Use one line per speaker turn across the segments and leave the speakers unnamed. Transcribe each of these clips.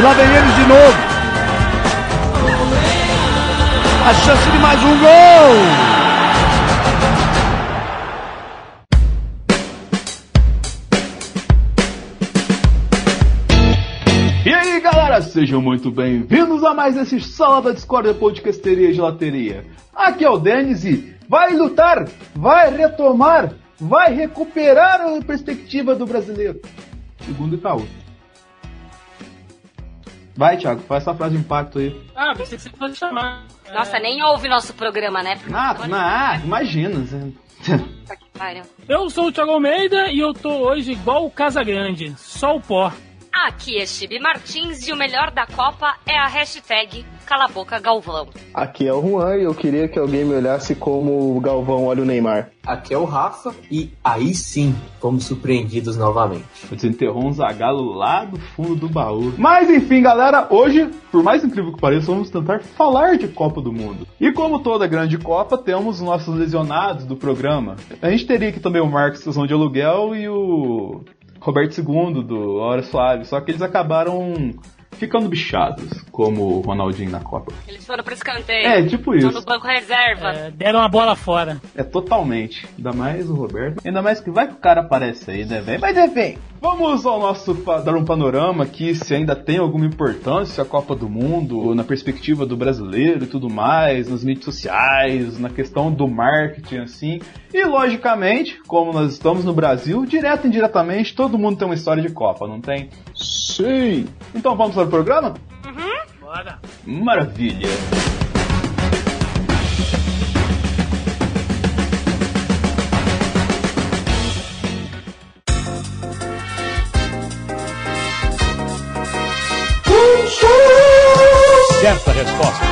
E lá vem eles de novo.
A chance de mais um gol.
Sejam muito bem-vindos a mais esse Sala da Discordia Podcasteria e Gelateria. Aqui é o Denis e vai lutar, vai retomar, vai recuperar a perspectiva do brasileiro. Segundo Itaú. Vai, Thiago, faz essa frase de impacto aí.
Ah, pensei que você fosse chamar.
Nossa, nem ouve nosso programa, né?
Ah, ah imagina.
Puta que pariu.
Eu sou o Thiago Almeida e eu tô hoje igual o Casa Grande, só o pó.
Aqui é Chibi Martins e o melhor da Copa é a hashtag Cala a Boca Galvão.
Aqui é o Juan e eu queria que alguém me olhasse como o Galvão olha o Neymar.
Aqui é o Rafa e aí sim fomos surpreendidos novamente.
Desenterrou um zagalo lá do fundo do baú. Mas enfim, galera, hoje, por mais incrível que pareça, vamos tentar falar de Copa do Mundo. E como toda grande Copa, temos os nossos lesionados do programa. A gente teria aqui também o Marcos Estação de Aluguel e o Roberto II do Hora Suave, só que eles acabaram ficando bichados, como o Ronaldinho na Copa.
Eles foram pro escanteio.
É, tipo
Estão
isso.
no banco reserva.
É, deram a bola fora.
É totalmente. Ainda mais o Roberto. Ainda mais que vai que o cara aparece aí, né, velho? Mas enfim. Vamos ao nosso dar um panorama aqui se ainda tem alguma importância a Copa do Mundo, na perspectiva do brasileiro e tudo mais, nas mídias sociais, na questão do marketing, assim. E logicamente, como nós estamos no Brasil, direto e indiretamente, todo mundo tem uma história de Copa, não tem?
Sim!
Então vamos para programa?
Bora.
Maravilha!
Certa resposta.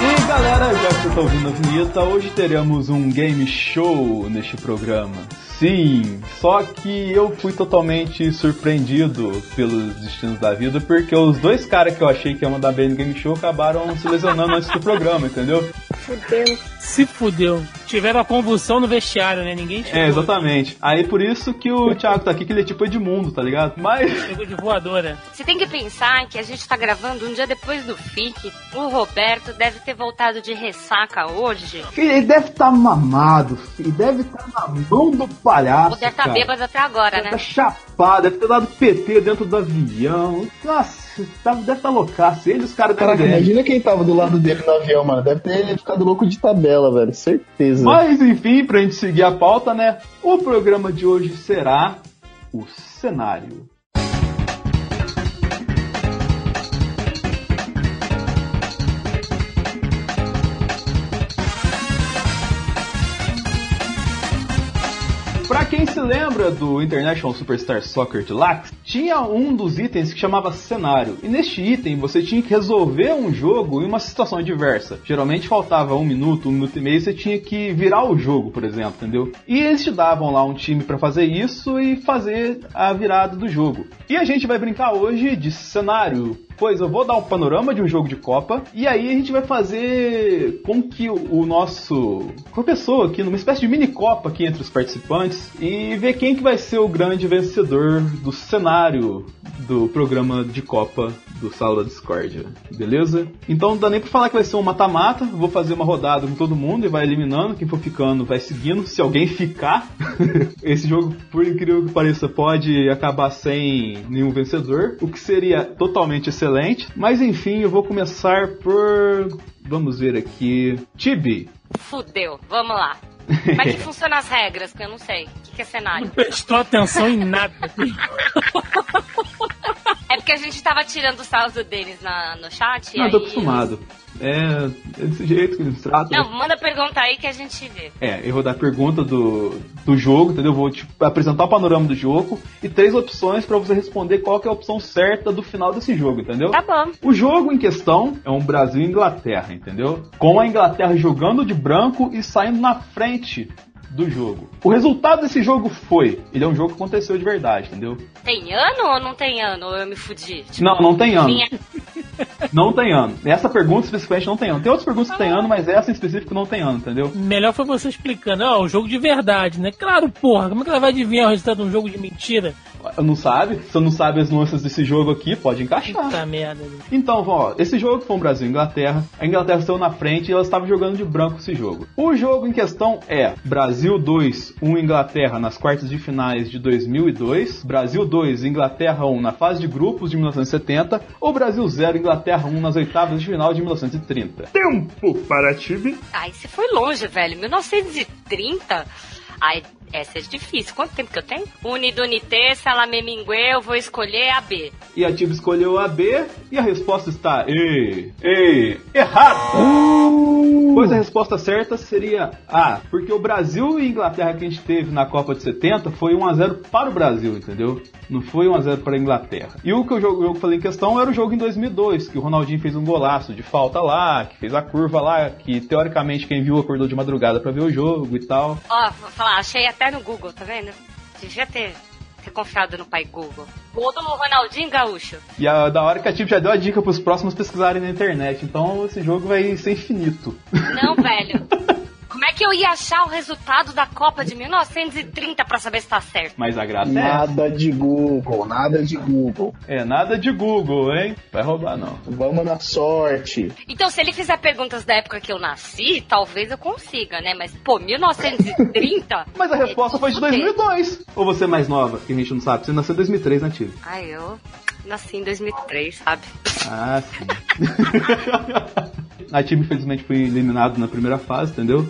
E galera, já que você tá ouvindo a vinheta, hoje teremos um game show neste programa. Sim, só que eu fui totalmente surpreendido pelos destinos da vida, porque os dois caras que eu achei que iam mandar bem no game show acabaram se lesionando antes do programa, entendeu?
Se fudeu. Tiveram a convulsão no vestiário, né? Ninguém chegou.
É, exatamente. Aí por isso que o Thiago tá aqui, que ele é tipo Edmundo, tá ligado? Mas.
Chegou de voadora.
Você tem que pensar que a gente tá gravando um dia depois do FIC. O Roberto deve ter voltado de ressaca hoje.
Ele deve estar mamado, filho. Deve estar na mão do palhaço.
Deve estar
cara.
bêbado até agora,
Deve
né?
tá chapado, deve ter dado PT dentro do avião. Nossa, tá- deve estar tá loucaço. Ele e os caras da
Caraca, imagina quem tava do lado dele no avião, mano. Deve ter ficado louco de tabela, velho. Certeza.
Mas enfim, pra gente seguir a pauta, né? O programa de hoje será o cenário. Quem se lembra do International Superstar Soccer Deluxe, tinha um dos itens que chamava cenário. E neste item você tinha que resolver um jogo em uma situação adversa. Geralmente faltava um minuto, um minuto e meio, você tinha que virar o jogo, por exemplo, entendeu? E eles te davam lá um time pra fazer isso e fazer a virada do jogo. E a gente vai brincar hoje de cenário. Pois eu vou dar um panorama de um jogo de Copa e aí a gente vai fazer com que o, o nosso pessoa aqui numa espécie de mini Copa aqui entre os participantes e ver quem que vai ser o grande vencedor do cenário do programa de Copa do Sala da Discordia, beleza? Então não dá nem pra falar que vai ser um mata-mata, vou fazer uma rodada com todo mundo e vai eliminando, quem for ficando vai seguindo, se alguém ficar, esse jogo, por incrível que pareça, pode acabar sem nenhum vencedor, o que seria totalmente excelente, mas enfim, eu vou começar por... Vamos ver aqui... Tibi,
Fudeu, vamos lá. Como é que funcionam as regras? Que eu não sei. O que, que é cenário?
Não prestou atenção em nada.
É porque a gente tava tirando o sarro do Denis na, no chat.
Não, tô
aí-
acostumado. É, é desse jeito que eles tratam.
Não, manda pergunta aí que a gente vê.
É, eu vou dar pergunta do, do jogo, entendeu? Eu vou tipo, apresentar o panorama do jogo e três opções pra você responder qual que é a opção certa do final desse jogo, entendeu?
Tá bom.
O jogo em questão é um Brasil e Inglaterra, entendeu? Com a Inglaterra jogando de branco e saindo na frente do jogo. O resultado desse jogo foi, ele é um jogo que aconteceu de verdade, entendeu?
Tem ano ou não tem ano? Ou eu me fudi? Tipo,
Não, não tem ano. Não tem ano. Essa pergunta especificamente não tem ano. Tem outras perguntas que tem ano, mas essa em específico não tem ano, entendeu?
Melhor foi você explicando. Ó, o jogo de verdade, né? Claro, porra. Como é que ela vai adivinhar o resultado de um jogo de mentira?
Não sabe? Se você não sabe as nuances desse jogo aqui, pode encaixar.
Puta merda.
Então, ó, esse jogo foi um Brasil e Inglaterra. A Inglaterra saiu na frente e ela estava jogando de branco esse jogo. O jogo em questão é Brasil 2, 1 Inglaterra nas quartas de finais de 2002, Brasil 2, Inglaterra 1 na fase de grupos de 1970, ou Brasil 0, Inglaterra 1 nas oitavas de final de 1930.
Tempo para Tibi.
Ai, você foi longe, velho. 1930? Ai, essa é difícil. Quanto tempo que eu tenho? Unidunité, salame mingue, eu vou escolher a B.
E a Tiba escolheu a B e a resposta está E, E, errado! Pois a resposta certa seria A, porque o Brasil e Inglaterra que a gente teve na Copa de 70 foi 1x0 para o Brasil, entendeu? Não foi 1x0 para a Inglaterra. E o que eu, jogo, eu falei em questão era o jogo em 2002, que o Ronaldinho fez um golaço de falta lá, que fez a curva lá, que teoricamente quem viu acordou de madrugada para ver o jogo e tal.
Ó, vou falar, achei até no Google, tá vendo? Devia ter, ter confiado no pai Google. Gol do Ronaldinho Gaúcho.
E a, da hora que a Tip já deu a dica pros próximos pesquisarem na internet, então esse jogo vai ser infinito.
Não, velho. Como é que eu ia achar o resultado da Copa de 1930 pra saber se tá certo?
Mas a graça é essa.
Nada de Google, nada de Google.
É, nada de Google, hein? Vai roubar, não.
Vamos na sorte.
Então, se ele fizer perguntas da época que eu nasci, talvez eu consiga, né? Mas, pô, 1930?
Mas a resposta
É,
foi de
fudeu.
2002. Ou você é mais nova, que a gente não sabe. Você nasceu em 2003, né, Tio?
Ai, eu nasci em 2003, sabe?
Ah, sim. a time, infelizmente, foi eliminado na primeira fase, entendeu?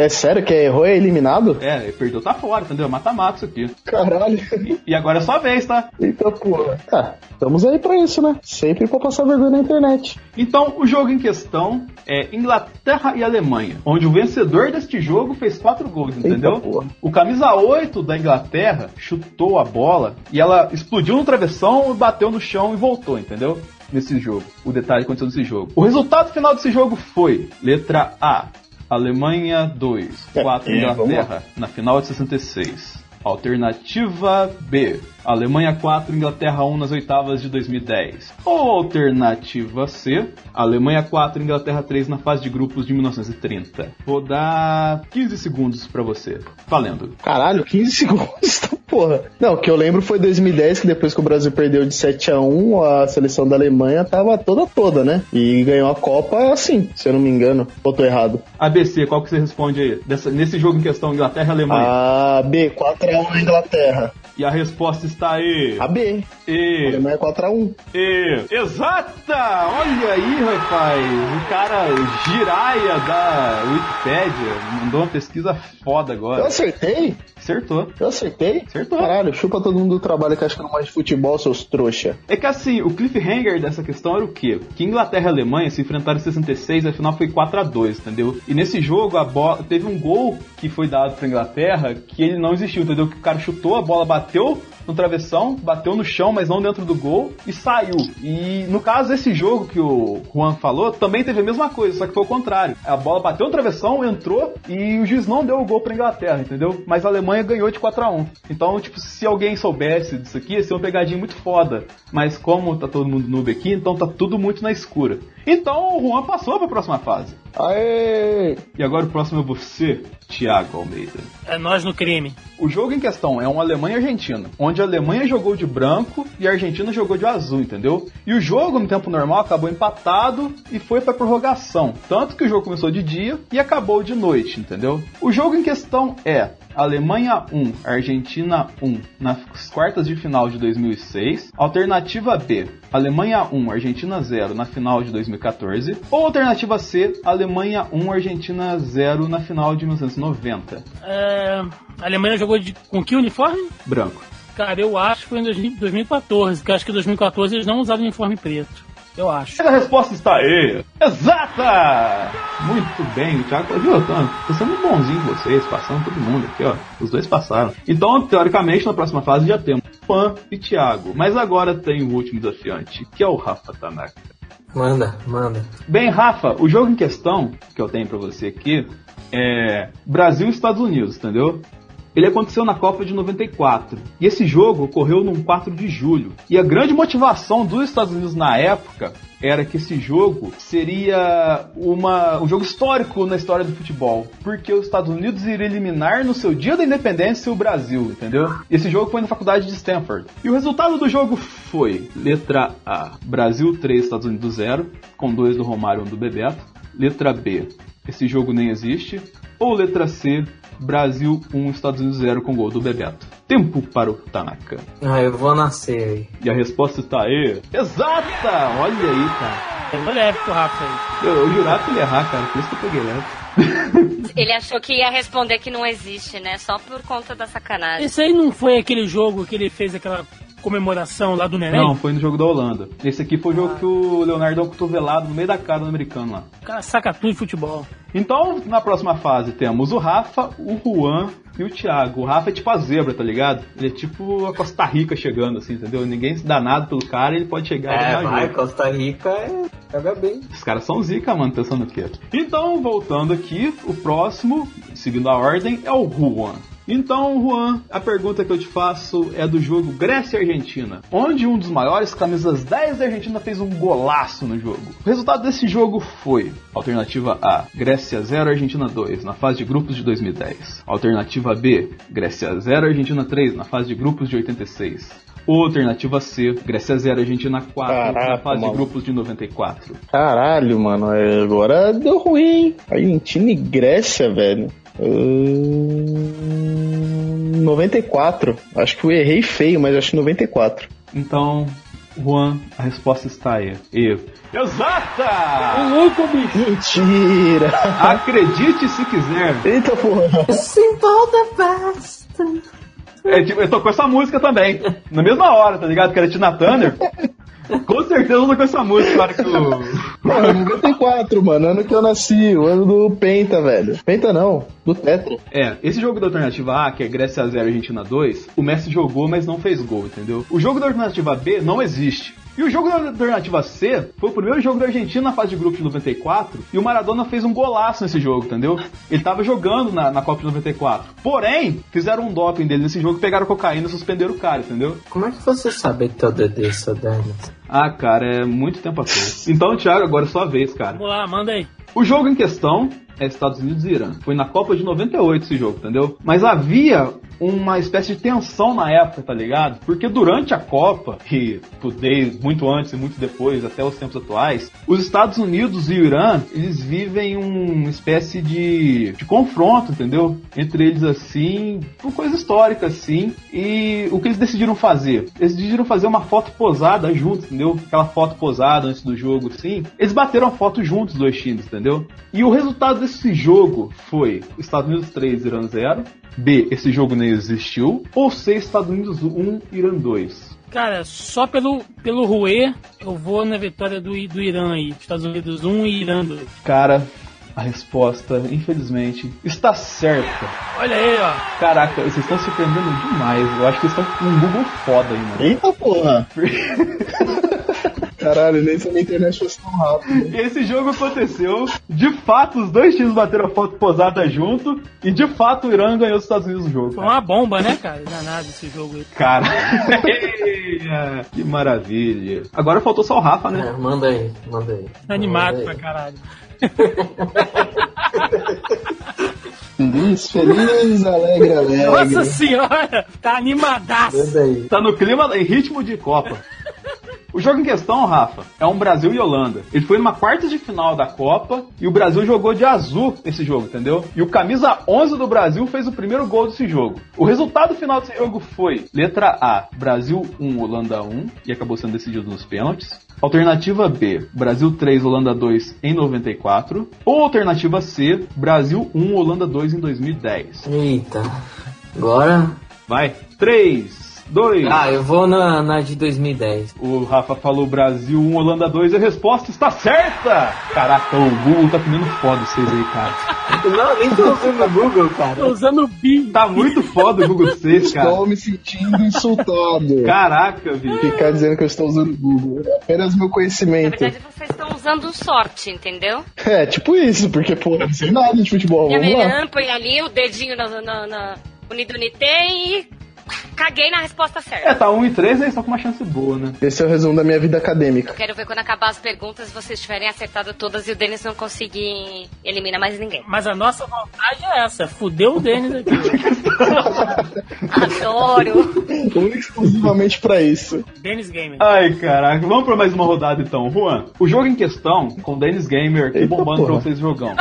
É sério que errou é eliminado?
É, perdeu, tá fora, entendeu? Mata-mata isso aqui.
Caralho.
E agora é sua vez, tá?
Eita porra. Ah, estamos aí pra isso, né? Sempre pra passar vergonha na internet.
Então, o jogo em questão é Inglaterra e Alemanha, onde o vencedor deste jogo fez quatro gols, entendeu?
Eita.
O camisa 8 da Inglaterra chutou a bola e ela explodiu no travessão, bateu no chão e voltou, entendeu? Nesse jogo. O detalhe que aconteceu nesse jogo. O resultado final desse jogo foi: letra A, Alemanha 2, 4
É,
Inglaterra, na final de 66. Alternativa B. Alemanha 4, Inglaterra 1 nas oitavas de 2010. Ou alternativa C. Alemanha 4, Inglaterra 3 na fase de grupos de 1930. Vou dar 15 segundos pra você. Valendo.
Caralho, 15 segundos, tá porra. Não, o que eu lembro foi 2010, que depois que o Brasil perdeu de 7 a 1 a seleção da Alemanha tava toda toda, né? E ganhou a Copa assim, se eu não me engano. Ou tô errado?
ABC, qual que você responde aí? Dessa- nesse jogo em questão, Inglaterra e Alemanha.
A B, 4x1 na Inglaterra.
E a resposta está aí.
A B,
E.
Alemanha 4x1.
E. Exata! Olha aí, rapaz. O cara giraia da Wikipédia mandou uma pesquisa foda
Eu
agora.
acertei?
Acertou.
Eu acertei?
Acertou.
Caralho, chupa todo mundo do trabalho que acha que não mais de futebol, seus trouxa.
É que assim, o cliffhanger dessa questão era o quê? Que Inglaterra e Alemanha se enfrentaram em 66 e a final foi 4 a 2 entendeu? E nesse jogo a bola teve um gol que foi dado pra Inglaterra que ele não existiu, entendeu? Que o cara chutou, a bola bateu no travessão, bateu no chão, mas não dentro do gol e saiu. E no caso esse jogo que o Juan falou, também teve a mesma coisa, só que foi o contrário. A bola bateu no travessão, entrou e o juiz não deu o gol pra Inglaterra, entendeu? Mas a Alemanha ganhou de 4 a 1 Então, tipo, se alguém soubesse disso aqui, ia ser uma pegadinha muito foda. Mas como tá todo mundo noob aqui, então tá tudo muito na escura. Então o Juan passou pra próxima fase.
Aê!
E agora o próximo é você, Thiago Almeida.
É nós no crime.
O jogo em questão é um Alemanha e Argentina, onde onde a Alemanha jogou de branco e a Argentina jogou de azul, entendeu? E o jogo no tempo normal acabou empatado e foi pra prorrogação. Tanto que o jogo começou de dia e acabou de noite, entendeu? O jogo em questão é Alemanha 1, Argentina 1 nas quartas de final de 2006. Alternativa B, Alemanha 1, Argentina 0 na final de 2014. Ou alternativa C, Alemanha 1, Argentina 0 na final de 1990.
É, a Alemanha jogou de, com que uniforme?
Branco.
Cara, eu acho que foi em 2000 2014, porque acho que em 2014 eles não usaram uniforme preto. Eu acho.
A resposta está aí. Exata! Muito bem, o Thiago viu? Tô, tô sendo bonzinho com vocês, passando todo mundo aqui, ó. Os dois passaram. Então, teoricamente, na próxima fase já temos Pan e Thiago. Mas agora tem o último desafiante, que é o Rafa Tanaka.
Manda, manda.
Bem, Rafa, o jogo em questão que eu tenho pra você aqui é Brasil e Estados Unidos, entendeu? Ele aconteceu na Copa de 94. E esse jogo ocorreu no 4 de julho. E a grande motivação dos Estados Unidos na época era que esse jogo seria uma, um jogo histórico na história do futebol. Porque os Estados Unidos iriam eliminar no seu dia da independência o Brasil, entendeu? Esse jogo foi na faculdade de Stanford. E o resultado do jogo foi: letra A, Brasil 3, Estados Unidos 0, com dois do Romário e um do Bebeto. Letra B, esse jogo nem existe. Ou letra C, Brasil 1, Estados Unidos 0 com gol do Bebeto. Tempo para o Tanaka.
Ah, eu vou nascer aí.
E a resposta está aí. Exata! Olha aí, cara.
Pegou leve pro Rafa aí.
Eu, eu jurava que ele ia errar, cara. Por isso que eu peguei leve.
Ele achou que ia responder que não existe, né? Só por conta da sacanagem.
Esse aí não foi aquele jogo que ele fez aquela comemoração lá do Neném?
Não, foi no jogo da Holanda. Esse aqui foi o jogo que o Leonardo deu um cotovelado no meio da cara do americano lá.
O cara saca tudo de futebol.
Então, na próxima fase, temos o Rafa, o Juan e o Thiago. O Rafa é tipo a zebra, tá ligado? Ele é tipo a Costa Rica chegando, assim, entendeu? Ninguém se dá nada pelo cara, ele pode chegar e
É,
ganhar
vai,
jogo.
Costa Rica é. Joga bem.
Os caras são zica, mano, pensando o quê? Então, voltando aqui, o próximo, seguindo a ordem, é o Juan. Então, Juan, a pergunta que eu te faço é do jogo Grécia e Argentina, onde um dos maiores camisas 10 da Argentina fez um golaço no jogo. O resultado desse jogo foi: alternativa A, Grécia 0, Argentina 2, na fase de grupos de 2010. Alternativa B, Grécia 0, Argentina 3, na fase de grupos de 86. Ou alternativa C, Grécia 0, Argentina 4, na
Caraca,
fase de
maluco.
grupos de 94.
Caralho, mano, é, agora deu ruim, hein? Argentina e Grécia, velho. Ahn, 94. Acho que eu errei feio, mas acho que 94.
Então, Juan, a resposta está aí. E... Exata!
louco, bicho!
Mentira!
Acredite se quiser.
Eita porra!
Simple the best.
É, tipo, eu tocou essa música também. Na mesma hora, tá ligado? Que era Tina Turner. Com certeza tocou essa música na hora que o.
Mano, 94, mano, ano que eu nasci, o ano do Penta, velho. Penta não, do Tetra.
É, esse jogo da alternativa A, que é Grécia 0 Argentina 2, o Messi jogou, mas não fez gol, entendeu? O jogo da alternativa B não existe. E o jogo da alternativa C foi o primeiro jogo da Argentina na fase de grupo de 94 e o Maradona fez um golaço nesse jogo, entendeu? Ele tava jogando na, na Copa de 94. Porém, fizeram um doping dele nesse jogo, pegaram cocaína e suspenderam o cara, entendeu?
Como é que você sabe tudo disso, Dennis?
Ah, cara, é muito tempo atrás. Então, Thiago, agora é sua vez, cara.
Vamos lá, manda aí.
O jogo em questão é Estados Unidos e Irã. Foi na Copa de 98 esse jogo, entendeu? Mas havia uma espécie de tensão na época, tá ligado? Porque durante a Copa, e desde muito antes e muito depois, até os tempos atuais, os Estados Unidos e o Irã, eles vivem uma espécie de, de confronto, entendeu? Entre eles assim, por coisa histórica assim. E o que eles decidiram fazer? Eles decidiram fazer uma foto posada juntos, entendeu? Aquela foto posada antes do jogo, assim. Eles bateram a foto juntos, os dois times, entendeu? E o resultado desse jogo foi Estados Unidos 3, Irã 0. B, esse jogo nem existiu. Ou C, Estados Unidos 1, Irã 2.
Cara, só pelo, pelo Rue, eu vou na vitória do, do Irã aí. Estados Unidos 1 e Irã 2.
Cara, a resposta, infelizmente, está certa.
Olha aí, ó.
Caraca, vocês estão surpreendendo demais. Eu acho que vocês estão com um Google foda aí, mano.
Eita porra! Caralho, nem se minha internet fosse tão rápido.
Esse jogo aconteceu, de fato os dois times bateram a foto posada junto, e de fato o Irã ganhou os Estados Unidos no jogo.
Foi uma bomba, né, cara? Danado esse jogo aí.
Cara. Que maravilha. Agora faltou só o Rafa, né?
É, manda aí, manda aí.
Animado
Manda
pra
aí.
caralho.
Feliz, feliz, alegre, alegre.
Nossa senhora, tá animadaço.
Manda aí.
Tá no clima, em ritmo de Copa. O jogo em questão, Rafa, é um Brasil e Holanda. Ele foi numa quarta de final da Copa e o Brasil jogou de azul esse jogo, entendeu? E o camisa 11 do Brasil fez o primeiro gol desse jogo. O resultado final desse jogo foi: letra A, Brasil 1, Holanda 1, e acabou sendo decidido nos pênaltis. Alternativa B, Brasil 3, Holanda 2 em 94. Ou alternativa C, Brasil 1, Holanda 2 em 2010.
Eita. Agora.
Vai. 3, 2,
Ah, eu vou na, na de 2010.
O Rafa falou Brasil 1, Holanda 2 e a resposta está certa! Caraca, o Google tá comendo foda vocês aí, cara.
Não, nem tô usando o Google, cara.
Tô usando o BIM.
Tá muito foda o Google 6, cara.
Estou me sentindo insultado.
Caraca, bicho.
Ficar dizendo que eu estou usando o Google. É apenas meu
Na
conhecimento.
verdade, vocês estão usando sorte, entendeu?
É, tipo isso, porque, pô, não sei nada de futebol.
E a
Vamos lá.
Miriam põe ali o dedinho na, na, na Unidunité e caguei na resposta
É,
certa.
tá 1 e 3 aí estão com uma chance boa, né?
Esse é o resumo da minha vida acadêmica.
Quero ver quando acabar as perguntas vocês tiverem acertado todas e o Denis não conseguir eliminar mais ninguém.
Mas a nossa vontade é essa, fudeu o Denis aqui.
Adoro!
Exclusivamente pra isso.
Denis Gamer.
Ai, caraca. Vamos pra mais uma rodada então. Juan, o jogo em questão, com Dennis Gamer aqui
Eita,
bombando pra
porra.
vocês jogão.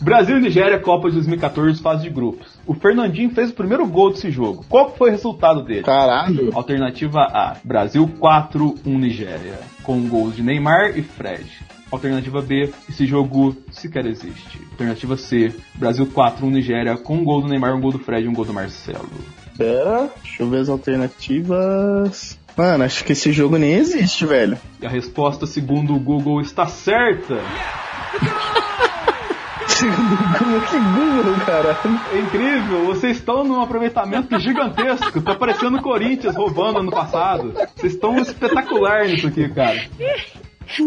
Brasil e Nigéria, Copa de 2014, fase de grupos. O Fernandinho fez o primeiro gol desse jogo. Qual foi o resultado dele?
Caralho.
Alternativa A: Brasil 4, 1 Nigéria, com gols de Neymar e Fred. Alternativa B: esse jogo sequer existe. Alternativa C: Brasil 4, 1 Nigéria, com um gol do Neymar, um gol do Fred e um gol do Marcelo.
Pera, deixa eu ver as alternativas. Mano, acho que esse jogo nem existe, velho.
E a resposta, segundo o Google, está certa.
Como que Google, cara?
É incrível, vocês estão num aproveitamento gigantesco. Tá parecendo o Corinthians roubando ano passado. Vocês estão espetacular nisso aqui, cara.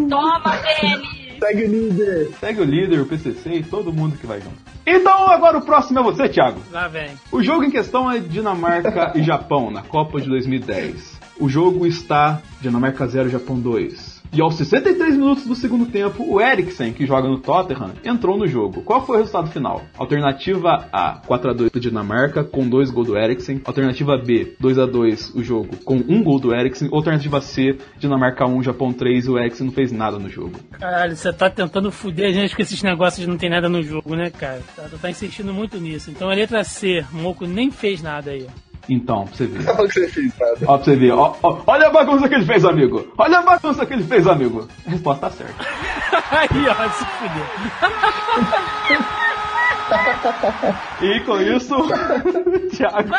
Toma, Denis!
Segue o líder.
Segue o líder, o PCC e todo mundo que vai junto. Então, agora o próximo é você, Thiago.
Lá vem.
O jogo em questão é Dinamarca e Japão, na Copa de 2010. O jogo está Dinamarca 0, Japão 2. E aos 63 minutos do segundo tempo, o Eriksen, que joga no Tottenham, entrou no jogo. Qual foi o resultado final? Alternativa A, 4x2 para Dinamarca, com dois gols do Eriksen. Alternativa B, 2x2 o jogo, com um gol do Eriksen. Alternativa C, Dinamarca 1, Japão 3, o Eriksen não fez nada no jogo.
Caralho, você tá tentando fuder a gente com esses negócios de não tem nada no jogo, né, cara? Tá- tá insistindo muito nisso. Então a letra C, Moco nem fez nada aí.
Então, pra você ver.
Olha o que você fez, cara.
Ó, pra você ver. Ó, ó, olha a bagunça que ele fez, amigo. Olha a bagunça que ele fez, amigo. A resposta tá certa.
Aí, ó, se fuder.
E com isso, o Thiago.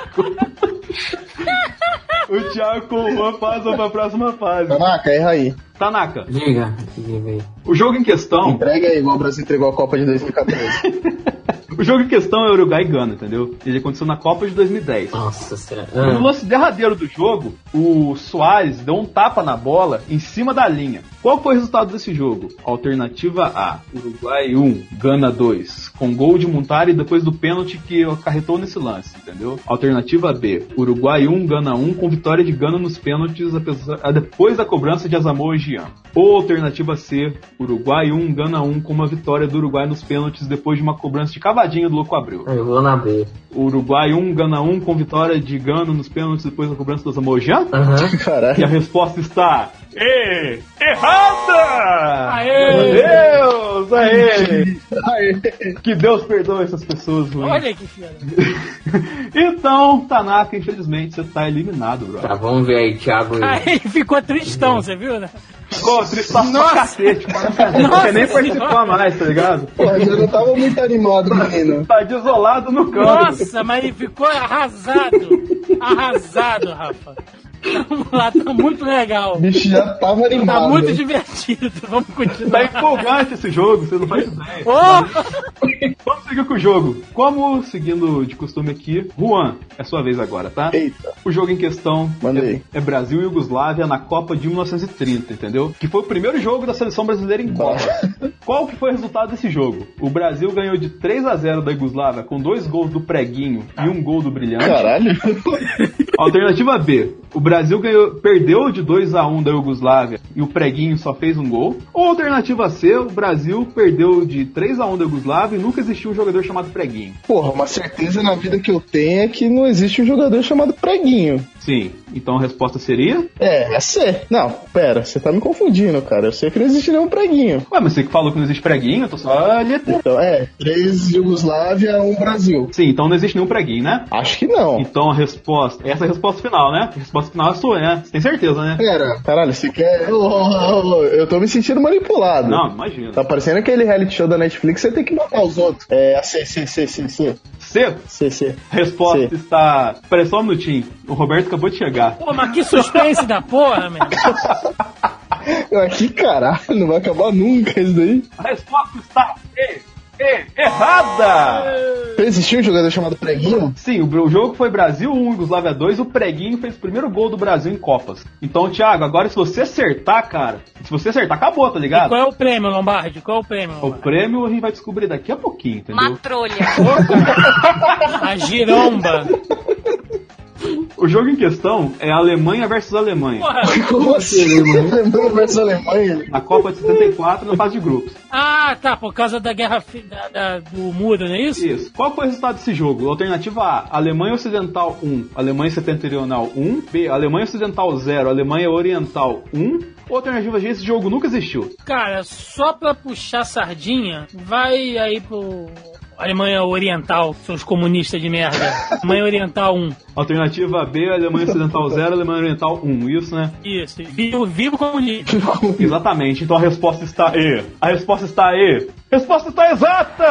o Thiago com o Juan passa pra próxima fase.
Caraca, erra aí.
Tanaka,
Diga. Diga aí.
o jogo em questão.
Entrega aí, igual o Brasil entregou a Copa de 2014.
O jogo em questão é Uruguai e Gana, entendeu? Ele aconteceu na Copa de 2010.
Nossa senhora.
No
Ah,
lance derradeiro do jogo, o Soares deu um tapa na bola em cima da linha. Qual foi o resultado desse jogo? Alternativa A: Uruguai 1, Gana 2, com gol de Montari depois do pênalti que acarretou nesse lance, entendeu? Alternativa B: Uruguai 1, Gana 1, com vitória de Gana nos pênaltis apesar- depois da cobrança de Asamoah Gyan. Ou alternativa C: Uruguai 1, Gana 1, com uma vitória do Uruguai nos pênaltis depois de uma cobrança de cavadinha do Louco Abreu.
eu vou na B.
Uruguai 1, Gana 1, com vitória de Gana nos pênaltis depois da cobrança do Gyan?
Aham.
E a resposta está. E, errada!
Aê!
Meu Deus! Aê!
Aê.
Que Deus perdoe essas pessoas ruins.
Olha que filha.
então, Tanaka, infelizmente, você tá eliminado, bro.
Tá, vamos ver aí, Thiago.
Aí ficou tristão, você viu, né?
Ficou triste pra
Nossa!
cacete, pra cacete. Não quer nem participar mais, tá ligado?
Porra, já não tava muito animado, menino.
Tá desolado no canto.
Nossa, mas ele ficou arrasado. Arrasado, Rafa. Vamos lá, tá muito legal.
Bicho já tava
Tá
animado.
muito divertido. Vamos
Tá
continuar.
empolgante esse jogo, você não faz ideia.
Ô!
Vamos seguir com o jogo. Como, seguindo de costume aqui, Juan, é sua vez agora, tá?
Eita.
O jogo em questão
Manda
é, é Brasil e Iugoslávia na Copa de 1930, entendeu? Que foi o primeiro jogo da seleção brasileira em Copa. Qual que foi o resultado desse jogo? O Brasil ganhou de 3 a 0 da Iugoslávia com dois gols do Preguinho e um gol do Brilhante.
Caralho.
Alternativa B. O Brasil ganhou, perdeu de 2 a 1 da Iugoslávia e o Preguinho só fez um gol. Ou alternativa C, o Brasil perdeu de 3 a 1 da Iugoslávia e nunca existiu um jogador chamado Preguinho.
Porra, uma certeza na vida que eu tenho é que não existe um jogador chamado Preguinho.
Sim, então a resposta seria?
É, é C. Não, pera, você tá me confundindo, cara. Eu sei que não existe nenhum preguinho.
Ué, mas você que falou que não existe Preguinho, eu tô só ali.
Então, é, três Yugoslávia, um Brasil.
Sim, então não existe nenhum Preguinho, né?
Acho que não.
Então a resposta. Essa é a resposta final, né? A resposta final é sua, né? Você tem certeza, né?
Pera, caralho, você quer. Eu tô me sentindo manipulado.
Não, imagina.
Tá parecendo aquele reality show da Netflix, você tem que matar os outros. É, a C, C, C, C, C.
C,
C, C.
a resposta
C.
está. Peraí só um minutinho. O Roberto acabou de chegar.
Pô, mas que suspense da porra, meu.
Aqui, caralho, não vai acabar nunca isso daí.
A resposta está E, errada!
Existia um jogador chamado Preguinho?
Sim, o, o jogo foi Brasil 1, Yugoslávia 2. O Preguinho fez o primeiro gol do Brasil em Copas. Então, Thiago, agora se você acertar, cara, se você acertar, acabou, tá ligado?
Qual é o prêmio, Lombardi? Qual é o prêmio?
O prêmio a gente vai descobrir daqui a pouquinho, entendeu?
Uma trolha.
A giromba.
O jogo em questão é Alemanha versus Alemanha.
Porra.
Como assim? Lembrou versus Alemanha?
Na Copa de 74, na fase de grupos.
Ah, tá, por causa da guerra da- da- do muro, não é isso?
Isso. Qual foi o resultado desse jogo? Alternativa A, Alemanha Ocidental 1, Alemanha Setentrional 1. B, Alemanha Ocidental 0, Alemanha Oriental 1. Ou alternativa G, esse jogo nunca existiu.
Cara, só pra puxar sardinha, vai aí pro Alemanha Oriental, seus comunistas de merda. Alemanha Oriental 1.
Alternativa B, Alemanha Ocidental 0, Alemanha Oriental 1. Isso, né?
Isso, vivo, vivo comunista.
Exatamente. Então a resposta está E. A resposta está E. Resposta está exata!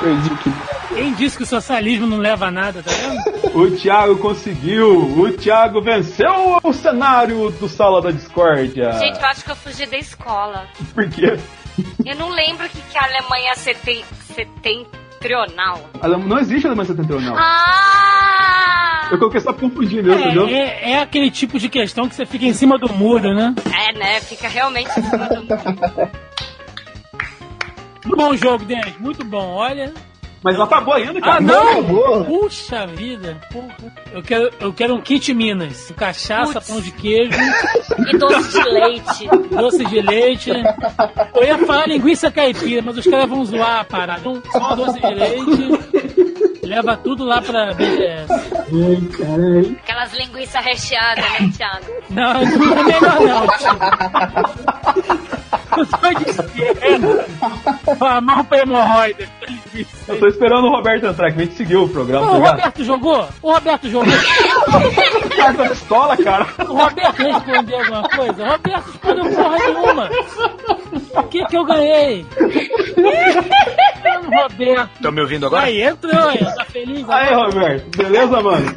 Perdi que.
Quem disse que o socialismo não leva a nada, tá vendo?
O Thiago conseguiu! O Thiago venceu o cenário do Sala da Discórdia!
Gente, eu acho que eu fugi da escola.
Por quê?
Eu não lembro o que, que a Alemanha seten- setentrional.
Não existe Alemanha Setentrional.
Ah!
Eu coloquei só pra confundir mesmo, entendeu?
É, é, é aquele tipo de questão que você fica em cima do muro, né?
É, né? Fica realmente em cima do mundo.
Muito bom jogo, Denis, muito bom. Olha.
Mas não acabou ainda, cara.
Ah, não!
acabou.
Puxa vida. Eu quero, eu quero um kit Minas. Cachaça,
Putz.
pão de queijo,
E doce de leite.
doce de leite. Eu ia falar linguiça caipira, mas os caras vão zoar a parada. Então, só doce de leite. Leva tudo lá pra BGS.
Aquelas linguiças recheadas, né, Thiago?
Não, não é melhor não. Eu tô de esquerda. Amarra pra hemorroida.
Eu tô esperando o Roberto entrar, que a gente seguiu o programa, tá
o? Roberto jogou? O Roberto jogou?
Cara, tá pistola, cara.
O Roberto respondeu alguma coisa? O Roberto respondeu porra nenhuma. O que que eu ganhei? Roberto.
Estão me ouvindo agora?
Aí, entrou, aí, tá feliz
Aí,
agora?
Roberto, beleza, mano?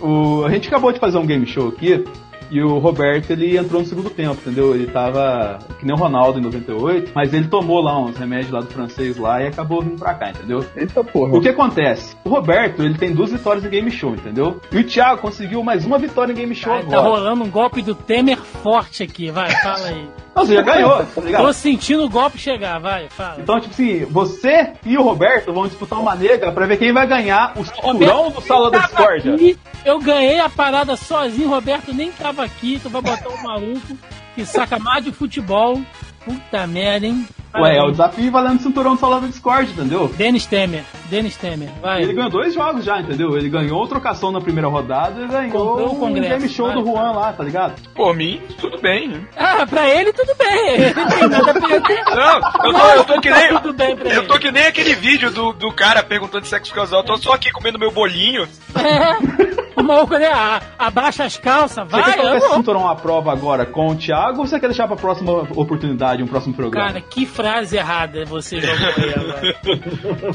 O, a gente acabou de fazer um game show aqui e o Roberto ele entrou no segundo tempo, entendeu? Ele tava que nem o Ronaldo em 98, mas ele tomou lá uns remédios lá do francês lá e acabou vindo pra cá, entendeu?
Eita porra.
O que acontece? O Roberto ele tem duas vitórias em game show, entendeu? E o Thiago conseguiu mais uma vitória em game show
Ai, tá
agora.
rolando um golpe do Temer forte aqui, vai, fala aí.
Não, você já ganhou, tá ligado?
Tô sentindo o golpe chegar, vai, fala.
Então, tipo assim, você e o Roberto vão disputar uma nega pra ver quem vai ganhar o cinturão do Sala da Discórdia.
aqui, eu ganhei a parada sozinho, Roberto nem tava aqui, tu vai botar um maluco que saca mais de futebol. Puta merda, hein?
Ué, é o desafio valendo o cinturão do Sala da Discord, entendeu?
Denis Temer, Denis Temer, vai.
Ele ganhou dois jogos já, entendeu? Ele ganhou trocação na primeira rodada e ganhou
o Congresso,
game show
vai.
do Juan lá, tá ligado?
Por mim, tudo bem. né?
Ah, pra ele tudo bem. Ele não tem nada a perder.
Não, eu tô, eu tô que nem.
Tudo bem pra
Eu
ele.
tô que nem aquele vídeo do, do cara perguntando de sexo casual. Eu tô só aqui comendo meu bolinho.
É. O maluco, né? a- Abaixa as calças,
Você quer
vai,
colocar esse cinturão à prova agora com o Thiago ou você quer deixar pra próxima oportunidade, um próximo programa?
Cara, que frase errada você jogou aí agora.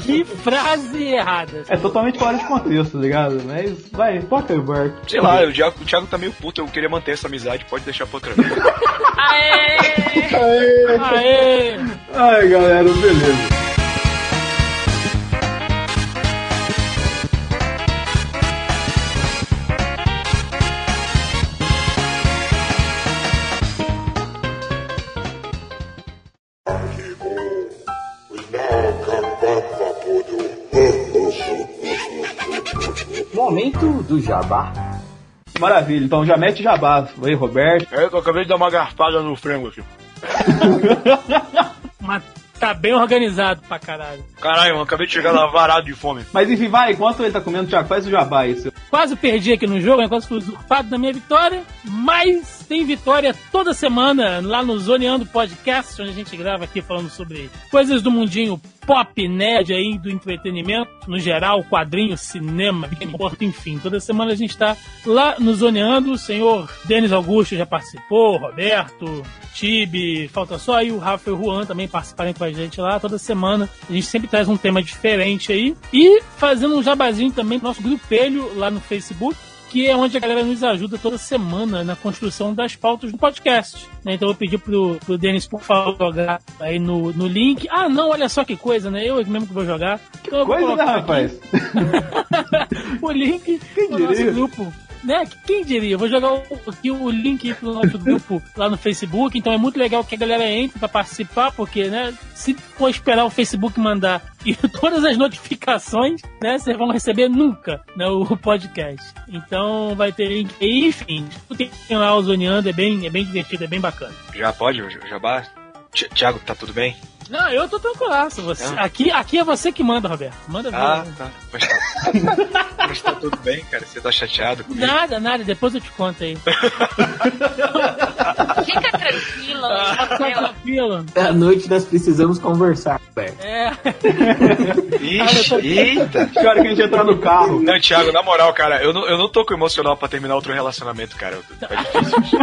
que frase errada.
É totalmente fora de contexto, tá ligado? Mas vai, toca aí, Bart.
Sei lá, o Thiago, o Thiago tá meio puto. Eu queria manter essa amizade. Pode deixar pra outra vez.
Aê!
Aê!
Ai, galera, beleza.
Momento do Jabá.
Maravilha, então já mete jabá. Oi, Roberto.
É que eu acabei de dar uma garfada no frango aqui.
Mas tá bem organizado pra caralho.
Caralho, eu acabei de chegar lá varado de fome.
Mas enfim, vai, enquanto ele tá comendo, Thiago, faz o jabá seu.
Quase perdi aqui no jogo, né? quase fui usurpado da minha vitória, mas tem vitória toda semana lá no Zoneando Podcast, onde a gente grava aqui falando sobre coisas do mundinho pop, nerd aí, do entretenimento, no geral, quadrinho, cinema, importa, enfim. Toda semana a gente tá lá no Zoneando, o senhor Denis Augusto já participou, Roberto, Tibe, falta só aí o Rafa e o Juan também participarem com a gente lá toda semana. A gente sempre traz um tema diferente aí. E fazendo um jabazinho também nosso grupelho lá no Facebook. Que é onde a galera nos ajuda toda semana na construção das pautas do podcast. né? Então eu pedi pro, pro Denis, por favor, jogar aí no, no link. Ah, não, olha só que coisa, né? Eu mesmo que vou jogar. Então eu vou
Coisa, né, rapaz?
o link
Quem
do nosso
diria?
grupo. Né? Quem diria? Vou jogar o- aqui o link pro nosso grupo lá no Facebook. Então é muito legal que a galera entre pra participar, porque, né? Se for esperar o Facebook mandar e todas as notificações, né? Vocês vão receber nunca né, o podcast. Então vai ter link aí, enfim. Tem lá o Zoneando, é bem, é bem divertido, é bem bacana.
Já pode, Jabá? Ti- Tiago, tá tudo bem?
Não, eu tô tranquilaço. Você,
Ah.
aqui, aqui é você que manda, Roberto. Manda ver.
Ah, tá. Mas tá, mas tá tudo bem, cara. Você tá chateado comigo?
Nada, nada, depois eu te conto aí.
Fica tranquilo.
Tá
entendeu?
tranquilo.
À noite nós precisamos conversar, Roberto.
É.
Ixi, eita.
Que hora que a gente entrar no carro.
Não, Thiago, na moral, cara, eu não, eu não tô com emocional pra terminar outro relacionamento, cara. Tá difícil.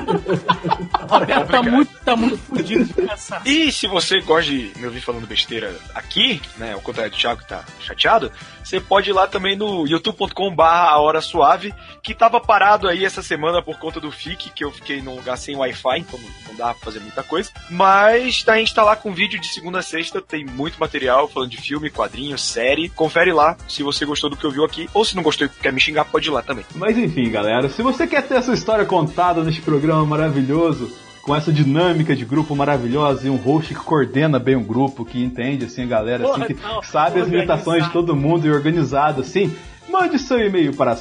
Roberto tá muito, tá muito fudido de cansar.
E se você gosta de me ouvir falando besteira aqui, né, ao contrário do Thiago que tá chateado, você pode ir lá também no youtube.com barra a hora suave, que tava parado aí essa semana por conta do FIC, que eu fiquei num lugar sem Wi-Fi, então não dá pra fazer muita coisa. Mas a gente tá lá com vídeo de segunda a sexta, tem muito material falando de filme, quadrinho, série. Confere lá se você gostou do que ouviu aqui, ou se não gostou e quer me xingar, pode ir lá também.
Mas enfim, galera, se você quer ter a sua história contada neste programa maravilhoso, com essa dinâmica de grupo maravilhosa e um host que coordena bem o grupo, que entende assim a galera, assim, que
não,
sabe as limitações de todo mundo e organizado assim, mande seu e-mail para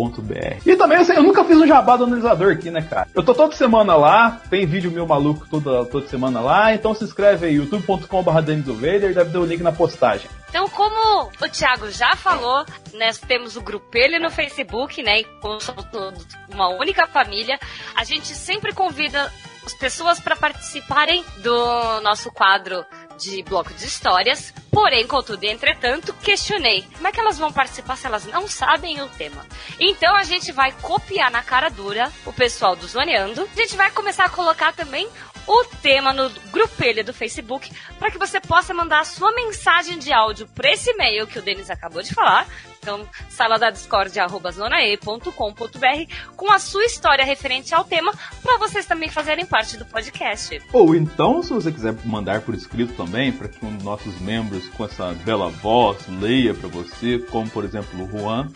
saladiscord.zonae.com.br E também, assim, eu nunca fiz um jabá do analisador aqui, né, cara? Eu tô toda semana lá, tem vídeo meu maluco toda, toda semana lá, então se inscreve aí, youtube.com.br deve ter o link na postagem.
Então, como o Thiago já falou, nós temos o grupelho no Facebook, né? E como somos todos uma única família, a gente sempre convida as pessoas para participarem do nosso quadro de bloco de histórias. Porém, contudo entretanto, questionei como é que elas vão participar se elas não sabem o tema. Então a gente vai copiar na cara dura o pessoal do Zoneando. A gente vai começar a colocar também o tema no grupelho do Facebook para que você possa mandar a sua mensagem de áudio para esse e-mail que o Denis acabou de falar. Então, saladadiscord.com.br com a sua história referente ao tema para vocês também fazerem parte do podcast.
Ou então, se você quiser mandar por escrito também, para que um nossos membros com essa bela voz leia para você, como por exemplo o Juan.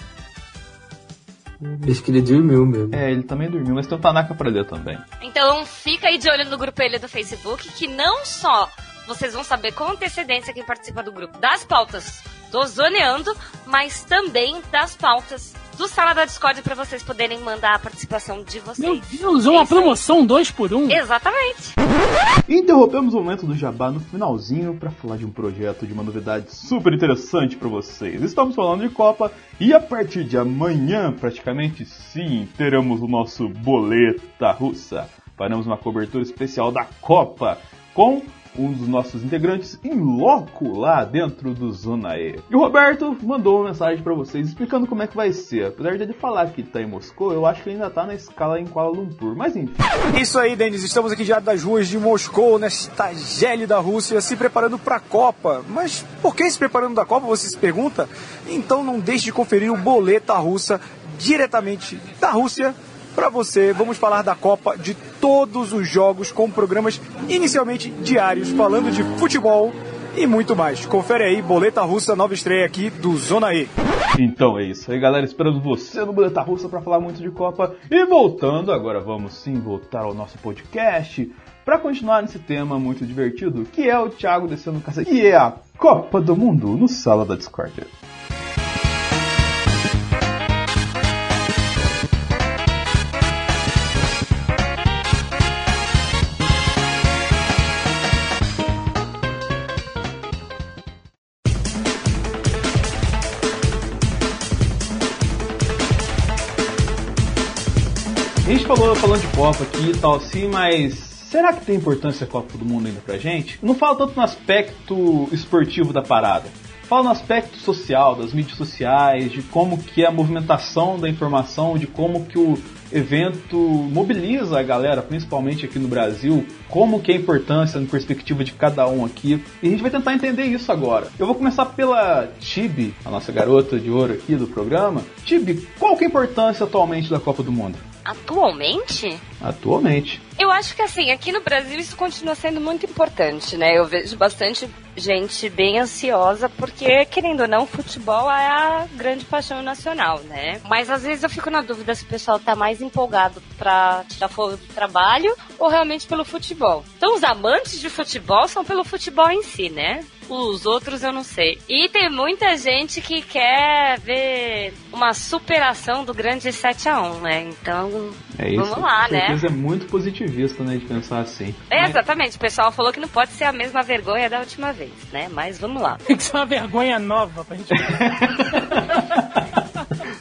Acho que ele dormiu mesmo.
É, ele também dormiu, mas tem o Tanaka para ler também.
Então fica aí de olho no grupelho do Facebook, que não só vocês vão saber com antecedência quem participa do grupo das pautas do Zoneando, mas também das pautas do Sala da Discord para vocês poderem mandar a participação de vocês.
Meu Deus, uma
É aí.
promoção 2 por 1 um.
Exatamente.
Interrompemos o momento do Jabá no finalzinho para falar de um projeto, de uma novidade super interessante para vocês. Estamos falando de Copa e a partir de amanhã, praticamente sim, teremos o nosso Boleta Russa. Faremos uma cobertura especial da Copa com um dos nossos integrantes em loco lá dentro do Zona E. E o Roberto mandou uma mensagem para vocês explicando como é que vai ser. Apesar de ele falar que tá em Moscou, eu acho que ele ainda tá na escala em Kuala Lumpur. Mas enfim.
Isso aí, Denis. Estamos aqui diante das ruas de Moscou, nesta gélida Rússia, se preparando para a Copa. Mas por que se preparando da Copa, você se pergunta? Então não deixe de conferir o Boleta Russa diretamente da Rússia para você. Vamos falar da Copa, de todos os jogos, com programas inicialmente diários, falando de futebol e muito mais. Confere aí, Boleta Russa, nova estreia aqui do Zona E.
Então é isso aí, galera. Esperando você no Boleta Russa para falar muito de Copa. E voltando, agora vamos sim voltar ao nosso podcast para continuar nesse tema muito divertido, que é o Thiago descendo casa, que é a Copa do Mundo no Sala da Discord. gente falou falando de Copa aqui e tal assim, mas será que tem importância a Copa do Mundo ainda pra gente? Não falo tanto no aspecto esportivo da parada. Fala no aspecto social, das mídias sociais, de como que é a movimentação da informação, de como que o evento mobiliza a galera, principalmente aqui no Brasil, como que é a importância na perspectiva de cada um aqui. E a gente vai tentar entender isso agora. Eu vou começar pela Tibi, a nossa garota de ouro aqui do programa. Tibi, qual que é a importância atualmente da Copa do Mundo?
Atualmente?
Atualmente.
Eu acho que assim, aqui no Brasil isso continua sendo muito importante, né? Eu vejo bastante gente bem ansiosa, porque, querendo ou não, futebol é a grande paixão nacional, né? Mas às vezes eu fico na dúvida se o pessoal tá mais empolgado pra tirar fogo do trabalho ou realmente pelo futebol. Então os amantes de futebol são pelo futebol em si, né? Os outros eu não sei. E tem muita gente que quer ver uma superação do grande 7 a 1 né? Então,
É isso.
vamos lá, né?
é muito positivista, né, de pensar assim.
É, exatamente. O pessoal falou que não pode ser a mesma vergonha da última vez, né? Mas vamos lá.
Tem que ser uma vergonha nova pra gente.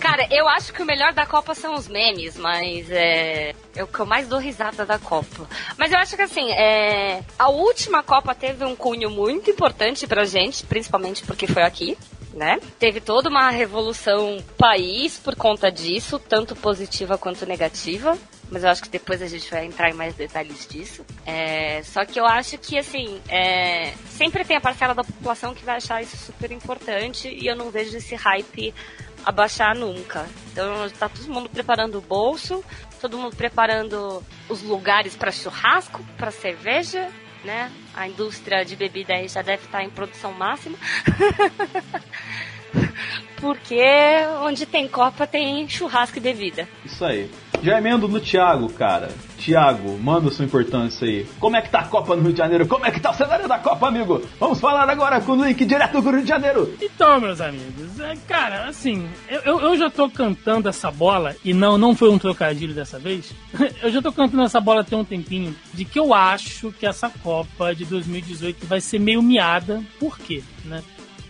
Cara, eu acho que o melhor da Copa são os memes, mas é, é o que eu mais dou risada da Copa. Mas eu acho que assim, é, a última Copa teve um cunho muito importante pra gente, principalmente porque foi aqui. Né? Teve toda uma revolução país por conta disso, tanto positiva quanto negativa. Mas eu acho que depois a gente vai entrar em mais detalhes disso. É, só que eu acho que, assim, é, sempre tem a parcela da população que vai achar isso super importante e eu não vejo esse hype abaixar nunca. Então tá todo mundo preparando o bolso, todo mundo preparando os lugares para churrasco, para cerveja, né? A indústria de bebida aí já deve estar em produção máxima. Porque onde tem copa tem churrasco e bebida.
Isso aí. Já emendo no Thiago, cara. Thiago, manda sua importância aí. Como é que tá a Copa no Rio de Janeiro? Como é que tá o cenário da Copa, amigo? Vamos falar agora com o link direto do Rio de Janeiro.
Então, meus amigos, é, cara, assim, eu- eu, eu já tô cantando essa bola, e não, não foi um trocadilho dessa vez. Eu já tô cantando essa bola tem um tempinho, de que eu acho que essa Copa de 2018 vai ser meio miada. Por quê? Né?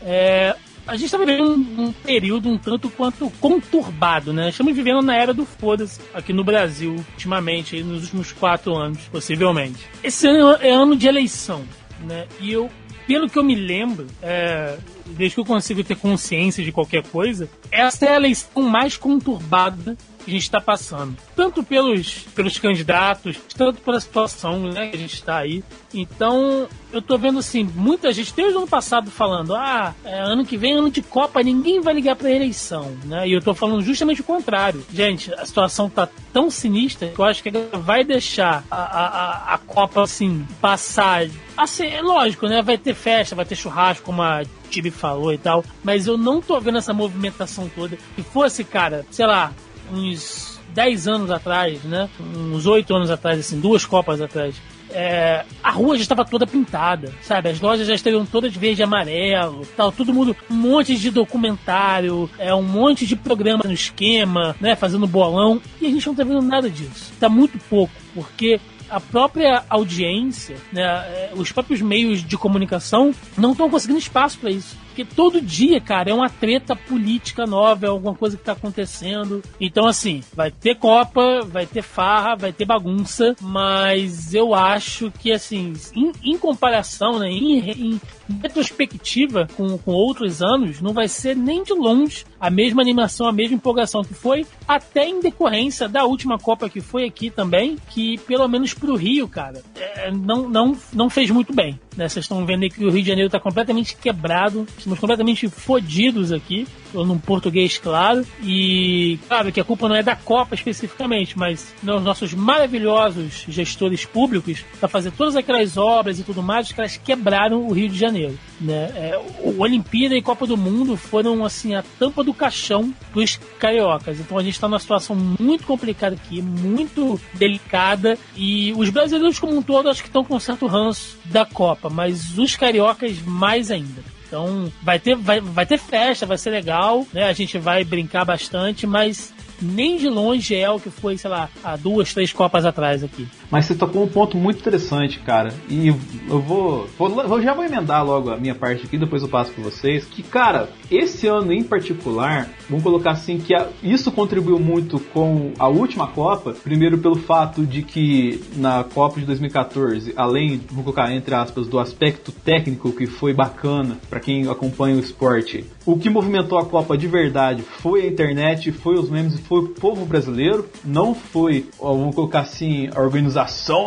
É, a gente tá vivendo um, um período um tanto quanto conturbado, né? Estamos vivendo na era do foda-se aqui no Brasil, ultimamente, nos últimos quatro anos, possivelmente. Esse ano é ano de eleição, né? E eu, pelo que eu me lembro, é, desde que eu consigo ter consciência de qualquer coisa, essa é a eleição mais conturbada que a gente está passando. Tanto pelos, pelos candidatos, tanto pela situação né, que a gente está aí. Então, eu tô vendo assim, muita gente, desde o ano passado, falando: ah, é, ano que vem, ano de Copa, ninguém vai ligar pra eleição. Né? E eu tô falando justamente o contrário. Gente, a situação tá tão sinistra que eu acho que vai deixar a, a- a Copa assim passar. Assim, é lógico, né? Vai ter festa, vai ter churrasco, como a Tibi falou e tal. Mas eu não tô vendo essa movimentação toda. Se fosse, cara, sei lá, uns 10 anos atrás, né? Uns 8 anos atrás, assim, duas Copas atrás. é, a rua já estava toda pintada, sabe? As lojas já estariam todas de verde e amarelo, tal, todo mundo, um monte de documentário, é, um monte de programa no esquema, né? Fazendo bolão, e a gente não tá vendo nada disso. Tá muito pouco, porque a própria audiência, né, é, os próprios meios de comunicação não estão conseguindo espaço para isso. Porque todo dia, cara, é uma treta política nova, é alguma coisa que tá acontecendo. Então, assim, vai ter Copa, vai ter farra, vai ter bagunça, mas eu acho que, assim, em, em comparação, né, em, em retrospectiva com, com outros anos, não vai ser nem de longe a mesma animação, a mesma empolgação que foi, até em decorrência da última Copa que foi aqui também, que pelo menos pro Rio, cara, é, não, não, não fez muito bem. Né? Vocês estão vendo que o Rio de Janeiro está completamente quebrado, estamos completamente fodidos aqui, num português claro, e claro que a culpa não é da Copa especificamente, mas né, os nossos maravilhosos gestores públicos para fazer todas aquelas obras e tudo mais, os caras quebraram o Rio de Janeiro. Né? É, o Olimpíada e Copa do Mundo foram assim a tampa do caixão dos cariocas. Então a gente está numa situação muito complicada aqui, muito delicada, e os brasileiros como um todo acho que estão com um certo ranço da Copa, mas os cariocas mais ainda. Então vai ter, vai, vai ter festa, vai ser legal, né? A gente vai brincar bastante, mas nem de longe é o que foi, sei lá, há duas, três Copas atrás aqui.
Mas você tocou um ponto muito interessante, cara. E eu vou, vou, eu já vou emendar logo a minha parte aqui, depois eu passo para vocês. Que, cara, esse ano em particular, vamos colocar assim que a, isso contribuiu muito com a última Copa. Primeiro pelo fato de que na Copa de 2014, além, vou colocar entre aspas, do aspecto técnico que foi bacana para quem acompanha o esporte, o que movimentou a Copa de verdade foi a internet, foi os memes, foi o povo brasileiro. Não foi, vamos colocar assim, a organização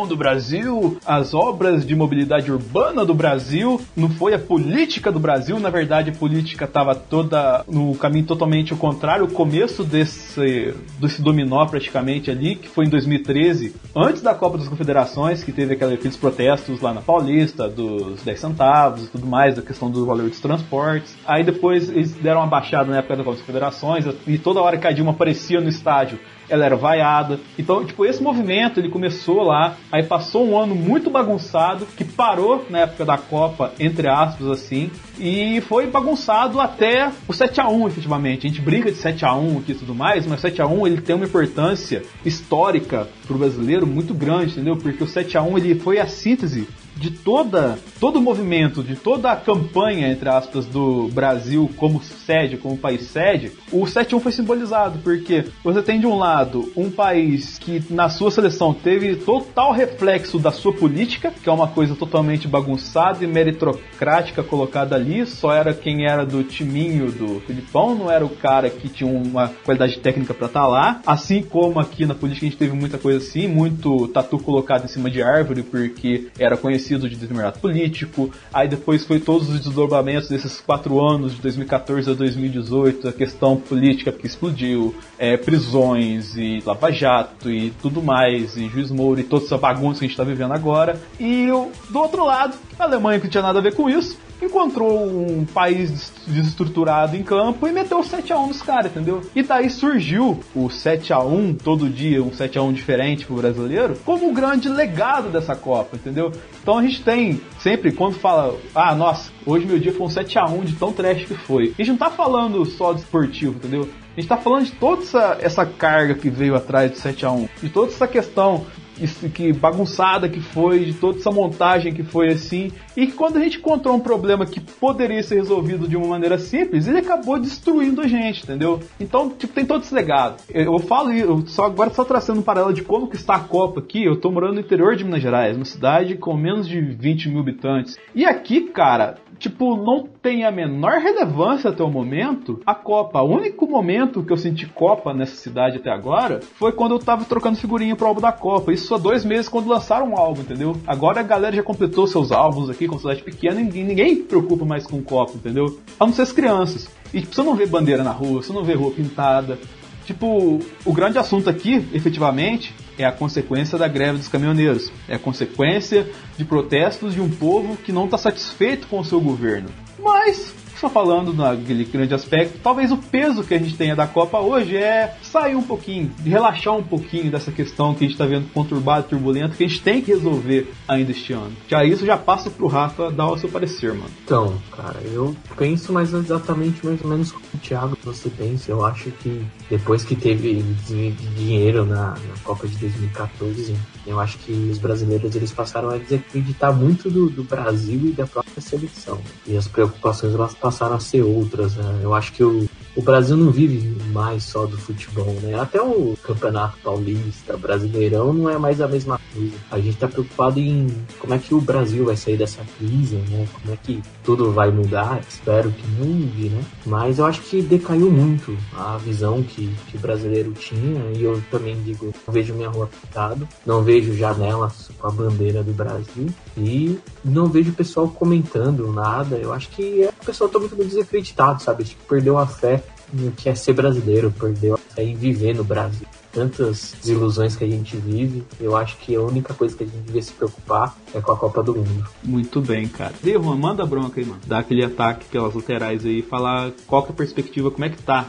do Brasil, as obras de mobilidade urbana do Brasil, não foi a política do Brasil. Na verdade, a política estava toda no caminho totalmente ao contrário. O começo desse, desse dominó praticamente ali, que foi em 2013, antes da Copa das Confederações, que teve aqueles protestos lá na Paulista, dos 10 centavos e tudo mais, da questão do valor dos transportes. Aí depois eles deram uma baixada na época da Copa das Confederações, e toda hora que a Dilma aparecia no estádio, ela era vaiada. Então, tipo, esse movimento ele começou lá, aí passou um ano muito bagunçado, que parou na época da Copa, entre aspas, assim, e foi bagunçado até o 7 a 1 efetivamente. A gente briga de 7 a 1 aqui e tudo mais, mas o 7 a 1 ele tem uma importância histórica pro brasileiro muito grande, entendeu? Porque o 7 a 1 ele foi a síntese de toda todo o movimento, de toda a campanha, entre aspas, do Brasil como sede, como país sede, o 7-1 foi simbolizado, porque você tem de um lado um país que na sua seleção teve total reflexo da sua política, que é uma coisa totalmente bagunçada e meritocrática colocada ali, só era quem era do timinho do Filipão, não era o cara que tinha uma qualidade técnica para estar tá lá, assim como aqui na política a gente teve muita coisa assim, muito tatu colocado em cima de árvore, porque era conhecido de determinado político. Aí depois foi todos os desdobramentos desses quatro anos, de 2014 a 2018, a questão política que explodiu, é, prisões e Lava Jato e tudo mais, e Juiz Moura e toda essa bagunça que a gente está vivendo agora. E do outro lado, a Alemanha que não tinha nada a ver com isso, encontrou um país desestruturado em campo e meteu 7x1 nos caras, entendeu? E daí surgiu o 7x1, todo dia um 7x1 diferente pro brasileiro, como um grande legado dessa Copa, entendeu? Então a gente tem sempre, quando fala, ah, nossa, hoje meu dia foi um 7x1 de tão trash que foi. A gente não tá falando só de esportivo, entendeu? A gente tá falando de toda essa, essa carga que veio atrás do 7x1, de toda essa questão isso que bagunçada que foi, de toda essa montagem que foi assim, e que quando a gente encontrou um problema que poderia ser resolvido de uma maneira simples, ele acabou destruindo a gente, entendeu? Então, tipo, tem todo esse legado. Eu, falo, eu só agora só traçando um paralelo de como que está a Copa aqui, eu tô morando no interior de Minas Gerais, uma cidade com menos de 20 mil habitantes. E aqui, cara, tipo, não tem a menor relevância até o momento a Copa. O único momento que eu senti Copa nessa cidade até agora foi quando eu tava trocando figurinha pro álbum da Copa. Isso há dois meses quando lançaram um álbum, entendeu? Agora a galera já completou seus álbuns aqui com cidade pequena e ninguém, ninguém preocupa mais com Copa, entendeu? A não ser as crianças. E você não vê bandeira na rua, você não vê rua pintada. Tipo, o grande assunto aqui, efetivamente, é a consequência da greve dos caminhoneiros. É a consequência de protestos de um povo que não está satisfeito com o seu governo. Mas só falando naquele grande aspecto, talvez o peso que a gente tenha da Copa hoje é sair um pouquinho, relaxar um pouquinho dessa questão que a gente está vendo conturbada, turbulenta, que a gente tem que resolver ainda este ano. Já isso já passa pro Rafa dar o seu parecer, mano.
Então, cara, eu penso mais exatamente mais ou menos como o Thiago você pensa. Eu acho que depois que teve dinheiro na, na Copa de 2014, eu acho que os brasileiros eles passaram a desacreditar muito do, do Brasil e da própria seleção. E as preocupações elas passaram a ser outras. Né? Eu acho que o, o Brasil não vive mais só do futebol, né? Até o Campeonato Paulista, Brasileirão, não é mais a mesma coisa. A gente tá preocupado em como é que o Brasil vai sair dessa crise, né? Como é que tudo vai mudar. Espero que mude, né? Mas eu acho que decaiu muito a visão que, que o brasileiro tinha. E eu também digo, não vejo minha rua pintado, não vejo janelas com a bandeira do Brasil. E não vejo o pessoal comentando nada. Eu acho que é, o pessoal tá muito desacreditado, sabe? Que perdeu a fé no que é ser brasileiro, perdeu a fé em viver no Brasil. Tantas desilusões que a gente vive, eu acho que a única coisa que a gente devia se preocupar é com a Copa do Mundo.
Muito bem, cara. Devan, manda bronca aí, mano. Dá aquele ataque pelas laterais aí falar qual que é a perspectiva, como é que tá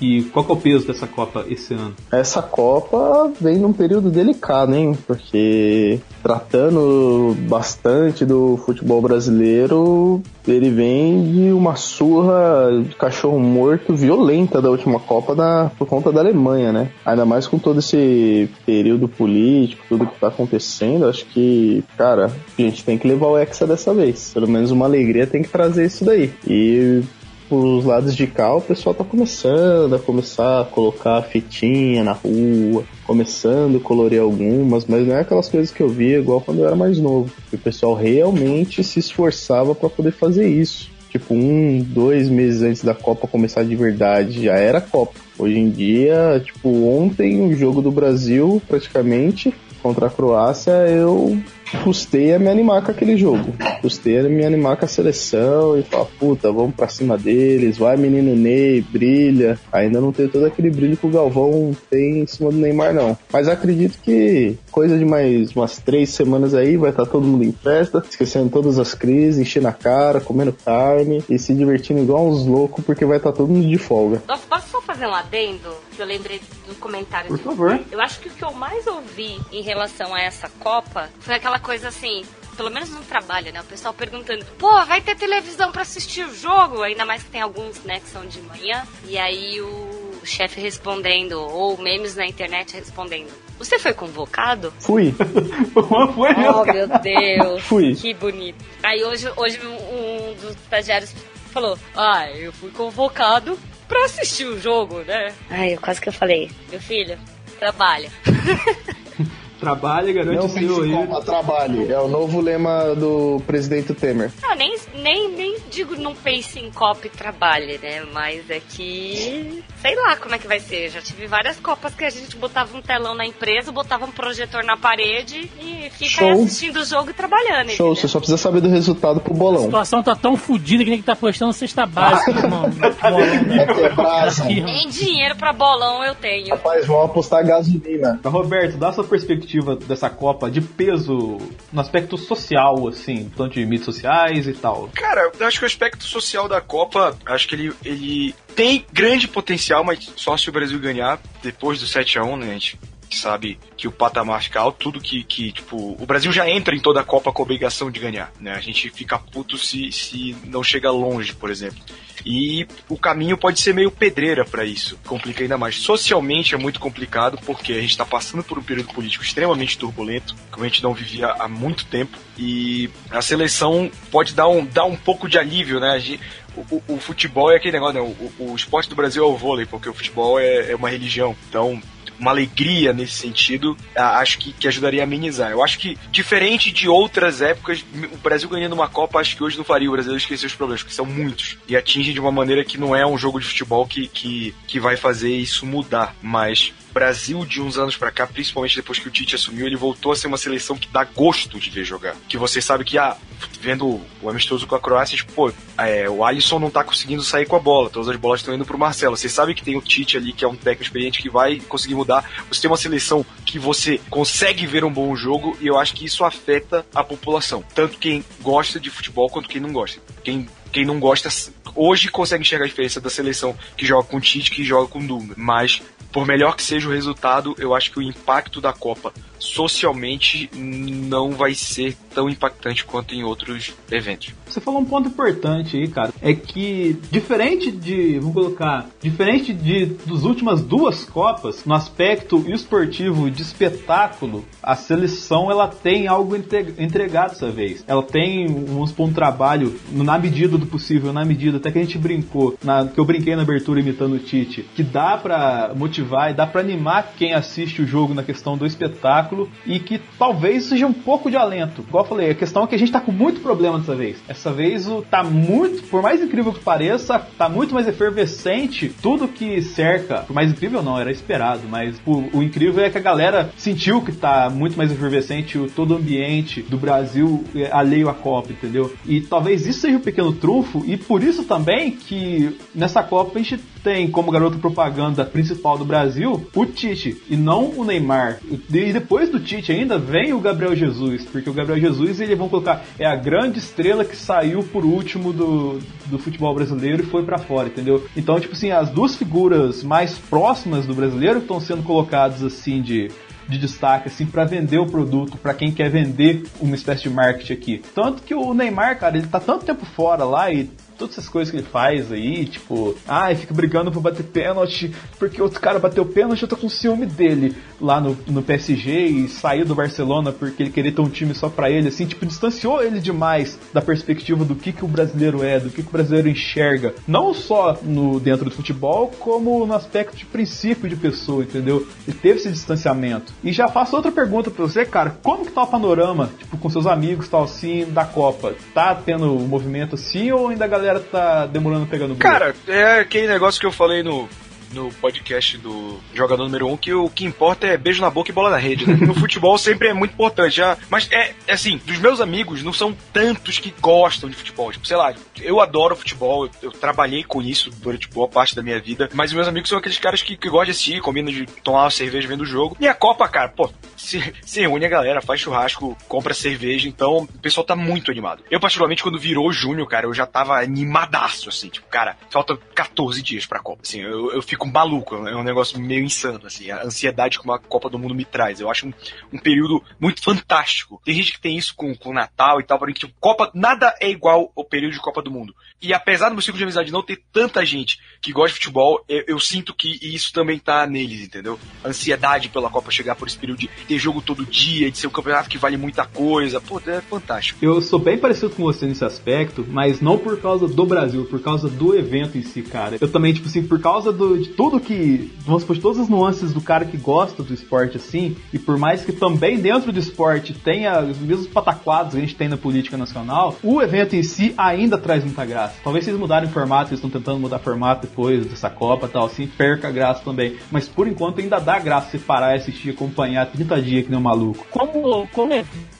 E qual é o peso dessa Copa esse ano?
Essa Copa vem num período delicado, hein? Porque tratando bastante do futebol brasileiro, ele vem de uma surra de cachorro morto violenta da última Copa da, por conta da Alemanha, né? Ainda mais com todo esse período político, tudo que tá acontecendo, acho que, cara, a gente tem que levar o Hexa dessa vez. Pelo menos uma alegria tem que trazer isso daí. E os lados de cá, o pessoal tá começando a começar a colocar fitinha na rua, começando a colorir algumas, mas não é aquelas coisas que eu via igual quando eu era mais novo. O pessoal realmente se esforçava para poder fazer isso. Tipo, um, dois meses antes da Copa começar de verdade, já era Copa. Hoje em dia, tipo, ontem o jogo do Brasil, praticamente, contra a Croácia, eu custei a me animar com aquele jogo. Custei a me animar com a seleção e falar, puta, vamos pra cima deles, vai menino Ney, brilha. Ainda não tem todo aquele brilho que o Galvão tem em cima do Neymar, não. Mas acredito que coisa de mais umas três semanas aí, vai estar todo mundo em festa, esquecendo todas as crises, enchendo a cara, comendo carne e se divertindo igual uns loucos, porque vai estar todo mundo de folga.
Posso só fazer um adendo? Que eu lembrei do comentário.
Por favor.
Eu acho que o que eu mais ouvi em relação a essa Copa foi aquela coisa assim, pelo menos no trabalho, né? O pessoal perguntando, pô, vai ter televisão pra assistir o jogo? Ainda mais que tem alguns, né, que são de manhã. E aí o chefe respondendo, ou memes na internet respondendo. Você foi convocado?
Fui.
foi
Oh, meu Deus.
Fui.
Que bonito. Aí hoje, hoje um dos estagiários falou, ah, eu fui convocado pra assistir o jogo, né? Ai, quase que eu falei, meu filho, trabalha.
Trabalha, garante
Não
o seu aí.
pense trabalhe. É o novo lema do presidente Temer.
Não, nem, nem, nem digo não pense em copa e trabalhe, né? Mas é que. Sei lá como é que vai ser. Já tive várias copas que a gente botava um telão na empresa, botava um projetor na parede e fica aí
Show.
assistindo o jogo e trabalhando.
Show, você só precisa saber do resultado pro
A
bolão.
situação tá tão fodida que nem que tá postando cesta básica, irmão. Bolão, né?
É.
Nem dinheiro pra bolão eu tenho.
Rapaz, vão apostar gasolina.
Roberto, dá sua perspectiva dessa Copa de peso no aspecto social, assim, tanto de mídias sociais e tal.
Cara, eu acho que o aspecto social da Copa, acho que ele, ele tem grande potencial, mas só se o Brasil ganhar depois do 7x1, né? A gente sabe que o patamar fica alto, tudo que, que, tipo, o Brasil já entra em toda a Copa com a obrigação de ganhar, né? A gente fica puto se, se não chega longe, por exemplo. E o caminho pode ser meio pedreira para isso, complica ainda mais. Socialmente é muito complicado porque a gente está passando por um período político extremamente turbulento, como a gente não vivia há muito tempo, e a seleção pode dar um, dar um pouco de alívio, né? O, o- o futebol é aquele negócio, né? O, o- o esporte do Brasil é o vôlei, porque o futebol é, é uma religião. Então, uma alegria nesse sentido, acho que, que ajudaria a amenizar. Eu acho que, diferente de outras épocas, o Brasil ganhando uma Copa, acho que hoje não faria o Brasil esquecer os problemas, porque são muitos. E atinge de uma maneira que não é um jogo de futebol que, que, que vai fazer isso mudar. Mas Brasil de uns anos pra cá, principalmente depois que o Tite assumiu, ele voltou a ser uma seleção que dá gosto de ver jogar. Que você sabe que, ah, vendo o amistoso com a Croácia, tipo, pô, é, o Alisson não tá conseguindo sair com a bola, todas as bolas estão indo pro Marcelo. Você sabe que tem o Tite ali, que é um técnico experiente que vai conseguir mudar. Você tem uma seleção que você consegue ver um bom jogo e eu acho que isso afeta a população. Tanto quem gosta de futebol quanto quem não gosta. Quem quem não gosta hoje consegue enxergar a diferença da seleção que joga com Tite que joga com Dunga. Mas por melhor que seja o resultado, eu acho que o impacto da Copa socialmente não vai ser tão impactante quanto em outros eventos.
Você falou um ponto importante aí, cara. É que, diferente de, vamos colocar, diferente de das últimas duas Copas, no aspecto esportivo de espetáculo, a seleção ela tem algo entre- entregado dessa vez. Ela tem, vamos supor, um trabalho na medida do possível, na medida, até que a gente brincou, na, que eu brinquei na abertura imitando o Tite, que dá pra motivar e dá pra animar quem assiste o jogo na questão do espetáculo e que talvez seja um pouco de alento. Igual eu falei, a questão é que a gente tá com muito problema dessa vez. Essa vez o tá muito, por mais incrível que pareça, tá muito mais efervescente tudo que cerca. Por mais incrível não, era esperado, mas o, o incrível é que a galera sentiu que tá muito mais efervescente o todo o ambiente do Brasil é, alheio à Copa, entendeu? E talvez isso seja um pequeno trunfo e por isso também que nessa Copa a gente tem como garoto propaganda principal do Brasil o Tite e não o Neymar. E depois depois do Tite ainda vem o Gabriel Jesus, porque o Gabriel Jesus eles vão colocar é a grande estrela que saiu por último do, do futebol brasileiro e foi para fora, entendeu? Então, tipo assim, as duas figuras mais próximas do brasileiro estão sendo colocadas assim de de destaque assim para vender o produto para quem quer vender uma espécie de marketing aqui. Tanto que o Neymar, cara, ele tá tanto tempo fora lá e todas essas coisas que ele faz aí, tipo, ah, fica brigando por bater pênalti, porque outro cara bateu pênalti, eu tô com ciúme dele lá no, no PSG e saiu do Barcelona porque ele queria ter um time só pra ele, assim, tipo, distanciou ele demais da perspectiva do que, que o brasileiro é, do que, que o brasileiro enxerga, não só no dentro do futebol, como no aspecto de princípio de pessoa, entendeu? Ele teve esse distanciamento. E já faço outra pergunta pra você, cara, como que tá o panorama, tipo, com seus amigos, tal, assim, da Copa? Tá tendo um movimento assim ou ainda a galera galera tá demorando pegando?
Cara, é aquele negócio que eu falei no, no podcast do jogador número 1 um, que o que importa é beijo na boca e bola na rede. Né? No futebol sempre é muito importante. Já, mas é, é assim, dos meus amigos não são tantos que gostam de futebol. Tipo, sei lá, eu adoro futebol, eu, eu trabalhei com isso durante boa parte da minha vida, mas meus amigos são aqueles caras que, que gostam de assistir, combinam de tomar uma cerveja vendo o jogo. E a Copa, cara, pô, se, se reúne a galera, faz churrasco, compra cerveja, então o pessoal tá muito animado. Eu, particularmente, quando virou junho, cara, eu já tava animadaço, assim, tipo, cara, falta 14 dias pra Copa. Assim, eu, eu fico fico maluco, é um negócio meio insano, assim, a ansiedade que uma Copa do Mundo me traz. Eu acho um, um período muito fantástico. Tem gente que tem isso com, com Natal e tal, porque tipo, Copa, nada é igual ao período de Copa do Mundo. E apesar do meu ciclo de amizade não ter tanta gente que gosta de futebol, eu, eu sinto que isso também tá neles, entendeu? A ansiedade pela Copa chegar por esse período de ter jogo todo dia, de ser um campeonato que vale muita coisa, pô, é fantástico.
Eu sou bem parecido com você nesse aspecto, mas não por causa do Brasil, por causa do evento em si, cara. Eu também, tipo assim, por causa do, tudo que. Vamos supor, todas as nuances do cara que gosta do esporte assim, e por mais que também dentro do esporte tenha os mesmos pataquados que a gente tem na política nacional, o evento em si ainda traz muita graça. Talvez vocês mudarem o formato, eles estão tentando mudar formato depois dessa Copa e tal, assim, perca a graça também. Mas por enquanto ainda dá graça você parar e assistir, acompanhar 30 dias que nem um maluco.
Como, como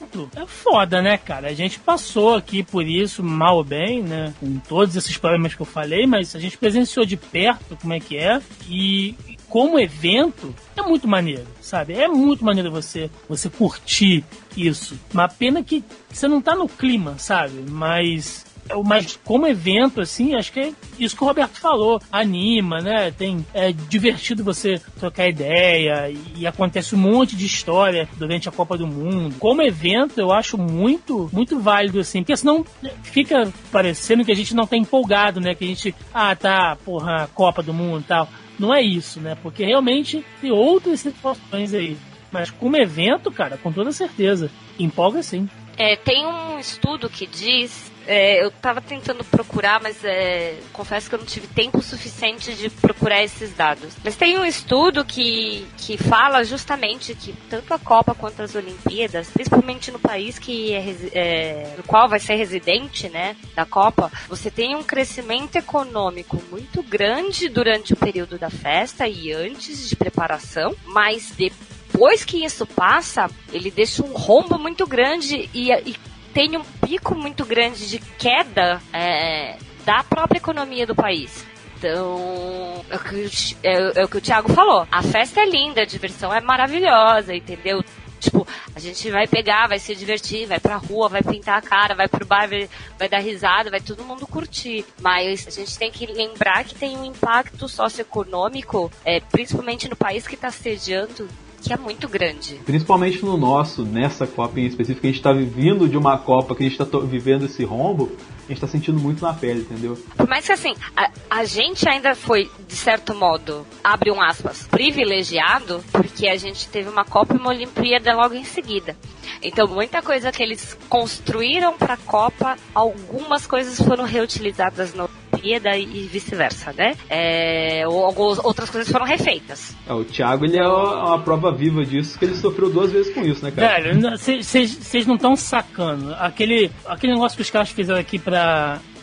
evento, é foda, né, cara? A gente passou aqui por isso, mal ou bem, né? Com todos esses problemas que eu falei, mas a gente presenciou de perto como é que é. E como evento, é muito maneiro, sabe? É muito maneiro você, você curtir isso. Uma pena que você não tá no clima, sabe? Mas mas como evento, assim, acho que é isso que o Roberto falou. Anima, né? Tem, é divertido você trocar ideia e, acontece um monte de história durante a Copa do Mundo. Como evento, eu acho muito, muito válido, assim, porque senão fica parecendo que a gente não tá empolgado, né? Que a gente, ah, tá, porra, Copa do Mundo e tal. Não é isso, né? Porque realmente tem outras situações aí. Mas como evento, cara, com toda certeza, empolga sim.
É, tem um estudo que diz é, eu estava tentando procurar, mas é, confesso que eu não tive tempo suficiente de procurar esses dados. Mas tem um estudo que, que fala justamente que tanto a Copa quanto as Olimpíadas, principalmente no país que é, é, no qual vai ser residente, né, da Copa, você tem um crescimento econômico muito grande durante o período da festa e antes de preparação, mas depois que isso passa, ele deixa um rombo muito grande e, e tem um pico muito grande de queda é, da própria economia do país. Então, é o, que, é, é o que o Thiago falou. A festa é linda, a diversão é maravilhosa, entendeu? Tipo, a gente vai pegar, vai se divertir, vai pra rua, vai pintar a cara, vai pro bar, vai, vai, dar risada, vai todo mundo curtir. Mas a gente tem que lembrar que tem um impacto socioeconômico, é, principalmente no país que está sediando que é muito grande.
Principalmente no nosso, nessa Copa em específico, a gente está vivendo de uma Copa que a gente está vivendo esse rombo, a gente tá sentindo muito na pele, entendeu?
Por mais que assim, a, a gente ainda foi, de certo modo, abre um aspas, privilegiado, porque a gente teve uma Copa e uma Olimpíada logo em seguida. Então, muita coisa que eles construíram para a Copa, algumas coisas foram reutilizadas na Olimpíada e vice-versa, né? É, ou, algumas outras coisas foram refeitas.
É, o Thiago, ele é uma prova viva disso, que ele sofreu duas vezes com isso, né, cara?
Velho, vocês não estão sacando. Aquele, aquele negócio que os caras fizeram aqui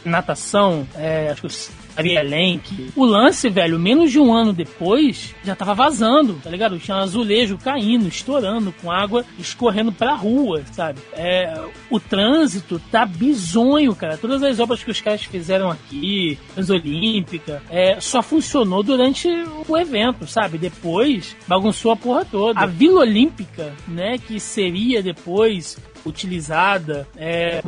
natação, é, acho que Maria. O lance, velho, menos de um ano depois, já tava vazando, tá ligado? Tinha um azulejo caindo, estourando, com água escorrendo pra rua, sabe? É, o trânsito tá bizonho, cara. Todas as obras que os caras fizeram aqui, as é, só funcionou durante o evento, sabe? Depois bagunçou a porra toda. A Vila Olímpica, né, que seria depois utilizada é,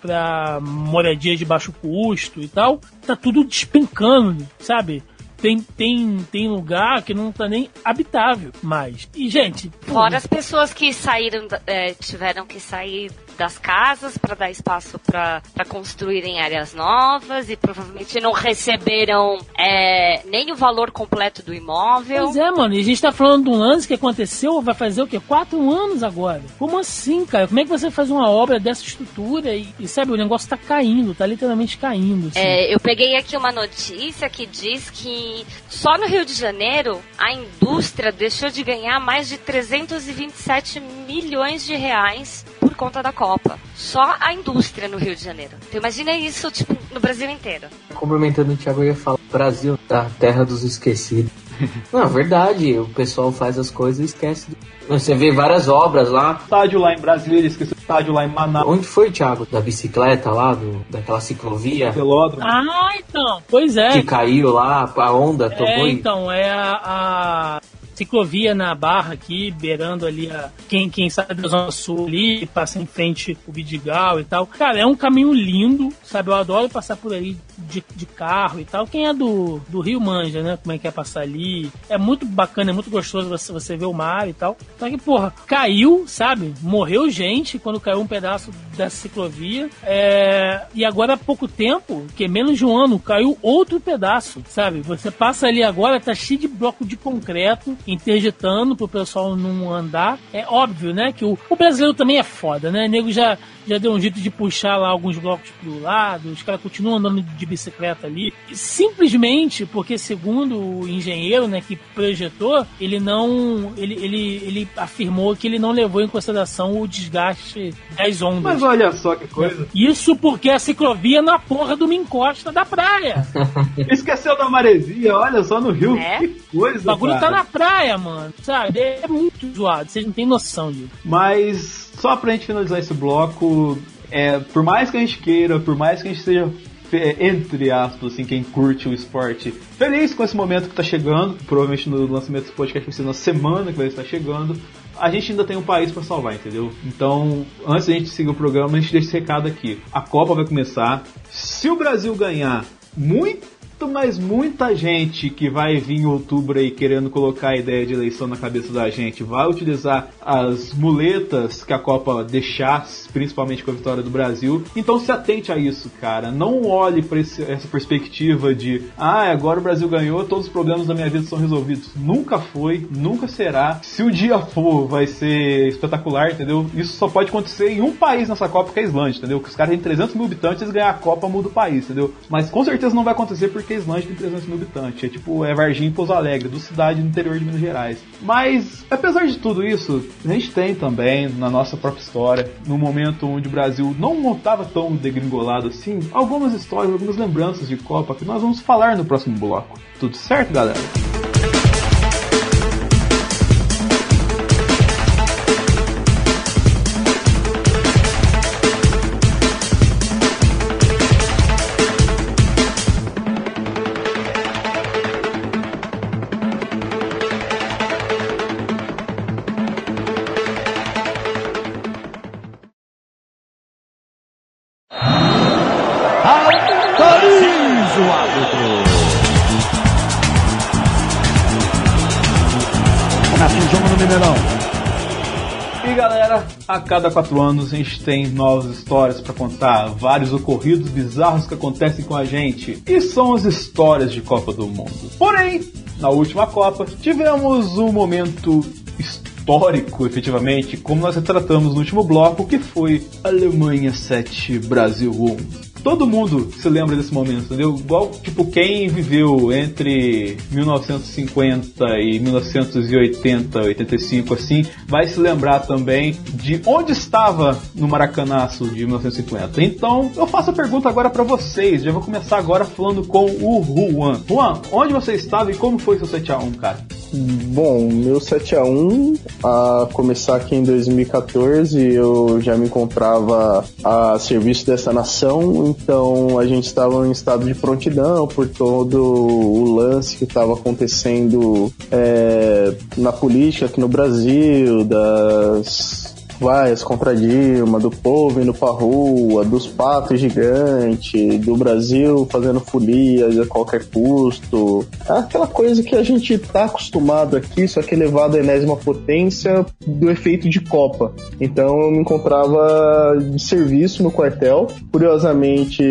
para moradia de baixo custo e tal, tá tudo despencando, sabe? Tem, tem, tem lugar que não tá nem habitável mais. E, gente.
Fora as pessoas que saíram, é, tiveram que sair das casas para dar espaço para construírem áreas novas e provavelmente não receberam é, nem o valor completo do imóvel.
Pois é, mano, e a gente tá falando de um lance que aconteceu, vai fazer o quê? Quatro anos agora. Como assim, cara? Como é que você faz uma obra dessa estrutura e, e sabe, o negócio tá caindo, tá literalmente caindo. Assim.
É, eu peguei aqui uma notícia que diz que só no Rio de Janeiro a indústria deixou de ganhar mais de 327 milhões de reais por conta da Copa. Só a indústria no Rio de Janeiro. Então imagina isso, tipo, no Brasil inteiro.
Complementando o Thiago, eu ia falar, Brasil, a terra dos esquecidos. Não, verdade, o pessoal faz as coisas e esquece. Você vê várias obras lá.
Estádio lá em Brasília, esqueci o estádio lá em Manaus.
Onde foi, Thiago? Da bicicleta lá, do, daquela ciclovia?
Velódromo.
Ah, então, pois é.
Que caiu lá, a onda tomou.
É, então, é a, a ciclovia na Barra aqui, beirando ali a. Quem, quem sai da Zona Sul ali, passa em frente o Vidigal e tal. Cara, é um caminho lindo, sabe? Eu adoro passar por ali de, de carro e tal. Quem é do, do Rio manja, né? Como é que é passar ali. É muito bacana, é muito gostoso você, você ver o mar e tal. Só que, porra, caiu, sabe? Morreu gente quando caiu um pedaço dessa ciclovia. É... E agora há pouco tempo, que é menos de um ano, caiu outro pedaço, sabe? Você passa ali agora, tá cheio de bloco de concreto interditando pro pessoal não andar. É óbvio, né, que o, o brasileiro também é foda, né? O nego já já deu um jeito de puxar lá alguns blocos pro lado, os caras continuam andando de bicicleta ali, simplesmente porque, segundo o engenheiro, né, que projetou, ele não, ele, ele, ele afirmou que ele não levou em consideração o desgaste das ondas.
Mas olha só que coisa.
Isso porque a ciclovia na porra de uma encosta da praia.
Esqueceu da maresia, olha só no Rio,
É?
que coisa,
O bagulho
cara.
tá na praia, mano, sabe? É muito zoado, vocês não têm noção disso.
Mas só pra gente finalizar esse bloco, é, por mais que a gente queira, por mais que a gente seja entre aspas, assim, quem curte o esporte, feliz com esse momento que tá chegando, provavelmente no lançamento desse podcast vai ser na semana que vai estar chegando. A gente ainda tem um país pra salvar, entendeu? Então, antes da gente seguir o programa, a gente deixa esse recado aqui. A Copa vai começar. Se o Brasil ganhar, muito mas muita gente que vai vir em outubro aí querendo colocar a ideia de eleição na cabeça da gente vai utilizar as muletas que a Copa deixar, principalmente com a vitória do Brasil. Então se atente a isso, cara. Não olhe para essa perspectiva de ah, agora o Brasil ganhou, todos os problemas da minha vida são resolvidos. Nunca foi, nunca será. Se o dia for, vai ser espetacular, entendeu? Isso só pode acontecer em um país nessa Copa, que é a Islândia, entendeu? Que os caras têm 300 mil habitantes, eles ganham a Copa, muda o país, entendeu? Mas com certeza não vai acontecer porque a Islândia tem 300 mil habitantes. É tipo, é Varginha e Pouso Alegre, do cidade do interior de Minas Gerais. Mas, apesar de tudo isso, a gente tem também, na nossa própria história, no momento onde o Brasil não estava tão degringolado assim, algumas histórias, algumas lembranças de Copa que nós vamos falar no próximo bloco. Tudo certo, galera?
Autoriza o árbitro. Começa o jogo no Mineirão.
E galera, a cada quatro anos a gente tem novas histórias pra contar, vários ocorridos bizarros que acontecem com a gente, e são as histórias de Copa do Mundo. Porém, na última Copa, tivemos um momento histórico, efetivamente, como nós retratamos no último bloco, que foi Alemanha 7, Brasil 1. Todo mundo se lembra desse momento, entendeu? Igual, tipo, quem viveu entre 1950 e 1980, 85, assim, vai se lembrar também de onde estava no Maracanaço de 1950. Então, eu faço a pergunta agora para vocês. Já vou começar agora falando com o Juan. Juan, onde você estava e como foi seu 7x1, cara?
Bom, meu 7x1, a começar aqui em 2014, eu já me encontrava a serviço dessa nação, então a gente estava em estado de prontidão por todo o lance que estava acontecendo é, na política aqui no Brasil, das vaias contra Dilma, do povo indo pra rua, dos patos gigantes, do Brasil fazendo folias a qualquer custo. É aquela coisa que a gente tá acostumado aqui, só que elevado à enésima potência do efeito de Copa. Então eu me encontrava de serviço no quartel. Curiosamente,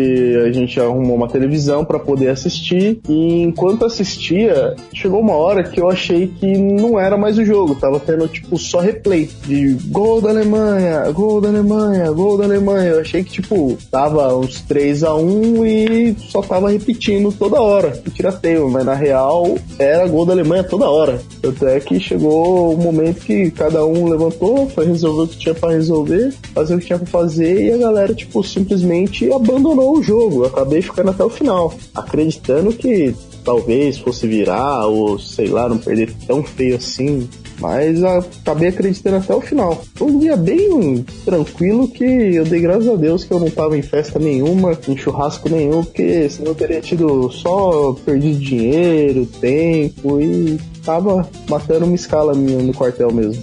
a gente arrumou uma televisão para poder assistir e enquanto assistia, chegou uma hora que eu achei que não era mais o jogo, tava tendo tipo só replay de gol da Alemanha, gol da Alemanha, gol da Alemanha. Eu achei que, tipo, tava uns 3 a 1 e só tava repetindo toda hora o tirateio, mas na real era gol da Alemanha toda hora. Até que chegou o momento que cada um levantou, foi resolver o que tinha para resolver, fazer o que tinha pra fazer e a galera, tipo, simplesmente abandonou o jogo. Eu acabei ficando até o final, acreditando que talvez fosse virar ou sei lá, não perder tão feio assim. Mas acabei acreditando até o final. Um dia bem tranquilo que eu dei graças a Deus que eu não tava em festa nenhuma, em churrasco nenhum, porque senão eu teria tido só perdido dinheiro, tempo e tava matando uma escala minha no quartel mesmo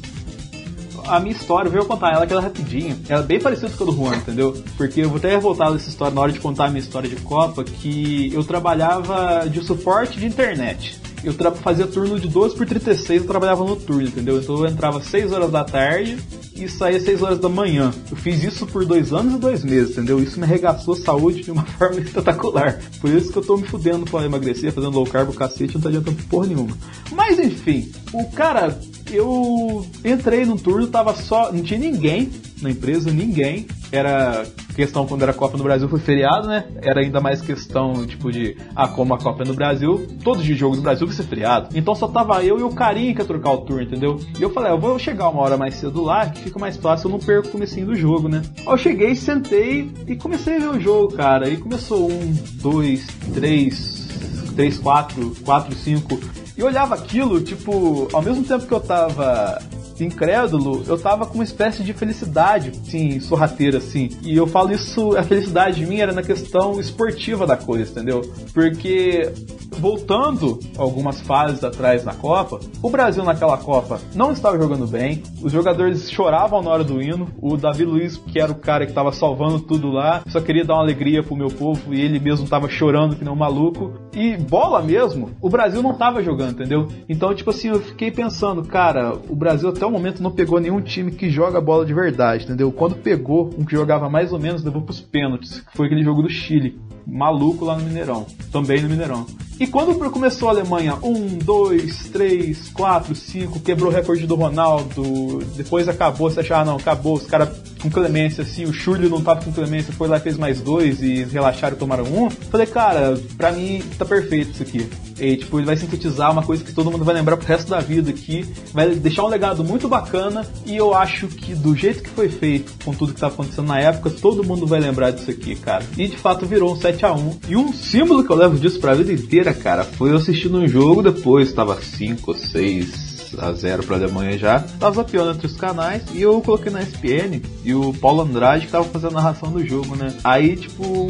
a minha história, eu vou contar ela aquela rapidinho. Ela é bem parecida com a do Juan, entendeu? Porque eu vou até voltar dessa história na hora de contar a minha história de Copa, que eu trabalhava de suporte de internet eu fazia turno de 12 por 36, eu trabalhava no turno, entendeu? Então eu entrava 6 horas da tarde e saía 6 horas da manhã. Eu fiz isso por dois anos e dois meses, entendeu? Isso me arregaçou a saúde de uma forma espetacular. Por isso que eu tô me fudendo pra emagrecer, fazendo low carb, o cacete, não tá adiantando porra nenhuma. Mas enfim, o cara, eu entrei no turno, tava só. Não tinha ninguém na empresa, ninguém. Era questão quando era Copa no Brasil foi feriado, né? Era ainda mais questão, tipo, de ah, como a Copa é no Brasil, todos os jogos do Brasil vai ser feriado. Então só tava eu e o carinha que ia trocar o turno, entendeu? E eu falei, ah, eu vou chegar uma hora mais cedo lá, que fica mais fácil, eu não perco o comecinho do jogo, né? Aí eu cheguei, sentei e comecei a ver o jogo, cara. E começou um, dois, três, três, quatro, quatro, cinco. E olhava aquilo, tipo, ao mesmo tempo que eu tava incrédulo, eu tava com uma espécie de felicidade, sim, sorrateira, assim. E eu falo isso, a felicidade de mim era na questão esportiva da coisa, entendeu? Porque voltando algumas fases atrás na Copa, o Brasil naquela Copa não estava jogando bem, os jogadores choravam na hora do hino, o Davi Luiz, que era o cara que estava salvando tudo lá, só queria dar uma alegria pro meu povo e ele mesmo estava chorando que nem um maluco. E bola mesmo, o Brasil não estava jogando, entendeu? Então, tipo assim, eu fiquei pensando, cara, o Brasil até o momento não pegou nenhum time que joga bola de verdade, entendeu? Quando pegou um que jogava mais ou menos, levou pros pênaltis, que foi aquele jogo do Chile maluco lá no Mineirão. Também no Mineirão. E quando começou a Alemanha, 1, 2, 3, 4, 5, quebrou o recorde do Ronaldo, depois acabou, você achava, ah, não, acabou, os caras com clemência, assim, o Chulio não tava com clemência, foi lá e fez mais dois e relaxaram e tomaram um. Falei, cara, pra mim tá perfeito isso aqui. E, tipo, ele vai sintetizar uma coisa que todo mundo vai lembrar pro resto da vida aqui, vai deixar um legado muito bacana e eu acho que do jeito que foi feito, com tudo que tá acontecendo na época, todo mundo vai lembrar disso aqui, cara. E de fato virou um 7 a 1 E um símbolo que eu levo disso pra vida inteira, cara, foi eu assistindo um jogo depois, tava 5 ou 6 a 0 pra Alemanha já. Tava zapeando entre os canais e eu coloquei na SPN e o Paulo Andrade que tava fazendo a narração do jogo, né? Aí, tipo,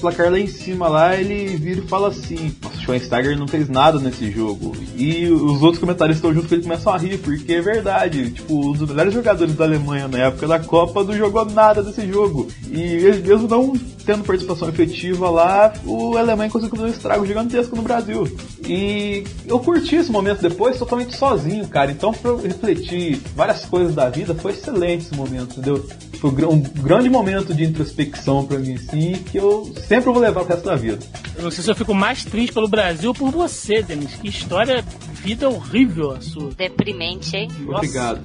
placar lá em cima lá, ele vira e fala assim: o Schweinsteiger não fez nada nesse jogo. E os outros comentários estão junto com ele começam a rir, porque é verdade. Tipo, os melhores jogadores da Alemanha na época da Copa não jogou nada desse jogo. E eles mesmo não tendo participação efetiva lá, o Alemanha conseguiu fazer um estrago gigantesco no Brasil. E eu curti esse momento depois totalmente sozinho, cara. Então, pra eu refletir várias coisas da vida, foi excelente esse momento, entendeu? Foi um grande momento de introspecção para mim, sim, que eu sempre vou levar pro resto da vida.
Eu não sei se eu fico mais triste pelo Brasil ou por você, Denis. Que história, vida horrível a sua.
Deprimente, hein?
Obrigado.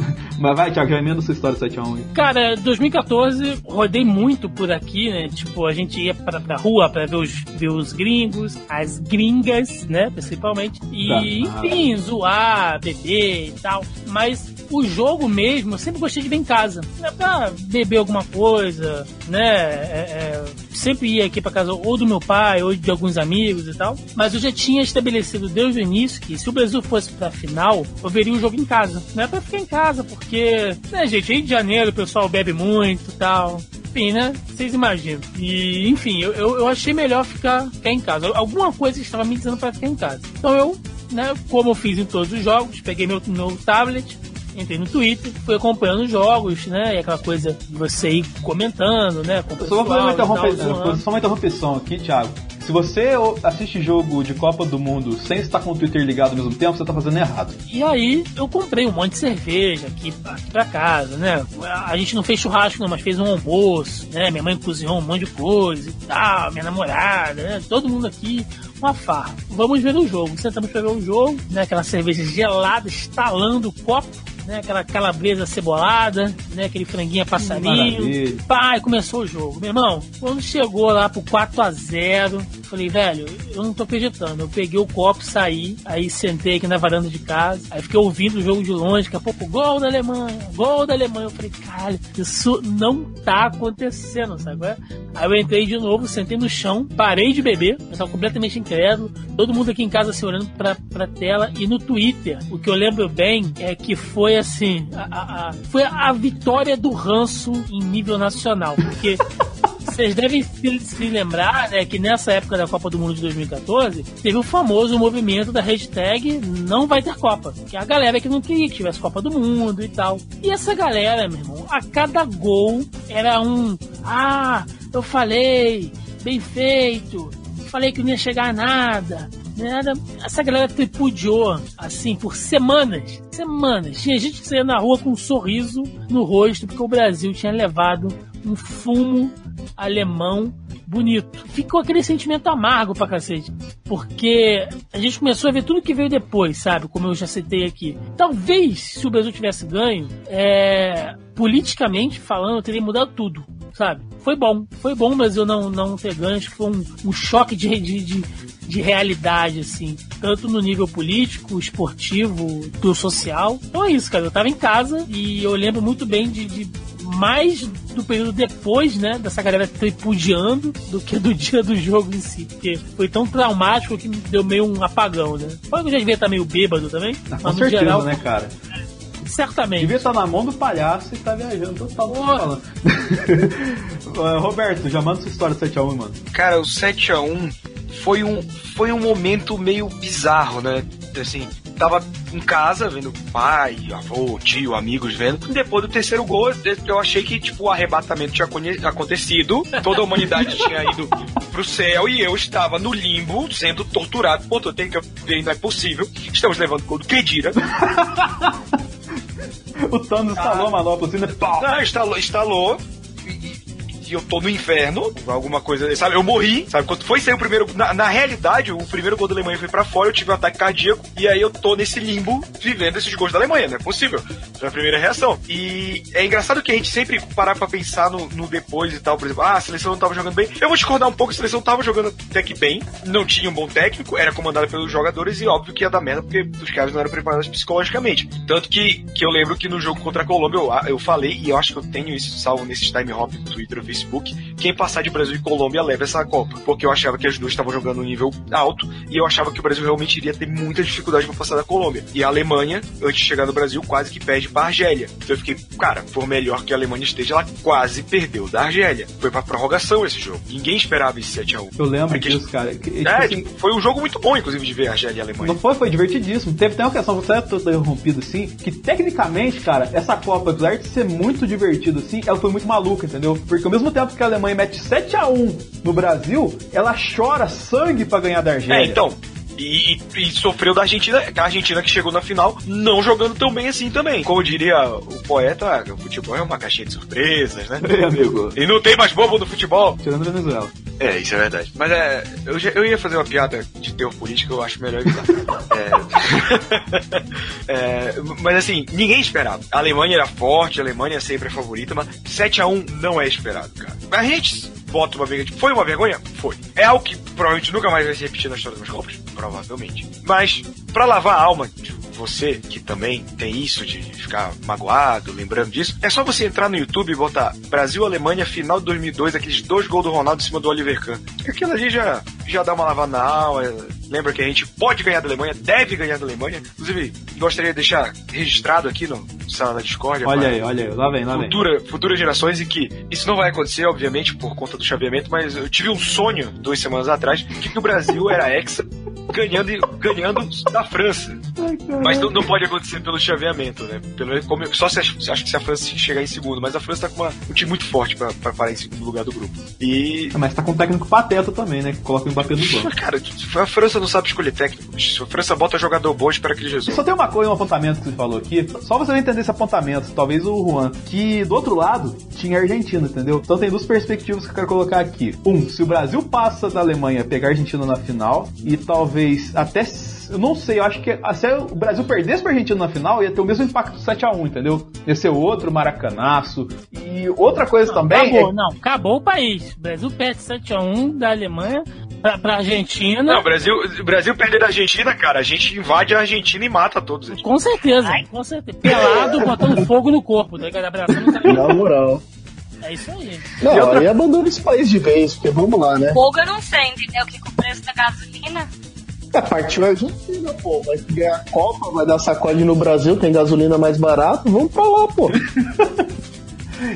Mas vai, Thiago, já emenda sua história 7x1 aí.
Cara, 2014, rodei muito por aqui, né? Tipo, a gente ia pra, pra rua pra ver os, ver os gringos, as gringas, né? Principalmente. E,
Tá.
enfim, zoar, beber e tal. Mas o jogo mesmo, eu sempre gostei de ver em casa. Né? Pra beber alguma coisa, né? É, é, sempre ia aqui pra casa ou do meu pai ou de alguns amigos e tal. Mas eu já tinha estabelecido desde o início que se o Brasil fosse pra final, eu veria o jogo em casa. Não é pra ficar em casa, porque, né, gente, Rio de Janeiro o pessoal bebe muito e tal. Enfim, né? Vocês imaginam. E, enfim, eu, eu, eu achei melhor ficar, ficar em casa. Alguma coisa estava me dizendo pra ficar em casa. Então eu, né, como eu fiz em todos os jogos, peguei meu, meu tablet, entrei no Twitter, fui acompanhando os jogos, né? E aquela coisa de você ir comentando, né? Com
só vou fazer uma, só uma interrupção aqui, Thiago. Se você assiste jogo de Copa do Mundo sem estar com o Twitter ligado ao mesmo tempo, você tá fazendo errado.
E aí eu comprei um monte de cerveja aqui, aqui pra casa, né? A gente não fez churrasco não, mas fez um almoço, né? Minha mãe cozinhou um monte de coisa e tal, minha namorada, né? Todo mundo aqui, uma farra. Vamos ver o jogo. Sentamos pra ver o jogo, né? Aquela cerveja gelada, estalando o copo. Né, aquela calabresa cebolada, né, aquele franguinho a passarinho.
Maravilha.
Pai, começou o jogo. Meu irmão, quando chegou lá pro 4 a 0 falei, velho, eu não tô acreditando. Eu peguei o copo, saí, aí sentei aqui na varanda de casa, aí fiquei ouvindo o jogo de longe, daqui a pouco, gol da Alemanha, gol da Alemanha. Eu falei, caralho, isso não tá acontecendo, sabe? é? Aí eu entrei de novo, sentei no chão, parei de beber, eu tava completamente incrédulo, todo mundo aqui em casa se olhando pra, pra tela, e no Twitter, o que eu lembro bem é que foi assim, a, a- foi a vitória do ranço em nível nacional, porque vocês devem se, se lembrar né, que nessa época da Copa do Mundo de 2014 teve o famoso movimento da hashtag não vai ter Copa. Que é a galera que não queria que tivesse Copa do Mundo e tal. E essa galera, meu irmão, a cada gol era um. Ah, eu falei, bem feito, falei que não ia chegar a nada. Nada. Essa galera tripudiou, assim, por semanas. Semanas. Tinha gente que saía na rua com um sorriso no rosto, porque o Brasil tinha levado um fumo alemão bonito. Ficou aquele sentimento amargo pra cacete. Porque a gente começou a ver tudo que veio depois, sabe? Como eu já citei aqui. Talvez, se o Brasil tivesse ganho, é, politicamente falando, teria mudado tudo, sabe? Foi bom. Foi bom o Brasil não, não ter ganho. Acho que foi um, um choque de, de, de, de realidade, assim. Tanto no nível político, esportivo, do social. Então é isso, cara. Eu tava em casa e eu lembro muito bem de- de mais do período depois, né, dessa galera tripudiando do que do dia do jogo em si. Porque foi tão traumático que me deu meio um apagão, né? Pode que eu já devia estar meio bêbado também.
Ah, com
mas no
certeza,
geral,
né, cara?
certamente.
Devia estar na mão do palhaço e tá viajando total. falando. Roberto, já manda sua história 7x1, mano.
Cara, o 7x1 foi um, foi um momento meio bizarro, né? Assim, tava em casa vendo pai, avô, tio, amigos vendo. Depois do terceiro gol, eu achei que, tipo, o arrebatamento tinha acontecido, toda a humanidade tinha ido pro céu e eu estava no limbo, sendo torturado. Pô, eu tenho que ver, não é possível. Estamos levando gol do Kedira.
O Thanos instalou a manopla assim, né?
Não, instalou, instalou. E, e- e eu tô no inferno, alguma coisa, sabe? Eu morri, sabe? Quando foi sair o primeiro. Na, na realidade, o primeiro gol da Alemanha foi pra fora, eu tive um ataque cardíaco, e aí eu tô nesse limbo vivendo esses gols da Alemanha, não é possível. Foi a primeira reação. E é engraçado que a gente sempre parar pra pensar no, no depois e tal, por exemplo, ah, a seleção não tava jogando bem. Eu vou discordar um pouco, a seleção tava jogando até que bem, não tinha um bom técnico, era comandada pelos jogadores, e óbvio que ia dar merda, porque os caras não eram preparados psicologicamente. Tanto que, que eu lembro que no jogo contra a Colômbia eu, eu falei, e eu acho que eu tenho isso salvo nesses time hop do Twitter ou Facebook, quem passar de Brasil e Colômbia leva essa Copa. Porque eu achava que as duas estavam jogando um nível alto, e eu achava que o Brasil realmente iria ter muita dificuldade pra passar da Colômbia. E a Alemanha, antes de chegar no Brasil, quase que perde pra Argélia. Então eu fiquei, cara, por melhor que a Alemanha esteja, ela quase perdeu da Argélia. Foi pra prorrogação esse jogo. Ninguém esperava esse 7x1.
Eu lembro
Porque-
disso, cara. Que,
É,
assim,
tipo, foi um jogo muito bom, inclusive, de ver Argélia e Alemanha.
Não foi, foi divertidíssimo. Teve até uma questão, você é todo interrompido assim, que tecnicamente, cara, essa Copa, apesar de ser muito divertido assim, ela foi muito maluca, entendeu? Porque ao mesmo tempo que a Alemanha mete 7x1 no Brasil, ela chora sangue pra ganhar da Argélia.
É, então. E, e- e sofreu da Argentina, a Argentina que chegou na final não jogando tão bem assim também. Como diria o poeta, o futebol é uma caixinha de surpresas, né?
Ei, amigo.
E não tem mais bobo no futebol.
Tirando Venezuela.
É, isso é verdade. Mas é, eu, já- eu ia fazer uma piada de teor político, eu acho melhor evitar. é, é, mas assim, ninguém esperava. A Alemanha era forte, a Alemanha sempre é favorita, mas 7x1 não é esperado, cara. A gente bota uma vergonha. Foi uma vergonha? Foi. É algo que provavelmente nunca mais vai se repetir na história das Copas? Provavelmente. Mas, pra lavar a alma de você, que também tem isso de ficar magoado, lembrando disso, é só você entrar no YouTube e botar Brasil-Alemanha final de 2002, aqueles dois gols do Ronaldo em cima do Oliver Kahn. Aquilo ali já, já dá uma lavada na alma. Lembra que a gente pode ganhar da Alemanha, deve ganhar da Alemanha. Inclusive, gostaria de deixar registrado aqui no Sala da Discord.
Olha aí, olha aí. Lá vem, lá vem.
Futura, futuras gerações e que isso não vai acontecer, obviamente, por conta do chaveamento, mas eu tive um sonho duas semanas atrás de que o Brasil era hexa ganhando, e- ganhando da França. Mas não, não pode acontecer pelo chaveamento, né? Pelo, como, só se a- acho que se a França chegar em segundo, mas a França tá com uma- um time muito forte pra, pra parar em segundo lugar do grupo. E.
Mas tá com um técnico pateta também, né? Que coloca o Mbappé no banco.
Cara, a França não sabe escolher técnico. Se a França bota jogador bom, espera que ele resolva.
Só tem uma coisa, um apontamento que você falou aqui. Só você não entender esse apontamento, talvez o Juan. Que do outro lado tinha a Argentina, entendeu? Então tem duas perspectivas que eu quero colocar aqui. Um, se o Brasil passa da Alemanha pegar a Argentina na final, e talvez até. Eu não sei, eu acho que se o Brasil perdesse pra Argentina na final, ia ter o mesmo impacto do 7x1, entendeu? Ia ser outro maracanaço. E outra coisa também.
Acabou,
é-
não, acabou o país. O Brasil perde 7x1 da Alemanha pra, pra Argentina.
Não, o Brasil, o Brasil perder da Argentina, cara, a gente invade a Argentina e mata todos eles.
Com certeza, com certeza. Pelado, botando fogo no corpo, o cara.
Na moral.
É isso aí.
Não,
E outra-
aí abandona esse país de vez, porque vamos lá, né?
Fogo eu não sei, entendeu? Que com o preço da gasolina.
É, partiu a Argentina, pô. Vai ganhar a Copa, vai dar sacode no Brasil, tem gasolina mais barato, vamos pra lá, pô.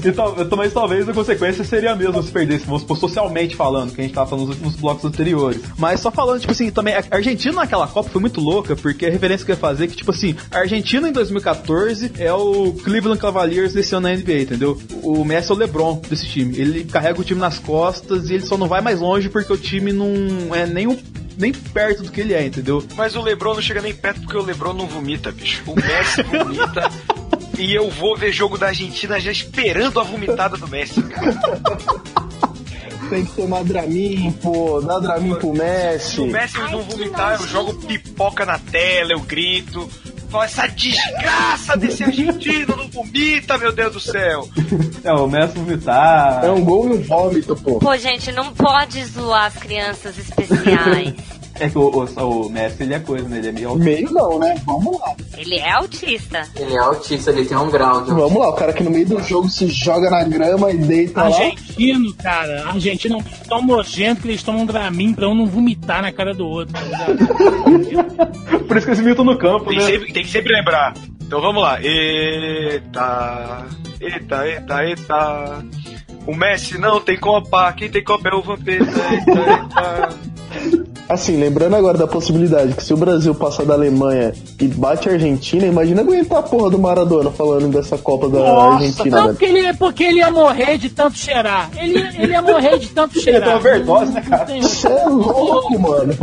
E tal, mas talvez a consequência seria a mesma se perdesse, vamos supor, socialmente falando, que a gente tava falando nos últimos blocos anteriores. Mas só falando, tipo assim, também, a Argentina naquela Copa foi muito louca, porque a referência que eu ia fazer é que, tipo assim, a Argentina em 2014 é o Cleveland Cavaliers desse ano na NBA, entendeu? O Messi é o LeBron desse time. Ele carrega o time nas costas e ele só não vai mais longe porque o time não é nem um nem perto do que ele é, entendeu?
Mas o Lebron não chega nem perto porque o Lebron não vomita, bicho. O Messi vomita. e eu vou ver jogo da Argentina já esperando a vomitada do Messi, cara.
Tem que tomar Dramin, pô, dá Dramin pro
Se
Messi.
o Messi não vomitar, eu jogo pipoca na tela, eu grito. Essa desgraça desse argentino não vomita, meu Deus do céu.
É, o Messi vomitar.
É um gol e um vômito, pô.
Pô, gente, não pode zoar as crianças especiais.
É que o, o, o Messi ele é coisa, né? Ele é meio
Meio não, né? Vamos lá.
Ele é autista.
Ele é autista, ele tem um grau de
Vamos lá, o cara que no meio do jogo se joga na grama e deita lá.
Argentino, cara, argentino é um tão nojento que eles tomam Dramin pra um não vomitar na cara do outro, tá ligado?
Por isso que eles mitam no campo,
Tem,
né?
sempre, tem que sempre lembrar. Então vamos lá. Eita, eita, eita, eita. O Messi não tem Copa. Quem tem Copa é o Vampeta. Eita, eita.
Assim, lembrando agora da possibilidade que se o Brasil passar da Alemanha e bate a Argentina, imagina aguentar a porra do Maradona falando dessa Copa da Argentina,
não,
velho.
porque ele, porque ele ia morrer de tanto cheirar. Ele, ele ia morrer de tanto cheirar.
tem uma overdose, né, cara?
Você é louco, mano.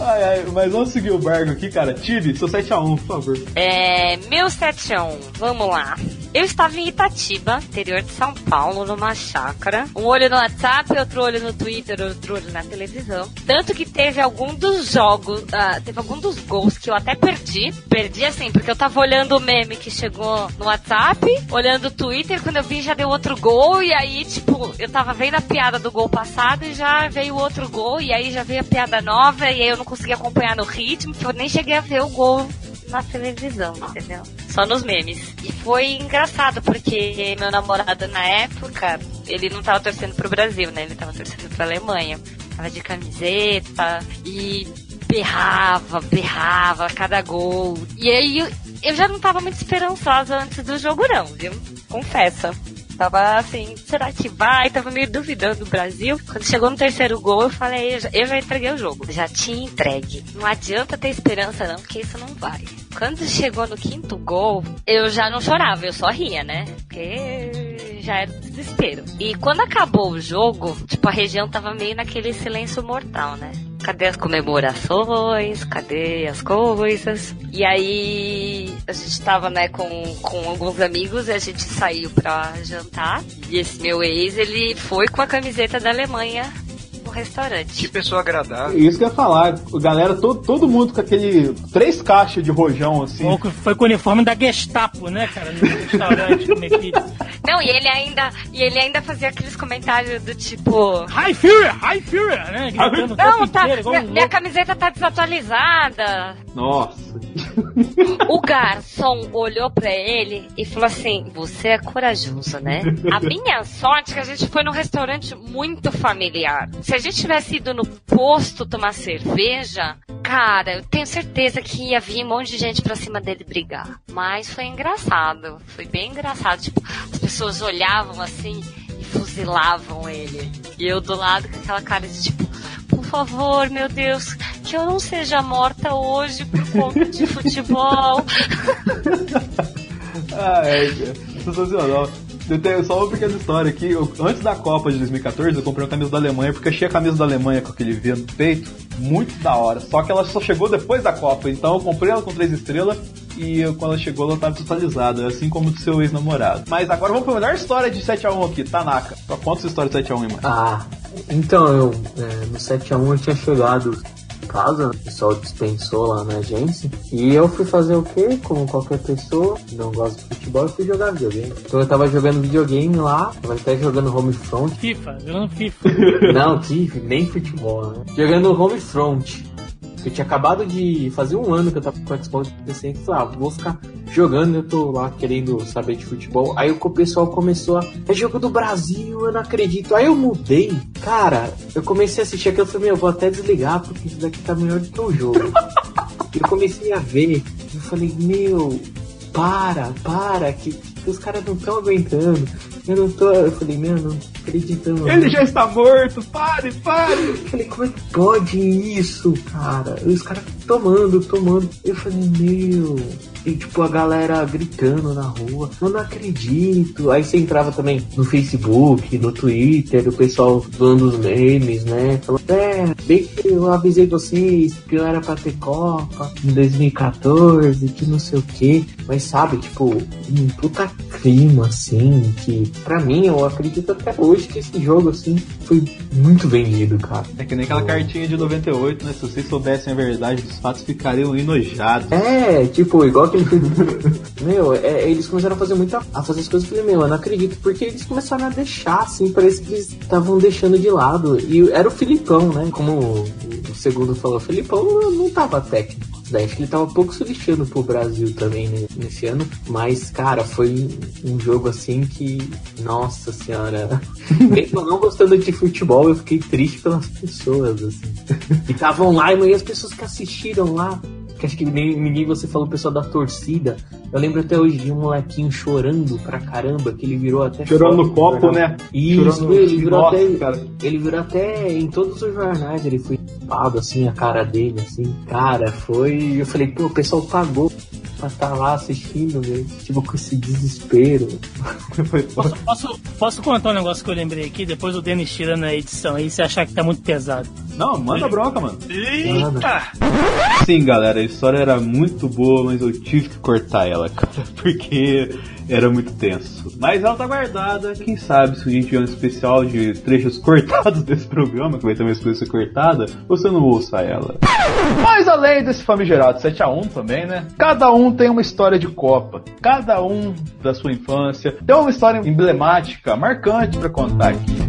Ai, ai, mas vamos seguir o barco aqui, cara. Tive, seu 7x1, por favor.
É, meu 71, vamos lá. Eu estava em Itatiba, interior de São Paulo, numa chácara. Um olho no WhatsApp, outro olho no Twitter, outro olho na televisão. Tanto que teve algum dos jogos, ah, teve algum dos gols que eu até perdi. Perdi assim, porque eu tava olhando o meme que chegou no WhatsApp, olhando o Twitter, quando eu vi já deu outro gol, e aí, tipo, eu tava vendo a piada do gol passado e já veio outro gol, e aí já veio a piada nova, e aí eu não consegui acompanhar no ritmo, que eu nem cheguei a ver o gol na televisão, entendeu? Só nos memes. E foi engraçado, porque meu namorado na época, ele não tava torcendo pro Brasil, né? Ele tava torcendo pra Alemanha. Tava de camiseta e berrava, berrava a cada gol. E aí eu, já não tava muito esperançosa antes do jogo, não, viu? Confessa. Tava assim, será que vai? Tava meio duvidando do Brasil. Quando chegou no terceiro gol, eu falei, eu já, eu já entreguei o jogo. Já tinha entregue. Não adianta ter esperança, não, porque isso não vai. Quando chegou no quinto gol, eu já não chorava, eu só ria, né? Porque já era desespero. E quando acabou o jogo, tipo, a região tava meio naquele silêncio mortal, né? Cadê as comemorações? Cadê as coisas? E aí a gente tava, né, com, com alguns amigos e a gente saiu pra jantar. E esse meu ex, ele foi com a camiseta da Alemanha no restaurante.
Que pessoa agradável.
Isso que eu ia falar, galera, todo, todo mundo com aquele três caixas de rojão assim.
Ou foi com o uniforme da Gestapo, né, cara? No restaurante comer pizza.
Não, e ele ainda, e ele ainda fazia aqueles comentários do tipo.
High Fury, High Fury, né? Gritando
Não, tá,
inteiro,
minha, minha camiseta tá desatualizada.
Nossa.
O garçom olhou pra ele e falou assim: Você é corajoso, né? A minha sorte é que a gente foi num restaurante muito familiar. Se a gente tivesse ido no posto tomar cerveja, cara, eu tenho certeza que ia vir um monte de gente pra cima dele brigar. Mas foi engraçado. Foi bem engraçado. Tipo, as pessoas olhavam assim e fuzilavam ele. E eu do lado com aquela cara de tipo. Por favor, meu Deus, que eu não seja morta hoje por conta de futebol.
Ah, é, cara. sensacional. Eu tenho só uma pequena história aqui. Eu- antes da Copa de 2014, eu comprei uma camisa da Alemanha, porque achei a camisa da Alemanha com aquele V no peito muito da hora. Só que ela só chegou depois da Copa, então eu comprei ela com três estrelas e eu- quando ela chegou ela estava totalizada, assim como do seu ex-namorado. Mas agora vamos pra melhor história de 7x1 aqui, Tanaka. Só conta essa história de 7x1 aí, mano.
Ah, então eu é, no 7x1 eu tinha chegado casa, o pessoal dispensou lá na agência. E eu fui fazer o quê? Como qualquer pessoa, não gosta de futebol, eu fui jogar videogame. Então eu tava jogando videogame lá, tava até jogando Homefront.
FIFA, jogando FIFA.
Não, que nem futebol, né? Jogando Homefront. Eu tinha acabado de fazer um ano que eu tava com o Xbox 360 e falei, ah, vou ficar jogando, eu tô lá querendo saber de futebol. Aí o pessoal começou a. É jogo do Brasil, eu não acredito. Aí eu mudei. Cara, eu comecei a assistir aquilo e falei, meu, eu vou até desligar, porque isso daqui tá melhor do que o jogo. eu comecei a ver, eu falei, meu, para, para, que, que os caras não estão aguentando. Eu não tô. Eu falei, meu, não acreditando.
Ele já está morto, pare, pare!
Eu falei, como é que pode isso, cara? E os caras tomando, tomando. Eu falei, meu. E tipo, a galera gritando na rua, eu não acredito. Aí você entrava também no Facebook, no Twitter, o pessoal dando os memes, né? Falando, é, bem que eu avisei vocês que eu era pra ter Copa em 2014, que não sei o que. Mas sabe, tipo, um puta clima, assim, que pra mim, eu acredito até hoje que esse jogo, assim, foi muito vendido, cara.
É que nem aquela cartinha de 98, né? Se vocês soubessem a verdade dos fatos, ficariam enojados.
É, tipo, igual filme. meu, é, eles começaram a fazer muita. a fazer as coisas. Eu falei, meu, eu não acredito, porque eles começaram a deixar, assim, parece que eles estavam deixando de lado. E era o Filipão, né? Como o, o segundo falou, o Filipão não, não tava técnico. Daí acho que ele tava um pouco se lixando pro Brasil também né, nesse ano. Mas, cara, foi um jogo assim que. Nossa senhora. Mesmo não gostando de futebol, eu fiquei triste pelas pessoas, assim. E estavam lá, e as pessoas que assistiram lá que acho que ninguém você falou, o pessoal da torcida. Eu lembro até hoje de um molequinho chorando pra caramba, que ele virou até.
Chorando no copo,
jornal.
né?
Isso, ele virou
Nossa,
até.
cara.
Ele virou até em todos os jornais, ele foi assim, a cara dele, assim. Cara, foi. Eu falei, pô, o pessoal pagou pra estar lá assistindo, velho. Tipo, com esse desespero.
Posso, posso, posso contar um negócio que eu lembrei aqui, depois o Denis tirando a edição aí, se achar que tá muito pesado.
Não, manda bronca, mano.
Eita!
Sim, galera, a história era muito boa, mas eu tive que cortar ela, cara, porque era muito tenso. Mas ela tá guardada, quem sabe se a gente tiver um especial de trechos cortados desse programa, que vai ter uma experiência cortada, você não ouça ela. Mas além desse famigerado 7x1 também, né? Cada um tem uma história de Copa. Cada um da sua infância. Tem uma história emblemática, marcante pra contar aqui.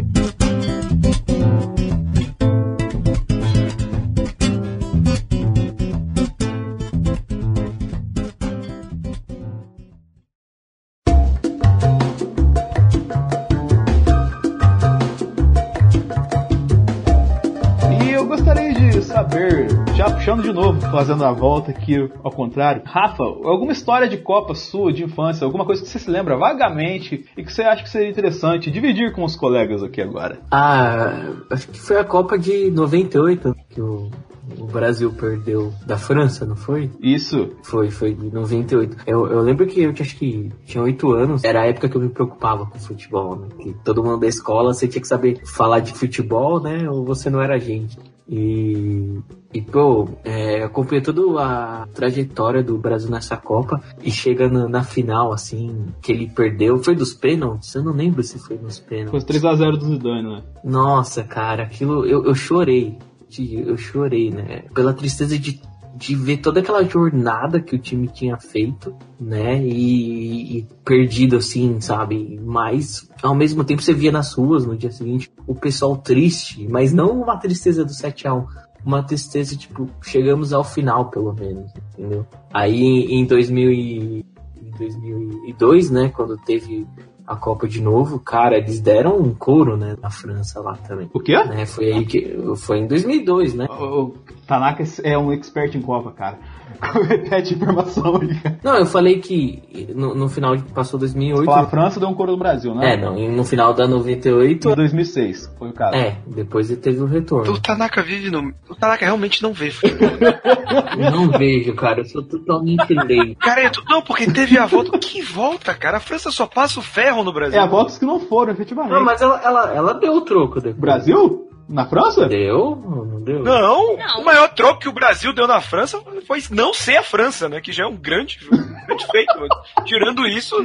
De novo, fazendo a volta aqui ao contrário, Rafa, alguma história de Copa sua, de infância, alguma coisa que você se lembra vagamente e que você acha que seria interessante dividir com os colegas aqui agora?
Ah, acho que foi a Copa de 98 que o, o Brasil perdeu da França, não foi?
Isso.
Foi, foi de 98. Eu, eu lembro que eu tinha- acho que tinha 8 anos, era a época que eu me preocupava com futebol, né? Que todo mundo da escola você tinha que saber falar de futebol, né? Ou você não era gente. E, e pô, é, acompanhei toda a trajetória do Brasil nessa Copa e chega na, na final, assim, que ele perdeu. Foi dos pênaltis? Eu não lembro se foi nos pênaltis.
Foi 3x0 do Zidane, né?
Nossa, cara, aquilo eu, eu chorei. Eu chorei, né? Pela tristeza de, de ver toda aquela jornada que o time tinha feito, né? E, e perdido assim, sabe? Mas ao mesmo tempo você via nas ruas no dia seguinte o pessoal triste, mas não uma tristeza do 7 a 1 uma tristeza, tipo, chegamos ao final, pelo menos, entendeu? Aí em 2000 e, em 2002, né, quando teve a Copa de novo, cara, eles deram um couro, né, na França lá também.
O quê?
Né, foi aí que foi em 2002, né?
O, o Tanaka é um expert em Copa, cara. Repete a informação aí, cara.
Não, eu falei que no, no final passou 2008.
Fala, a França deu um couro no Brasil, né?
É, não, e no final da 98.
Em 2006, foi o caso.
É, depois ele teve o retorno.
O Tanaka vive no. O Tanaka realmente não vê futebol.
não vejo, cara, eu sou totalmente leigo.
Cara, eu, não, porque teve a volta. Que volta, cara? A França só passa o ferro no Brasil.
É, a volta que não foram, efetivamente.
Não, mas ela, ela, ela deu o troco depois.
Brasil? Na França?
Deu? Não deu?
Não, não, o maior troco que o Brasil deu na França foi não ser a França, né? Que já é um grande, um grande feito. Tirando isso.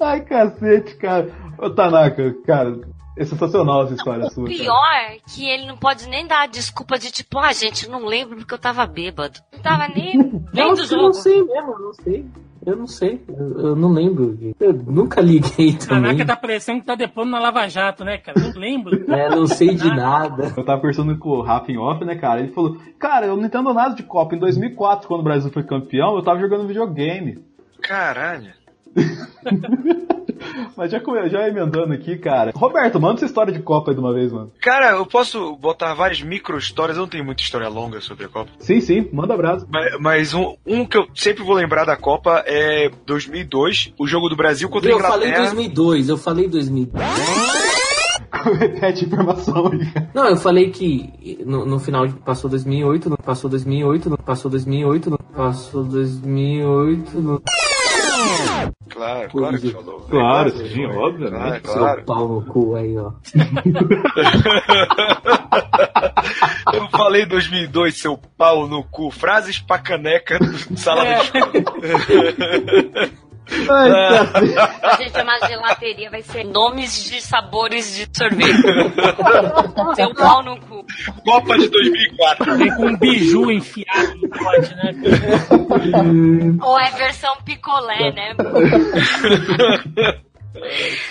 Ai, cacete, cara. Ô, Tanaka, cara, é sensacional essa história
o
sua.
O pior é que ele não pode nem dar a desculpa de tipo, ah, gente, não lembro porque eu tava bêbado. Não tava nem, nem
não,
do
eu
jogo.
não sei mesmo, não sei. Eu não sei, eu, eu não lembro. Eu nunca liguei também.
Caraca, dá pressão que tá depondo na Lava Jato, né, cara? Não lembro.
É, não sei de nada.
Eu tava conversando com o Rafa em off, né, cara? Ele falou, cara, eu não entendo nada de Copa. Em 2004, quando o Brasil foi campeão, eu tava jogando videogame.
Caralho.
Mas já, já emendando aqui, cara. Roberto, manda essa história de Copa aí de uma vez, mano.
Cara, eu posso botar várias micro histórias, eu não tenho muita história longa sobre a Copa.
Sim, sim, manda abraço.
Mas, mas um, um, que eu sempre vou lembrar da Copa é 2002, o jogo do Brasil contra
eu
a Inglaterra.
Eu falei 2002, eu falei 2002.
Repete a informação aí.
Não, eu falei que no, no final passou 2008, no, passou 2008, no, passou 2008, no, passou 2008, no...
Claro, claro que falou.
Claro, sim, óbvio, né?
Claro, claro.
Seu pau no cu aí, ó.
Eu falei 2002, seu pau no cu. Frases pra caneca do sala
É.
de escola.
Ai,
A gente chamar de gelateria vai ser nomes de sabores de sorvete. Seu pau no cu.
Copa de 2004.
Vem com um biju enfiado no pote, né?
Ou é versão picolé, né?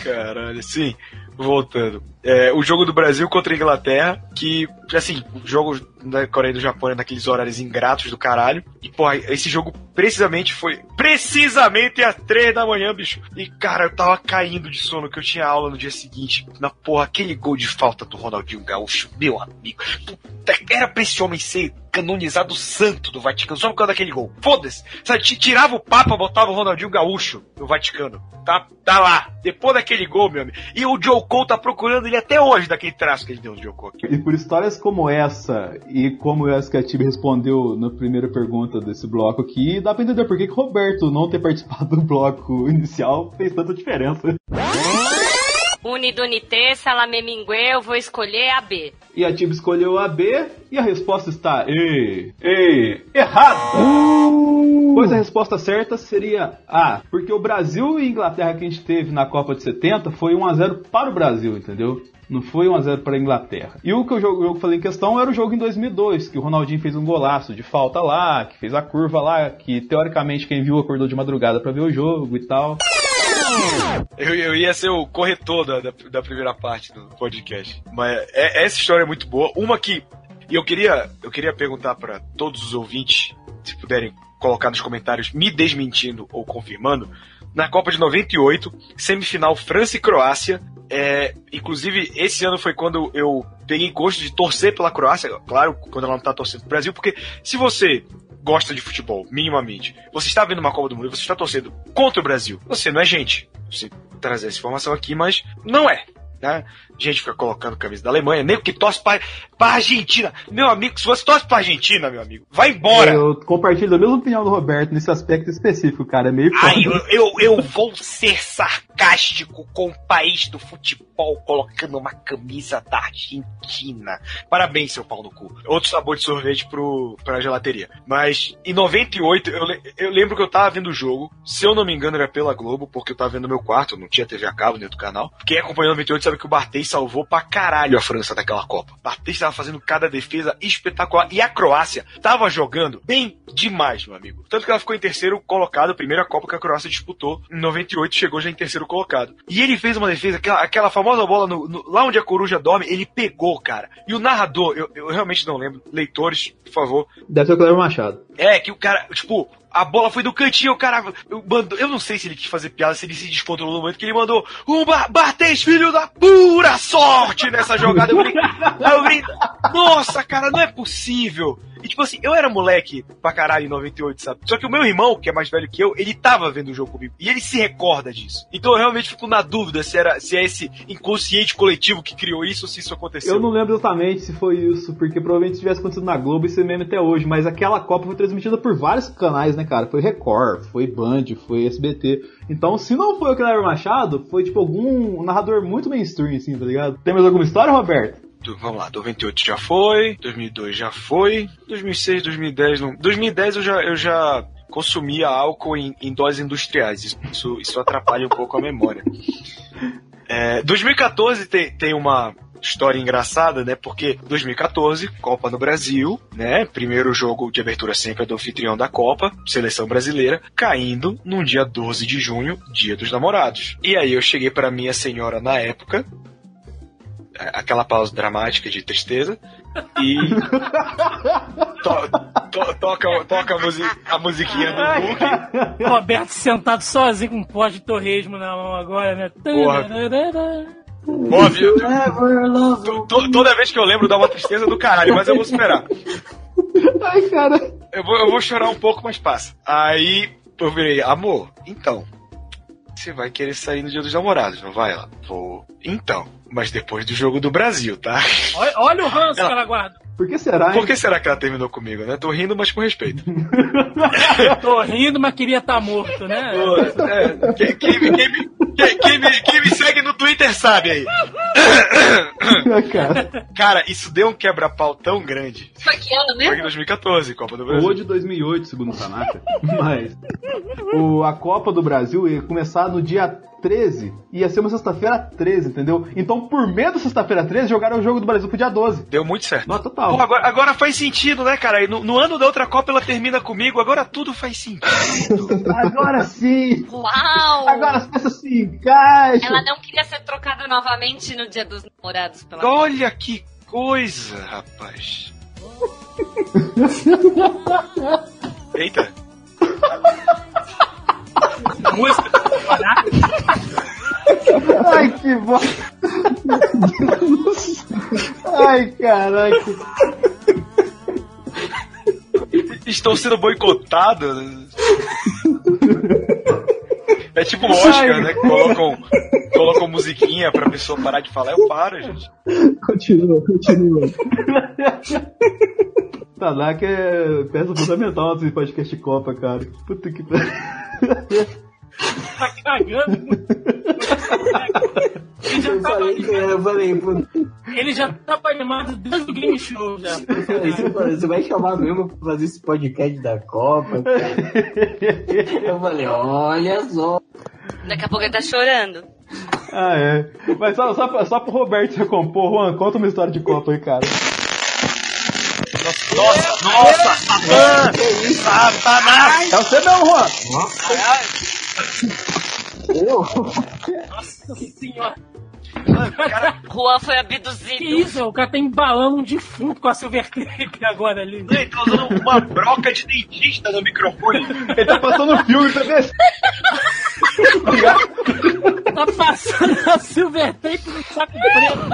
Caralho, sim. Voltando. É, o jogo do Brasil contra a Inglaterra, que, assim, o jogo da Coreia e do Japão é naqueles horários ingratos do caralho. E, porra, esse jogo precisamente foi. Precisamente às três da manhã, bicho. E, cara, eu tava caindo de sono, que eu tinha aula no dia seguinte. Na porra, aquele gol de falta do Ronaldinho Gaúcho, meu amigo. Puta, era pra esse homem ser canonizado santo do Vaticano, só por causa daquele gol. Foda-se. Tirava o Papa, botava o Ronaldinho Gaúcho no Vaticano. Tá, tá lá. Depois daquele gol, meu amigo. E o Joe Cole tá procurando ele até hoje, daquele traço que ele deu Joe Cole.
E por histórias como essa, e como a Tibi respondeu na primeira pergunta desse bloco aqui, dá pra entender por que que o Roberto não ter participado do bloco inicial fez tanta diferença.
Unidunité, salamemingue, eu vou escolher a B.
E a Tibi escolheu a B, e a resposta está E, E, errada! Pois a resposta certa seria A, porque o Brasil e Inglaterra que a gente teve na Copa de 70 foi 1x0 para o Brasil, entendeu? Não foi 1x0 para a Inglaterra. E o que eu, jogo, eu falei em questão era o jogo em 2002, que o Ronaldinho fez um golaço de falta lá, que fez a curva lá, que teoricamente quem viu acordou de madrugada para ver o jogo e tal.
Eu, eu ia ser o corretor da, da, da primeira parte do podcast. Mas é- essa história é muito boa. Uma que. E eu queria, eu queria perguntar para todos os ouvintes, se puderem colocar nos comentários, me desmentindo ou confirmando. Na Copa de 98, semifinal França e Croácia. É, inclusive, esse ano foi quando eu peguei gosto de torcer pela Croácia. Claro, quando ela não tá torcendo pro Brasil, porque se você gosta de futebol, minimamente, você está vendo uma Copa do Mundo e você está torcendo contra o Brasil, você não é gente. Você trazer essa informação aqui, mas não é. Né? Gente fica colocando camisa da Alemanha, nego que torce pra, pra Argentina. Meu amigo, se você torce pra Argentina, meu amigo, vai embora.
Eu compartilho a mesma opinião do Roberto nesse aspecto específico, cara. É meio
Ai, eu, eu, eu vou ser sarcástico com o país do futebol colocando uma camisa da Argentina. Parabéns, seu pau no cu. Outro sabor de sorvete pro, pra gelateria. Mas em 98, eu, eu lembro que eu tava vendo o jogo. Se eu não me engano, era pela Globo, porque eu tava vendo no meu quarto, não tinha TV a cabo dentro do canal. Quem acompanhou 98 sabe que o Barthez salvou pra caralho a França daquela Copa. Barthez tava fazendo cada defesa espetacular. E a Croácia tava jogando bem demais, meu amigo. Tanto que ela ficou em terceiro colocado, a primeira Copa que a Croácia disputou. Em 98 chegou já em terceiro colocado. E ele fez uma defesa, aquela, aquela famosa bola no- no- lá onde a coruja dorme, ele pegou, cara. E o narrador, eu, eu realmente não lembro. Leitores, por favor,
Deve ser o Cleber Machado.
é, que o cara, tipo, a bola foi do cantinho, o cara mandou, eu não sei se ele quis fazer piada, se ele se descontrolou no momento que ele mandou Bar Bartês, filho da pura sorte nessa jogada. Eu falei, eu falei, nossa, cara, não é possível. E tipo assim, eu era moleque pra caralho em 98, sabe? Só que o meu irmão, que é mais velho que eu, ele tava vendo o jogo comigo. E ele se recorda disso. Então eu realmente fico na dúvida se era se é esse inconsciente coletivo que criou isso ou se isso aconteceu.
Eu não lembro exatamente se foi isso, porque provavelmente se tivesse acontecido na Globo isso é meme até hoje, mas aquela Copa foi transmitida por vários canais, né, cara? Foi Record, foi Band, foi SBT. Então, se não foi o Cleber Machado, foi tipo algum narrador muito mainstream, assim, tá ligado? Tem mais alguma história, Roberto?
Do- Vamos lá, 98 já foi, 2002 já foi, 2006, 2010 não. 2010 eu já, eu já consumia álcool em, em doses industriais, isso, isso atrapalha um pouco a memória. É, 2014 tem, tem uma história engraçada, né? Porque 2014, Copa no Brasil, né? Primeiro jogo de abertura sempre é do anfitrião da Copa, seleção brasileira, caindo num dia 12 de junho, dia dos namorados. E aí eu cheguei para minha senhora na época, aquela pausa dramática de tristeza e to- to- toca, toca a, musi- a musiquinha do Hulk.
Roberto sentado sozinho com um pó de torresmo na mão agora, né?
Porra. Óbvio. To- to- toda vez que eu lembro dá uma tristeza do caralho, mas eu vou superar.
Ai, cara.
Eu vou, eu vou chorar um pouco, mas passa. Aí eu virei, amor, então. Você vai querer sair no dia dos namorados, não vai? Ela, vou. Então. Mas depois do jogo do Brasil, tá?
Olha, olha o ranço
Ela-
que ela guarda.
Por que será, hein?
Por que será que ela terminou comigo, né? Tô rindo, mas com respeito.
Tô rindo, mas queria estar morto, né?
Pô, é, quem, quem me- quem quem- quem me- quem me segue no Twitter sabe aí.
cara.
Cara, isso deu um quebra-pau tão grande.
Foi que ano
Foi em
mesmo?
2014, Copa do
Ou
Brasil.
de 2008, segundo o Tanaka. Mas o, a Copa do Brasil ia começar no dia 13. Ia ser uma sexta-feira 13, entendeu? Então, por medo da sexta-feira 13, jogaram o jogo do Brasil pro dia 12.
Deu muito certo.
Não, total.
Pô, agora, agora faz sentido, né, cara? E No, no ano da outra Copa ela termina comigo, agora tudo faz sentido.
Agora sim!
Uau!
Agora as peças se encaixam!
Ela não queria ser trocada novamente no dia dos namorados pela
Olha que coisa, rapaz. Eita.
Música.
Ai, que bosta! Ai, caraca!
Estão sendo boicotados. É tipo o Oscar, né? que Colocam, colocam musiquinha pra pessoa parar de falar. Eu paro, gente.
Continua, continua.
Tanaka é peça fundamental nesse podcast Copa, cara. Puta que pariu.
Tá cagando. Ele já
Eu
tava,
falei, eu falei, pô,
ele já tava animado desde o game show já.
você falou, você vai chamar mesmo pra fazer esse podcast da Copa? cara? Eu falei, olha só.
Daqui a pouco ele tá chorando.
Ah, é. Mas só, só, pra- só pro Roberto se compor, Juan, conta uma história de Copa aí, cara.
Nossa, nossa, Satã! Satanás!
É você não, Juan!
Eu?
Nossa senhora.
Cara,
Juan foi
Que
abduzido.
isso? O cara tá embalando um defunto com a Silver Tape agora ali.
ele tá usando uma broca de dentista no microfone.
Ele tá passando filme, tá vendo?
Tá passando a Silver Tape no saco preto.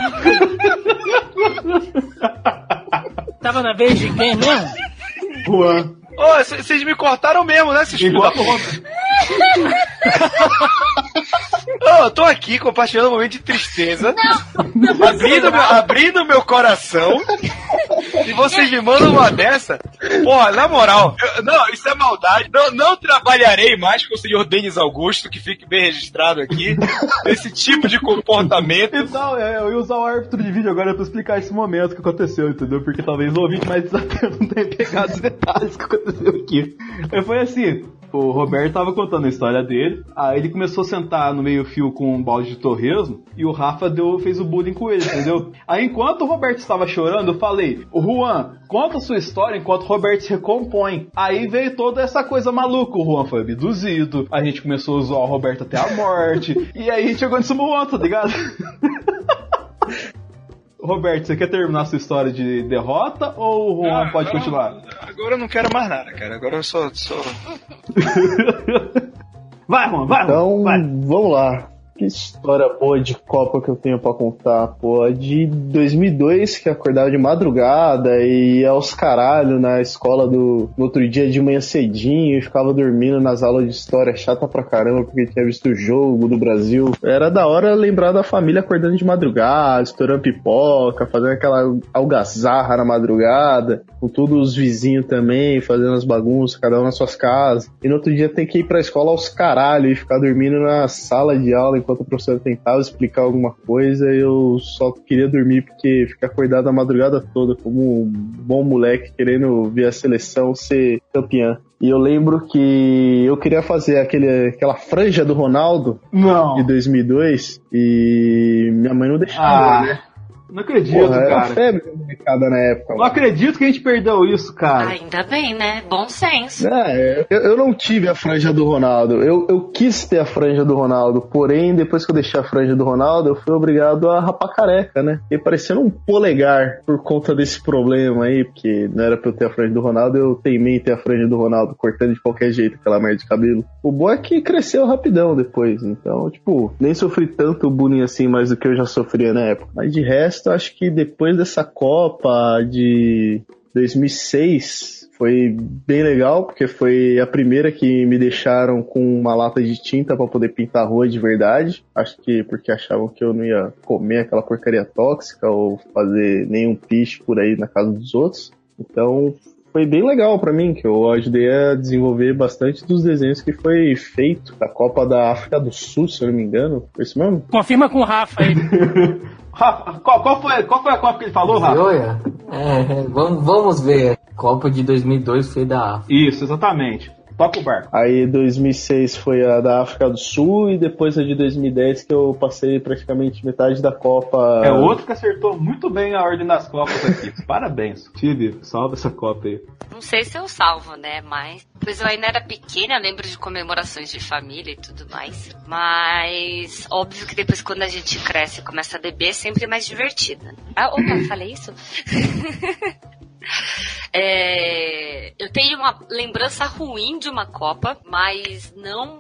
Tava na vez de quem mesmo?
Juan.
Ô, vocês me cortaram mesmo, né, seus filhos da puta? Oh, eu tô aqui compartilhando um momento de tristeza, abrindo, meu, abrindo meu coração, e vocês me mandam uma dessa. Porra, na moral, eu- não, isso é maldade. Não, não trabalharei mais com o senhor Denis Augusto, que fique bem registrado aqui, esse tipo de comportamento.
Então, é, eu ia usar o árbitro de vídeo agora pra explicar esse momento que aconteceu, entendeu? Porque talvez o ouvinte mais desatento não tenha pegado os detalhes que aconteceu aqui. Mas foi assim, o Roberto tava contando a história dele, aí ele começou a sentar no meio fio com um balde de torresmo, e o Rafa deu, fez o bullying com ele, entendeu? Aí enquanto o Roberto estava chorando, eu falei, o Juan, conta a sua história enquanto o Roberto se recompõe. Aí veio toda essa coisa maluca, o Juan foi abduzido, a gente começou a zoar o Roberto até a morte, e aí chegou nesse momento, tá ligado? Roberto, você quer terminar a sua história de derrota ou o Juan
Ah,
pode
agora-
continuar?
Agora eu não quero mais nada, cara. Agora eu só. só...
Vai, Juan, vai, Juan.
Então,
vai.
vamos lá. Que história boa de Copa que eu tenho pra contar, pô. De 2002, que acordava de madrugada e ia aos caralho na escola do no outro dia de manhã cedinho e ficava dormindo nas aulas de história chata pra caramba porque tinha visto o jogo do Brasil. Era da hora lembrar da família acordando de madrugada, estourando pipoca, fazendo aquela algazarra na madrugada, com todos os vizinhos também, fazendo as bagunças, cada um nas suas casas. E no outro dia tem que ir pra escola aos caralho e ficar dormindo na sala de aula enquanto o professor tentava explicar alguma coisa. Eu só queria dormir porque ficar acordado a madrugada toda, como um bom moleque querendo ver a seleção ser campeã. E eu lembro que eu queria fazer aquele, aquela franja do Ronaldo
Não.
de 2002 e minha mãe não deixava,
Ah,
né?
Não acredito,
Porra, era
cara.
febre molecada na época.
Não
mano.
acredito que a gente perdeu isso, cara.
Ainda bem, né? Bom senso.
É, eu, eu não tive a franja do Ronaldo. Eu, eu quis ter a franja do Ronaldo. Porém, depois que eu deixei a franja do Ronaldo, eu fui obrigado a rapar careca, né? E parecendo um polegar por conta desse problema aí, porque não era pra eu ter a franja do Ronaldo, eu teimei ter a franja do Ronaldo, cortando de qualquer jeito aquela merda de cabelo. O bom é que cresceu rapidão depois. Então, tipo, nem sofri tanto bullying assim mais do que eu já sofria na época. Mas de resto, acho que depois dessa Copa de 2006 foi bem legal, porque foi a primeira que me deixaram com uma lata de tinta para poder pintar a rua de verdade. Acho que porque achavam que eu não ia comer aquela porcaria tóxica ou fazer nenhum piche por aí na casa dos outros. Então foi bem legal para mim, que eu ajudei a desenvolver bastante dos desenhos que foi feito da Copa da África do Sul, se eu não me engano. Foi isso mesmo?
Confirma com o Rafa aí.
Rafa, qual, qual foi, qual foi a Copa que ele falou, Rafa?
Olha, é, vamos, vamos ver. Copa de 2002 foi da África.
Isso, exatamente. Toca o barco.
Aí 2006 foi a da África do Sul e depois a de 2010 que eu passei praticamente metade da Copa.
É outro que acertou muito bem a ordem das Copas aqui. Parabéns. Tive, salva essa Copa aí.
Não sei se eu salvo, né? Mas. Pois eu ainda era pequena, lembro de comemorações de família e tudo mais. Mas. Óbvio que depois, quando a gente cresce e começa a beber, é sempre mais divertido. Ah, opa, falei isso? É, eu tenho uma lembrança ruim de uma Copa, mas não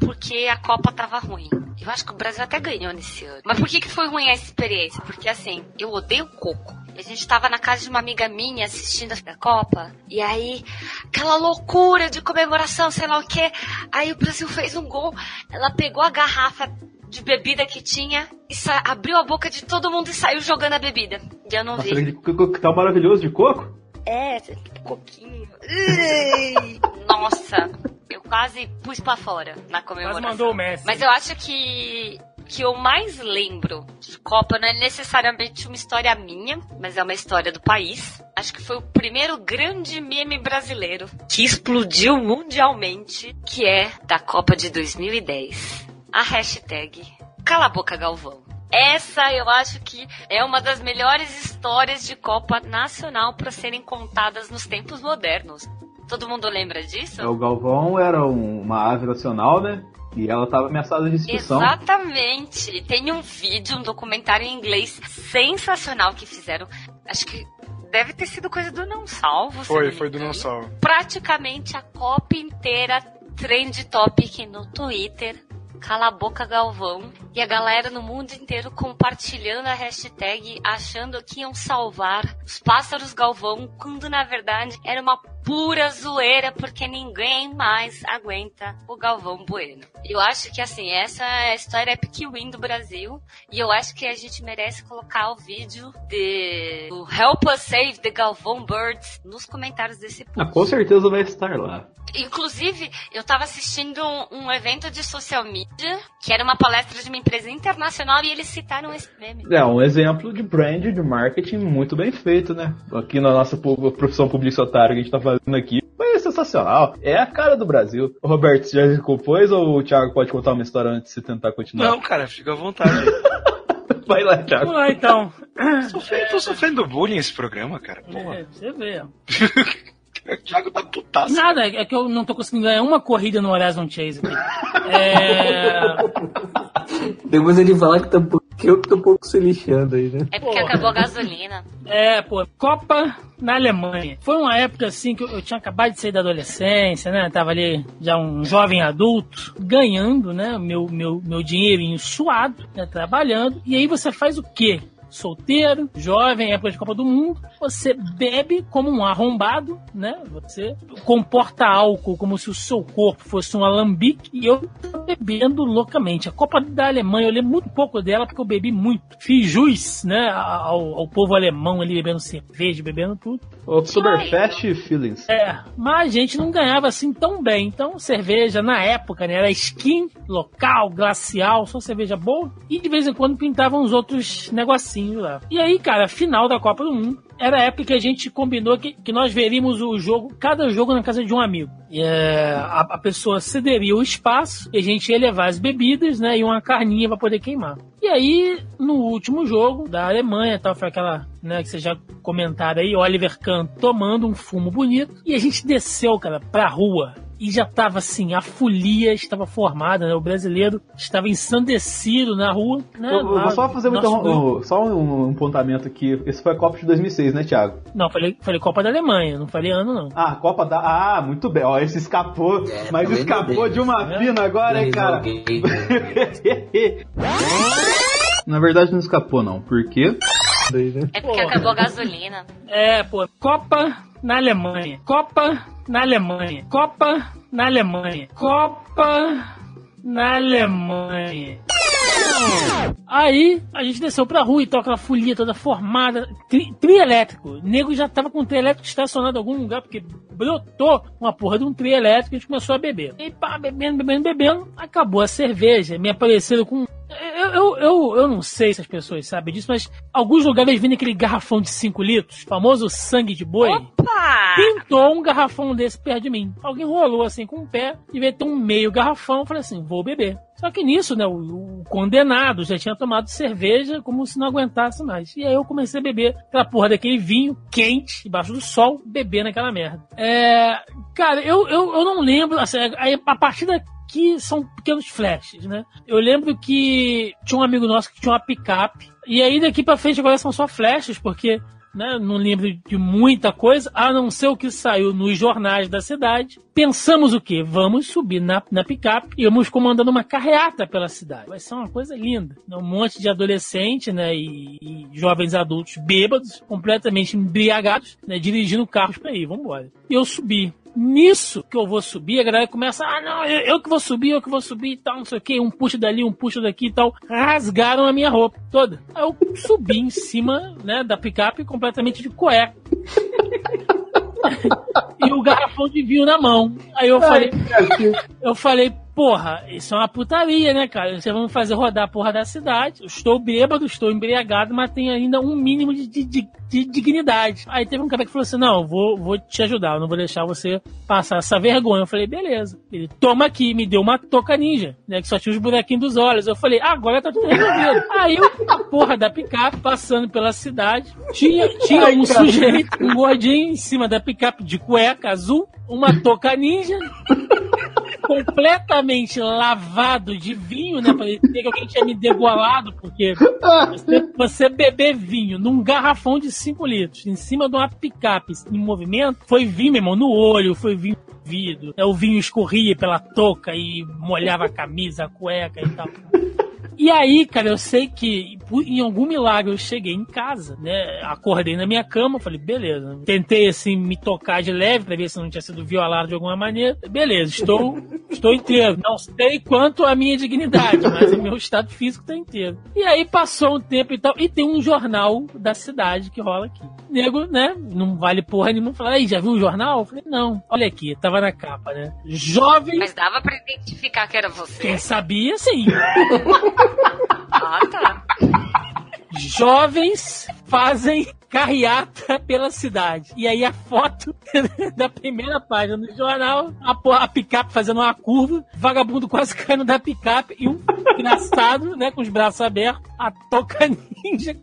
porque a Copa tava ruim. Eu acho que o Brasil até ganhou nesse ano. Mas por que, que foi ruim essa experiência? Porque assim, eu odeio coco. A gente tava na casa de uma amiga minha assistindo a Copa. E aí, aquela loucura de comemoração, sei lá o que. Aí o Brasil fez um gol. Ela pegou a garrafa de bebida que tinha e abriu a boca de todo mundo e saiu jogando a bebida. E eu não
Nossa,
vi.
que, tal maravilhoso de coco?
É, coquinho. Nossa, eu quase pus pra fora na
Mas
comemoração.
mandou o Messi.
Mas eu acho que que eu mais lembro de Copa não é necessariamente uma história minha, mas é uma história do país. Acho que foi o primeiro grande meme brasileiro que explodiu mundialmente, que é da Copa de 2010. A hashtag Cala a Boca Galvão. Essa eu acho que é uma das melhores histórias de Copa Nacional para serem contadas nos tempos modernos. Todo mundo lembra disso?
É, o Galvão era um- uma ave nacional, né? E ela tava ameaçada de expulsão.
Exatamente. Tem um vídeo, um documentário em inglês sensacional que fizeram. Acho que deve ter sido coisa do Não Salvo.
Foi, foi do não salvo.
Praticamente a Copa inteira trend topic no Twitter. Cala a boca, Galvão. e a galera no mundo inteiro compartilhando a hashtag, achando que iam salvar os pássaros Galvão, quando na verdade era uma pura zoeira, porque ninguém mais aguenta o Galvão Bueno. Eu acho que assim, essa é a história Epic Win do Brasil, e eu acho que a gente merece colocar o vídeo de do Help Us Save the Galvão Birds nos comentários desse post.
Ah, com certeza vai estar lá.
Inclusive, eu estava assistindo um, um, evento de social media, que era uma palestra de uma empresa internacional, e eles citaram esse meme.
É, um exemplo de brand, de marketing muito bem feito, né? Aqui na nossa profissão publicitária que a gente tá fazendo aqui, foi sensacional. É a cara do Brasil. O Roberto, você já compôs ou o Thiago pode contar uma história antes de você tentar continuar?
Não, cara, fica à vontade.
Vai lá, Thiago.
Vamos lá, então.
Sofrendo, tô sofrendo bullying esse programa, cara. Porra.
É, você vê.
O Thiago tá putaço.
Nada, é que eu não tô conseguindo ganhar uma corrida no Horizon Chase aqui. É...
Depois ele fala que, tá, que eu tô um pouco se lixando aí, né?
É porque Porra. acabou a gasolina.
É, pô, Copa na Alemanha. Foi uma época assim que eu, eu, tinha acabado de sair da adolescência, né? Tava ali já um jovem adulto, ganhando, né? Meu, meu, meu dinheirinho suado, né? trabalhando. E aí você faz o quê? Solteiro, jovem, época de Copa do Mundo, você bebe como um arrombado, né? Você comporta álcool como se o seu corpo fosse um alambique e eu tô bebendo loucamente. A Copa da Alemanha, eu lembro muito pouco dela porque eu bebi muito. Fiz jus, né, ao, ao povo alemão ali bebendo cerveja, bebendo tudo.
Oktoberfest feelings.
É, mas a gente não ganhava assim tão bem. Então, cerveja na época, né, era skin, local, glacial, só cerveja boa. E de vez em quando pintavam uns outros negocinhos lá. E aí, cara, final da Copa do Mundo. Era a época que a gente combinou que, que nós veríamos o jogo, cada jogo na casa de um amigo. E, é, a, a, pessoa cederia o espaço e a gente ia levar as bebidas, né? E uma carninha para poder queimar. E aí, no último jogo da Alemanha, tal, foi aquela, né, que vocês já comentaram aí, Oliver Kahn tomando um fumo bonito. E a gente desceu, cara, pra rua e já estava assim, a folia estava formada, né? O brasileiro estava ensandecido na rua. Né?
Eu, eu vou só fazer um, só um, um pontamento aqui. Esse foi a Copa de 2006, né, Thiago?
Não, falei, falei Copa da Alemanha, não falei ano, não.
Ah, Copa da. Ah, muito bem. Ó, esse escapou, é, mas escapou de uma é. fina agora, hein, cara? Na verdade, não escapou, não. Por quê?
É porque acabou a gasolina.
É, pô. Copa na Alemanha. Copa na Alemanha. Copa na Alemanha. Copa na Alemanha. Aí a gente desceu pra rua e toca aquela folia toda formada, tri, tri elétrico. O nego já tava com o tri elétrico estacionado em algum lugar, porque brotou uma porra de um tri elétrico e a gente começou a beber. E pá, bebendo, bebendo, bebendo, acabou a cerveja. Me apareceram com eu, eu, eu, eu, não sei se as pessoas sabem disso, mas alguns lugares vendem aquele garrafão de 5 litros, famoso sangue de boi.
Opa!
Pintou um garrafão desse perto de mim. Alguém rolou assim com o pé e veio ter um meio garrafão. Eu falei assim: vou beber. Só que nisso, né, o, o, condenado já tinha tomado cerveja como se não aguentasse mais. E aí eu comecei a beber aquela porra daquele vinho quente, debaixo do sol, bebendo aquela merda. É, cara, eu, eu, eu não lembro, assim, a partir da, que são pequenos flashes, né? Eu lembro que tinha um amigo nosso que tinha uma picape, e aí daqui para frente agora são só flashes, porque né, não lembro de muita coisa, a não ser o que saiu nos jornais da cidade. Pensamos o quê? Vamos subir na, na picape e vamos comandando uma carreata pela cidade. Vai ser uma coisa linda. Um monte de adolescente né, e, e jovens adultos bêbados, completamente embriagados, né, dirigindo carros para ir. Vamos embora. E eu subi nisso que eu vou subir, a galera começa, ah, não, eu, eu, que vou subir, eu que vou subir e tal, não sei o que, um puxa dali, um puxa daqui e tal. Rasgaram a minha roupa toda. Aí eu subi em cima, né, da picape completamente de cueca. e o garrafão de vinho na mão. Aí eu falei, eu falei, porra, isso é uma putaria, né, cara? Vocês vão fazer rodar a porra da cidade. Eu estou bêbado, estou embriagado, mas tem ainda um mínimo de, de, de, de dignidade. Aí teve um cara que falou assim: não, vou, vou te ajudar, eu não vou deixar você passar essa vergonha. Eu falei, beleza. Ele, toma aqui, me deu uma toca ninja, né? Que só tinha os bonequinhos dos olhos. Eu falei, agora tá tudo resolvido. Aí a porra da picape, passando pela cidade, tinha, tinha um sujeito, um gordinho em cima da picape de cueca azul, uma toca ninja completamente lavado de vinho, né? Dizer que alguém tinha me degolado, porque você, você, beber vinho num garrafão de 5 litros, em cima de uma picape em movimento, foi vinho, meu irmão, no olho, foi vinho vidro. Né? O vinho escorria pela touca e molhava a camisa, a cueca e tal. E aí, cara, eu sei que em algum milagre eu cheguei em casa, né? Acordei na minha cama, falei, beleza. Tentei, assim, me tocar de leve pra ver se eu não tinha sido violado de alguma maneira. Beleza, estou, estou inteiro. Não sei quanto a minha dignidade, mas o meu estado físico tá inteiro. E aí passou um tempo e tal, e tem um jornal da cidade que rola aqui. Nego, né? Não vale porra nenhuma. Fala, aí, já viu o jornal? Eu falei, não. Olha aqui, tava na capa, né? Jovem.
Mas dava pra identificar que era você.
Quem sabia, sim.
Ah, tá.
Jovens fazem carreata pela cidade. E aí a foto da primeira página do jornal, a, a picape fazendo uma curva, vagabundo quase caindo da picape e um engraçado, né, com os braços abertos, a toca ninja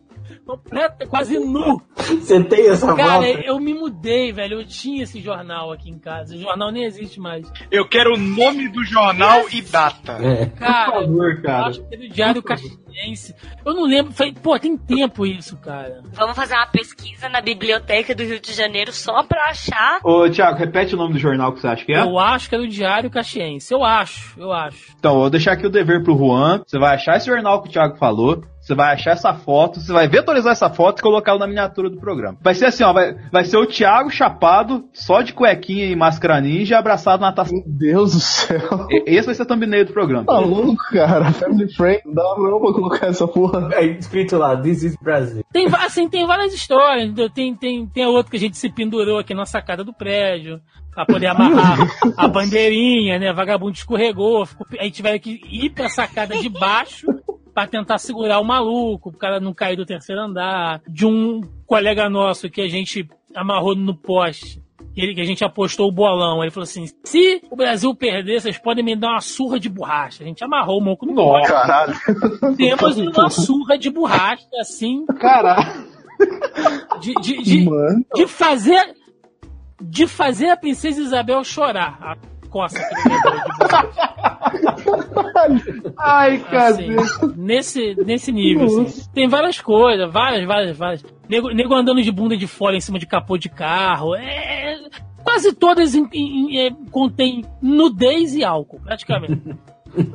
completa, quase nu.
Você tem essa
Cara,
volta?
eu me mudei, velho. Eu tinha esse jornal aqui em casa. O jornal nem existe mais.
Eu quero o nome do jornal e data.
É.
Cara,
Por favor,
eu
cara.
acho que era o Diário Caxiense. Eu não lembro. Foi, pô, tem tempo isso, cara.
Vamos fazer uma pesquisa na biblioteca do Rio de Janeiro só pra achar.
Ô, Thiago, repete o nome do jornal que você acha que é?
Eu acho que era o Diário Caxiense. Eu acho, eu acho.
Então, eu vou deixar aqui o dever pro Juan. Você vai achar esse jornal que o Thiago falou. Você vai achar essa foto, você vai vetorizar essa foto e colocar na miniatura do programa. Vai ser assim, ó, vai, vai ser o Thiago chapado, só de cuequinha e máscara ninja, abraçado na taça.
Meu Deus do céu.
E- Esse vai ser o thumbnail do programa.
Tá louco, cara. Family friend. Não dá não pra colocar essa porra.
É escrito lá, This is Brasil.
Tem, assim, tem várias histórias. Tem, tem, tem a outra que a gente se pendurou aqui na sacada do prédio. Pra poder amarrar a bandeirinha, né? Vagabundo escorregou. Ficou, aí tiveram que ir pra sacada de baixo pra tentar segurar o maluco, pro cara não cair do terceiro andar. De um colega nosso que a gente amarrou no poste. que Ele, que a gente apostou o bolão. Ele falou assim: se o Brasil perder, vocês podem me dar uma surra de borracha. A gente amarrou o moco no poste.
Caralho.
Temos uma surra de borracha, assim,
Caralho.
de, de, de, de fazer de fazer a princesa Isabel chorar. A coça que ele levou de.
Ai,
Assim,
cacete.
nesse, nesse nível, assim. Tem várias coisas, várias, várias, várias. Nego, nego andando de bunda de fora em cima de capô de carro. É, quase todas em- em- em- é, contêm nudez e álcool, praticamente.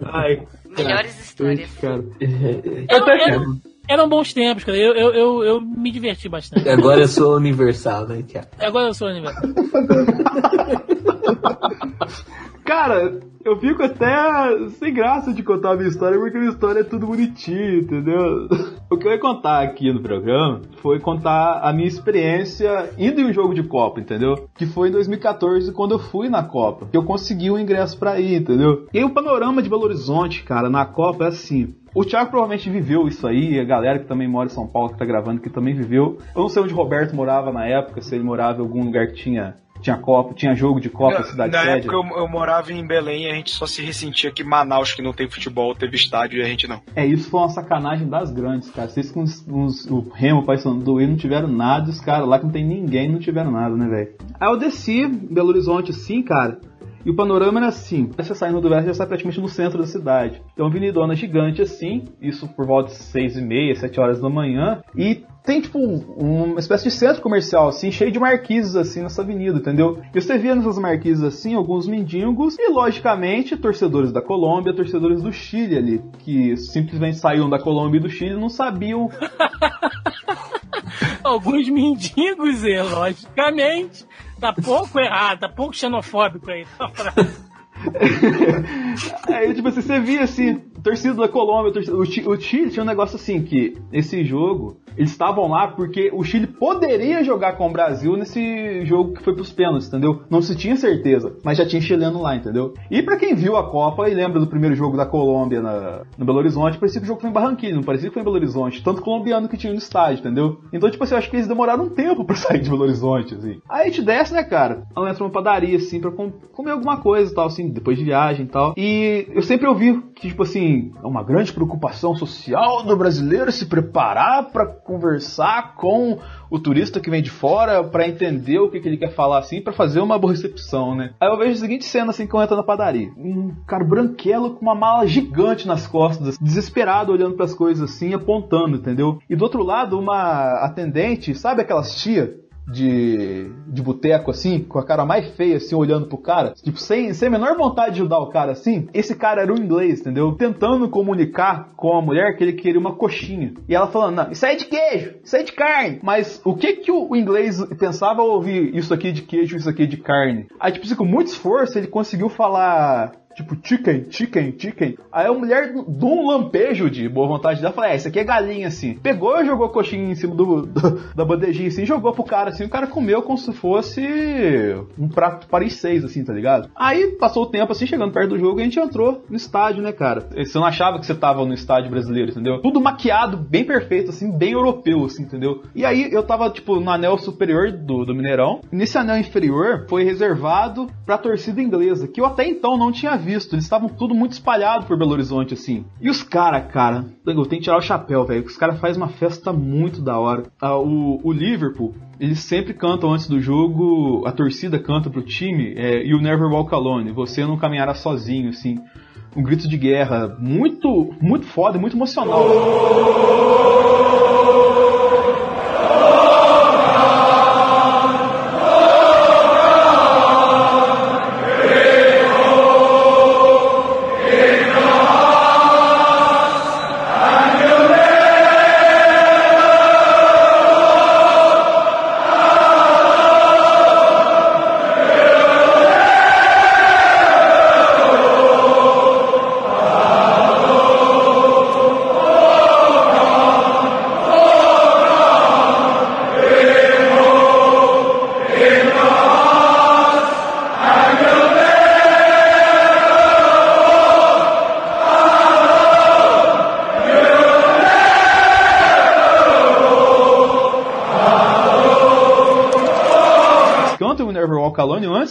Ai,
Melhores histórias.
cara.
Eram, eram- eram bons tempos, cara. Eu, eu, eu, eu me diverti bastante.
Agora eu sou universal, né, Thiago?
Agora eu sou aniversário.
Cara, eu fico até sem graça de contar a minha história, porque a minha história é tudo bonitinho, entendeu? O que eu ia contar aqui no programa foi contar a minha experiência indo em um jogo de Copa, entendeu? Que foi em 2014, quando eu fui na Copa. Que eu consegui o ingresso pra ir, entendeu? E aí o panorama de Belo Horizonte, cara, na Copa é assim. O Thiago provavelmente viveu isso aí, a galera que também mora em São Paulo, que tá gravando, que também viveu. Eu não sei onde o Roberto morava na época, se ele morava em algum lugar que tinha, tinha Copa, tinha jogo de Copa,
Na,
cidade
na
sede.
época eu, eu morava em Belém e a gente só se ressentia que Manaus, que não tem futebol, teve estádio e a gente não.
É, isso foi uma sacanagem das grandes, cara. Vocês com os, os- o Remo, Paysandu do Wii não tiveram nada, e os caras lá que não tem ninguém não tiveram nada, né, velho? Aí eu desci em Belo Horizonte assim, cara, e o panorama era assim. Você saindo do Oeste, já sai praticamente no centro da cidade. Tem uma avenidona gigante assim, isso por volta de seis e meia, sete horas da manhã, e tem tipo uma espécie de centro comercial assim, cheio de marquises assim nessa avenida, entendeu? E você via nessas marquises assim alguns mendigos e logicamente torcedores da Colômbia, torcedores do Chile ali, que simplesmente saíam da Colômbia e do Chile e não sabiam
Alguns mendigos, e logicamente. Tá pouco errado, tá pouco xenofóbico aí.
Aí, tipo assim, você via assim, torcida da Colômbia, torcida- o, o Chile tinha um negócio assim, que esse jogo, eles estavam lá porque o Chile poderia jogar com o Brasil nesse jogo que foi pros pênaltis, entendeu? Não se tinha certeza, mas já tinha chileno lá, entendeu? E pra quem viu a Copa e lembra do primeiro jogo da Colômbia na, no Belo Horizonte, parecia que o jogo foi em Barranquilla, não parecia que foi em Belo Horizonte, tanto colombiano que tinha no estádio, entendeu? Então, tipo assim, eu acho que eles demoraram um tempo pra sair de Belo Horizonte, assim. Aí a gente desce, né, cara? Ela entra numa padaria, assim, pra com- comer alguma coisa e tal, assim, depois de viagem e tal. E eu sempre ouvi que, tipo assim, é uma grande preocupação social do brasileiro se preparar pra conversar com o turista que vem de fora pra entender o que, que ele quer falar, assim, pra fazer uma boa recepção, né? Aí eu vejo a seguinte cena, assim, que eu entro na padaria. Um cara branquelo com uma mala gigante nas costas, desesperado olhando pras coisas assim, apontando, entendeu? E do outro lado, uma atendente, sabe aquelas tia de, de boteco, assim, com a cara mais feia, assim, olhando pro cara, tipo, sem, sem a menor vontade de ajudar o cara, assim, esse cara era o inglês, entendeu? Tentando comunicar com a mulher que ele queria uma coxinha. E ela falando, não, isso aí é de queijo, isso aí é de carne. Mas o que que o inglês pensava ao ouvir isso aqui de queijo, isso aqui de carne? Aí, tipo assim, com muito esforço, ele conseguiu falar tipo, chicken, chicken, chicken. Aí a mulher, de um lampejo de boa vontade dela, falou: É, isso aqui é galinha, assim. Pegou e jogou coxinha em cima do, do, da bandejinha, assim, jogou pro cara, assim. O cara comeu como se fosse um prato Paris 6, assim, tá ligado? Aí passou o tempo, assim, chegando perto do jogo, a gente entrou no estádio, né, cara? Você não achava que você tava no estádio brasileiro, entendeu? Tudo maquiado, bem perfeito, assim, bem europeu, assim, entendeu? E aí eu tava, tipo, no anel superior do, do Mineirão. Nesse anel inferior foi reservado pra torcida inglesa, que eu até então não tinha visto visto. Eles estavam tudo muito espalhado por Belo Horizonte, assim. E os caras, cara, eu tenho que tirar o chapéu, velho. Os caras fazem uma festa muito da hora. Ah, o, o Liverpool, eles sempre cantam antes do jogo, a torcida canta pro time, é, You Never Walk Alone, você não caminhará sozinho, assim. Um grito de guerra muito, muito foda, muito emocional.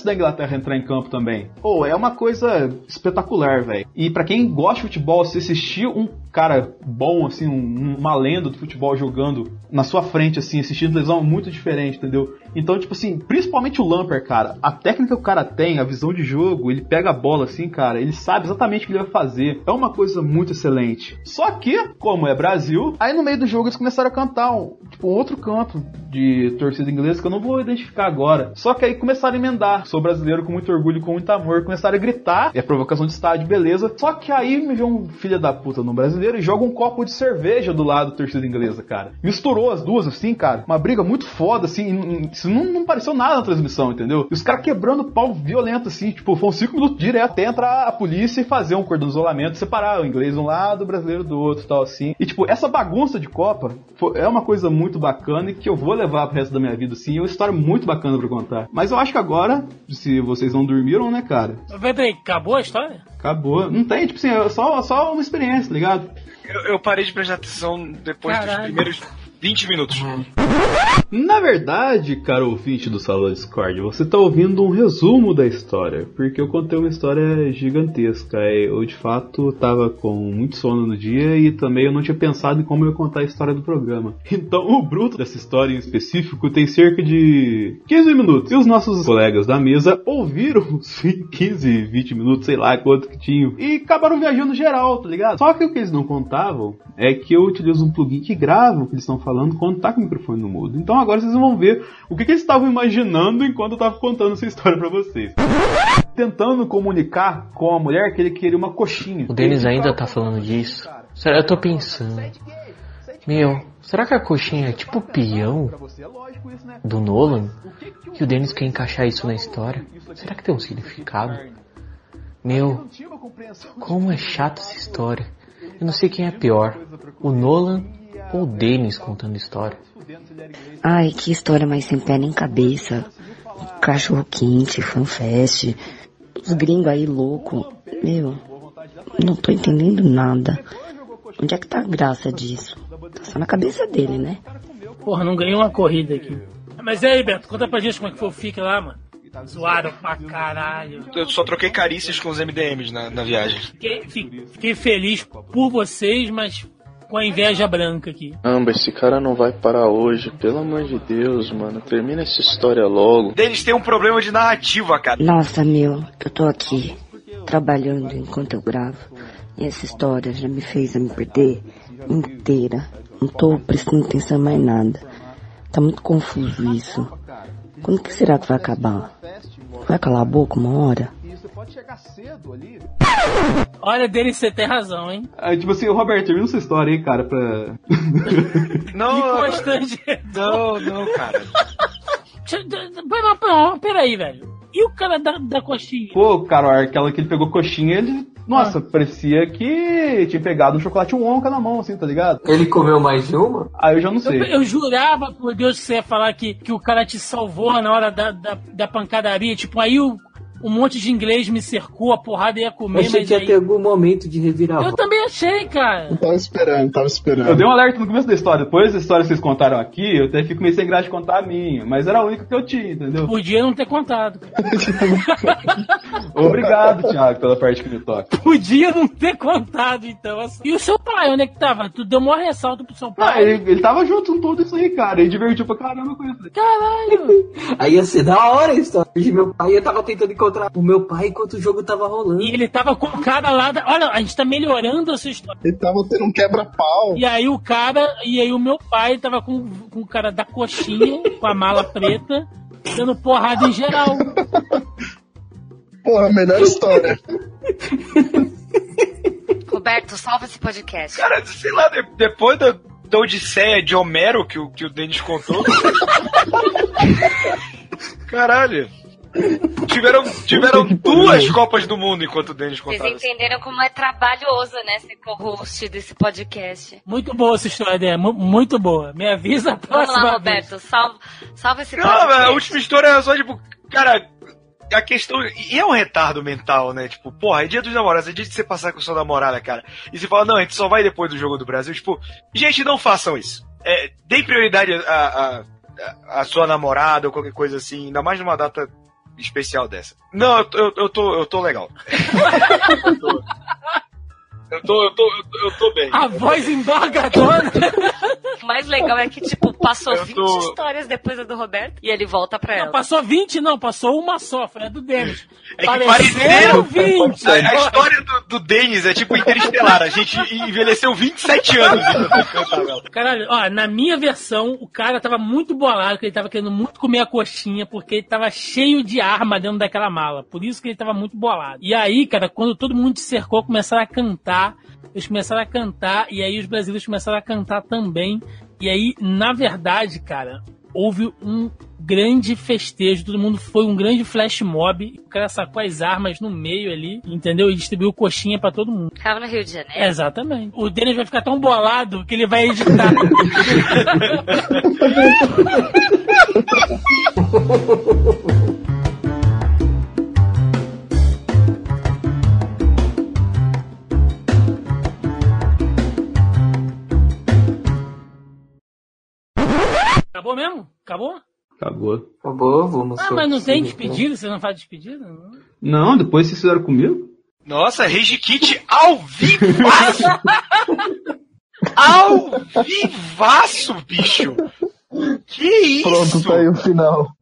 Da Inglaterra entrar em campo também. Pô, é uma coisa espetacular, velho. E para quem gosta de futebol, se assistir um cara bom, assim, um, uma lenda do futebol jogando na sua frente, assim, assistindo televisão é muito diferente, entendeu? Então, tipo assim, principalmente o Lamper, cara, a técnica que o cara tem, a visão de jogo, ele pega a bola assim, cara, ele sabe exatamente o que ele vai fazer. É uma coisa muito excelente. Só que, como é Brasil, aí no meio do jogo eles começaram a cantar um, tipo, um outro canto de torcida inglesa que eu não vou identificar agora. Só que aí começaram a emendar. Sou brasileiro com muito orgulho com muito amor. Começaram a gritar. É provocação de estádio, beleza. Só que aí me veio um filho da puta no brasileiro e joga um copo de cerveja do lado da torcida inglesa, cara. Misturou as duas assim, cara. Uma briga muito foda, assim. Isso não, não pareceu nada na transmissão, entendeu? E os caras quebrando pau violento, assim. Tipo, foram cinco minutos direto até entrar a polícia e fazer um cordão de isolamento, separar o inglês de um lado, o brasileiro do outro tal, assim. E, tipo, essa bagunça de Copa foi, é uma coisa muito bacana e que eu vou levar pro resto da minha vida, assim. É uma história muito bacana pra contar. Mas eu acho que agora, se vocês não dormiram, né, cara?
Peraí, peraí, acabou a história?
Acabou. Não tem, tipo assim, é só, só uma experiência, tá ligado?
Eu, eu parei de prestar atenção depois
Caralho.
dos primeiros 20 minutos.
Na verdade, caro ouvinte do Salão Discord, você tá ouvindo um resumo da história, porque eu contei uma história gigantesca. Eu, de fato, tava com muito sono no dia e também eu não tinha pensado em como eu ia contar a história do programa. Então, o bruto dessa história em específico tem cerca de 15 minutos. E os nossos colegas da mesa ouviram os 15, 20 minutos, sei lá quanto que tinham, e acabaram viajando geral, tá ligado? Só que o que eles não contavam é que eu utilizo um plugin que grava o que eles estão falando quando tá com o microfone no mudo. Então agora vocês vão ver o que, que eles estavam imaginando enquanto eu tava contando essa história pra vocês. Tentando comunicar com a mulher que ele queria uma coxinha.
O Denis ainda tá falando disso. Será? Eu tô pensando. Meu, será que a coxinha é tipo o peão do Nolan? Que o Denis quer encaixar isso na história? Será que tem um significado? Meu, como é chata essa história. Eu não sei quem é pior, o Nolan ou o Denis contando história.
Ai, que história mais sem pé nem cabeça. Cachorro quente, fanfest, os gringos aí louco. Meu, não tô entendendo nada. Onde é que tá a graça disso? Tá só na cabeça dele, né?
Porra, não ganhei uma corrida aqui. Mas e aí, Beto, conta pra gente como é que foi o FIC lá, mano. Zoaram pra caralho.
Eu só troquei carícias com os MDMs na, na viagem.
Fiquei, fi- fiquei feliz por vocês, mas com a inveja branca aqui.
Caramba, esse cara não vai parar hoje. Pelo amor de Deus, mano. Termina essa história logo.
Deles têm um problema de narrativa, cara.
Nossa, meu, eu tô aqui trabalhando enquanto eu gravo. E essa história já me fez a me perder inteira. Não tô prestando atenção em mais nada. Tá muito confuso isso. Quando que será que vai acabar? Vai calar a boca uma hora?
Chegar cedo ali.
Olha, dele você tem razão, hein?
Ah, tipo assim, Roberto, termina essa história aí, cara, pra.
Não,
constante.
não, não, cara.
Peraí, velho. E o cara da, da coxinha?
Pô, cara, aquela que ele pegou coxinha, ele. Nossa, parecia que tinha pegado um chocolate Wonka na mão, assim, tá ligado?
Ele comeu mais de uma?
Aí eu já não
Eu,
sei.
eu jurava, por Deus, que você ia falar que, que o cara te salvou na hora da, da, da pancadaria. Tipo, aí o, um monte de inglês me cercou, a porrada ia
Eu
comer,
achei
mas
que ia
aí...
ter algum momento de
Eu
reviravolta.
também achei, cara.
Tava esperando, tava esperando.
Eu dei um alerta no começo da história. Depois da história que vocês contaram aqui, eu até fico meio sem graça de contar a minha. Mas era a única que eu tinha, entendeu?
Podia não ter contado.
Obrigado, Thiago, pela parte que me toca.
Podia não ter contado, então. assim. E o seu pai, onde é que tava? Tu deu maior ressalto pro seu
Ah,
pai.
ele, ele tava junto com tudo isso aí, cara. Ele divertiu pra caramba com isso.
Caralho!
Aí ia ser da hora a história de meu pai. Eu tava tentando encontrar o meu pai enquanto o jogo tava rolando.
E ele tava com o cara lá. Da... Olha, a gente tá melhorando essa história.
Ele tava tendo um quebra-pau.
E aí o cara, e aí o meu pai tava com, com o cara da coxinha, com a mala preta, dando porrada em geral.
Porra, melhor história.
Roberto, salva esse podcast.
Cara, sei lá, de- depois da, da Odisseia de Homero que o, que o Denis contou. Caralho. Tiveram, tiveram duas Copas do Mundo enquanto o Denis
Vocês
contava. isso.
entenderam como é trabalhoso, né, ser co-host desse podcast.
Muito boa essa história, Dé, mu- muito boa. Me avisa a
Vamos
próxima
lá,
vez.
Roberto, salva, salva esse
Não,
podcast.
a última história é só, tipo, cara, a questão. E é um retardo mental, né? Tipo, porra, é dia dos namorados, é dia de você passar com sua namorada, cara. E você fala, não, a gente só vai depois do jogo do Brasil. Tipo, gente, não façam isso. É, deem prioridade a, a, a, a sua namorada ou qualquer coisa assim, ainda mais numa data especial dessa. Não, eu, tô- eu, eu tô, eu tô legal. eu, tô, eu, tô, eu, tô, eu tô, bem.
A voz embargadora.
O mais legal é que, tipo, passou
Eu
20
tô-
histórias depois da do Roberto e ele volta pra
Não,
ela.
passou 20, não, passou uma só, foi a do Denis.
É que
Pareceram
pareceram
20.
A, a história do, do Denis é tipo interestelar. A gente envelheceu 27 anos.
Caralho, ó, na minha versão, o cara tava muito bolado, que ele tava querendo muito comer a coxinha, porque ele tava cheio de arma dentro daquela mala. Por isso que ele tava muito bolado. E aí, cara, quando todo mundo se cercou, começaram a cantar. Eles começaram a cantar, e aí os brasileiros começaram a cantar também. E aí, na verdade, cara, houve um grande festejo, todo mundo foi um grande flash mob. O cara sacou as armas no meio ali, entendeu? E distribuiu coxinha pra todo mundo.
Ficava no Rio de Janeiro.
Exatamente. O Denis vai ficar tão bolado que ele vai editar. Acabou mesmo? Acabou?
Acabou.
Acabou, vamos.
Ah, mas não tem despedida? Você não faz despedida? Não.
Não, depois vocês fizeram comigo?
Nossa, Rage Kit ao vivaço! ao vivaço, bicho! Que isso?
Pronto, tá aí o final.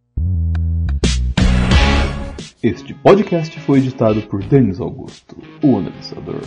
Este podcast foi editado por Denis Augusto, o analisador.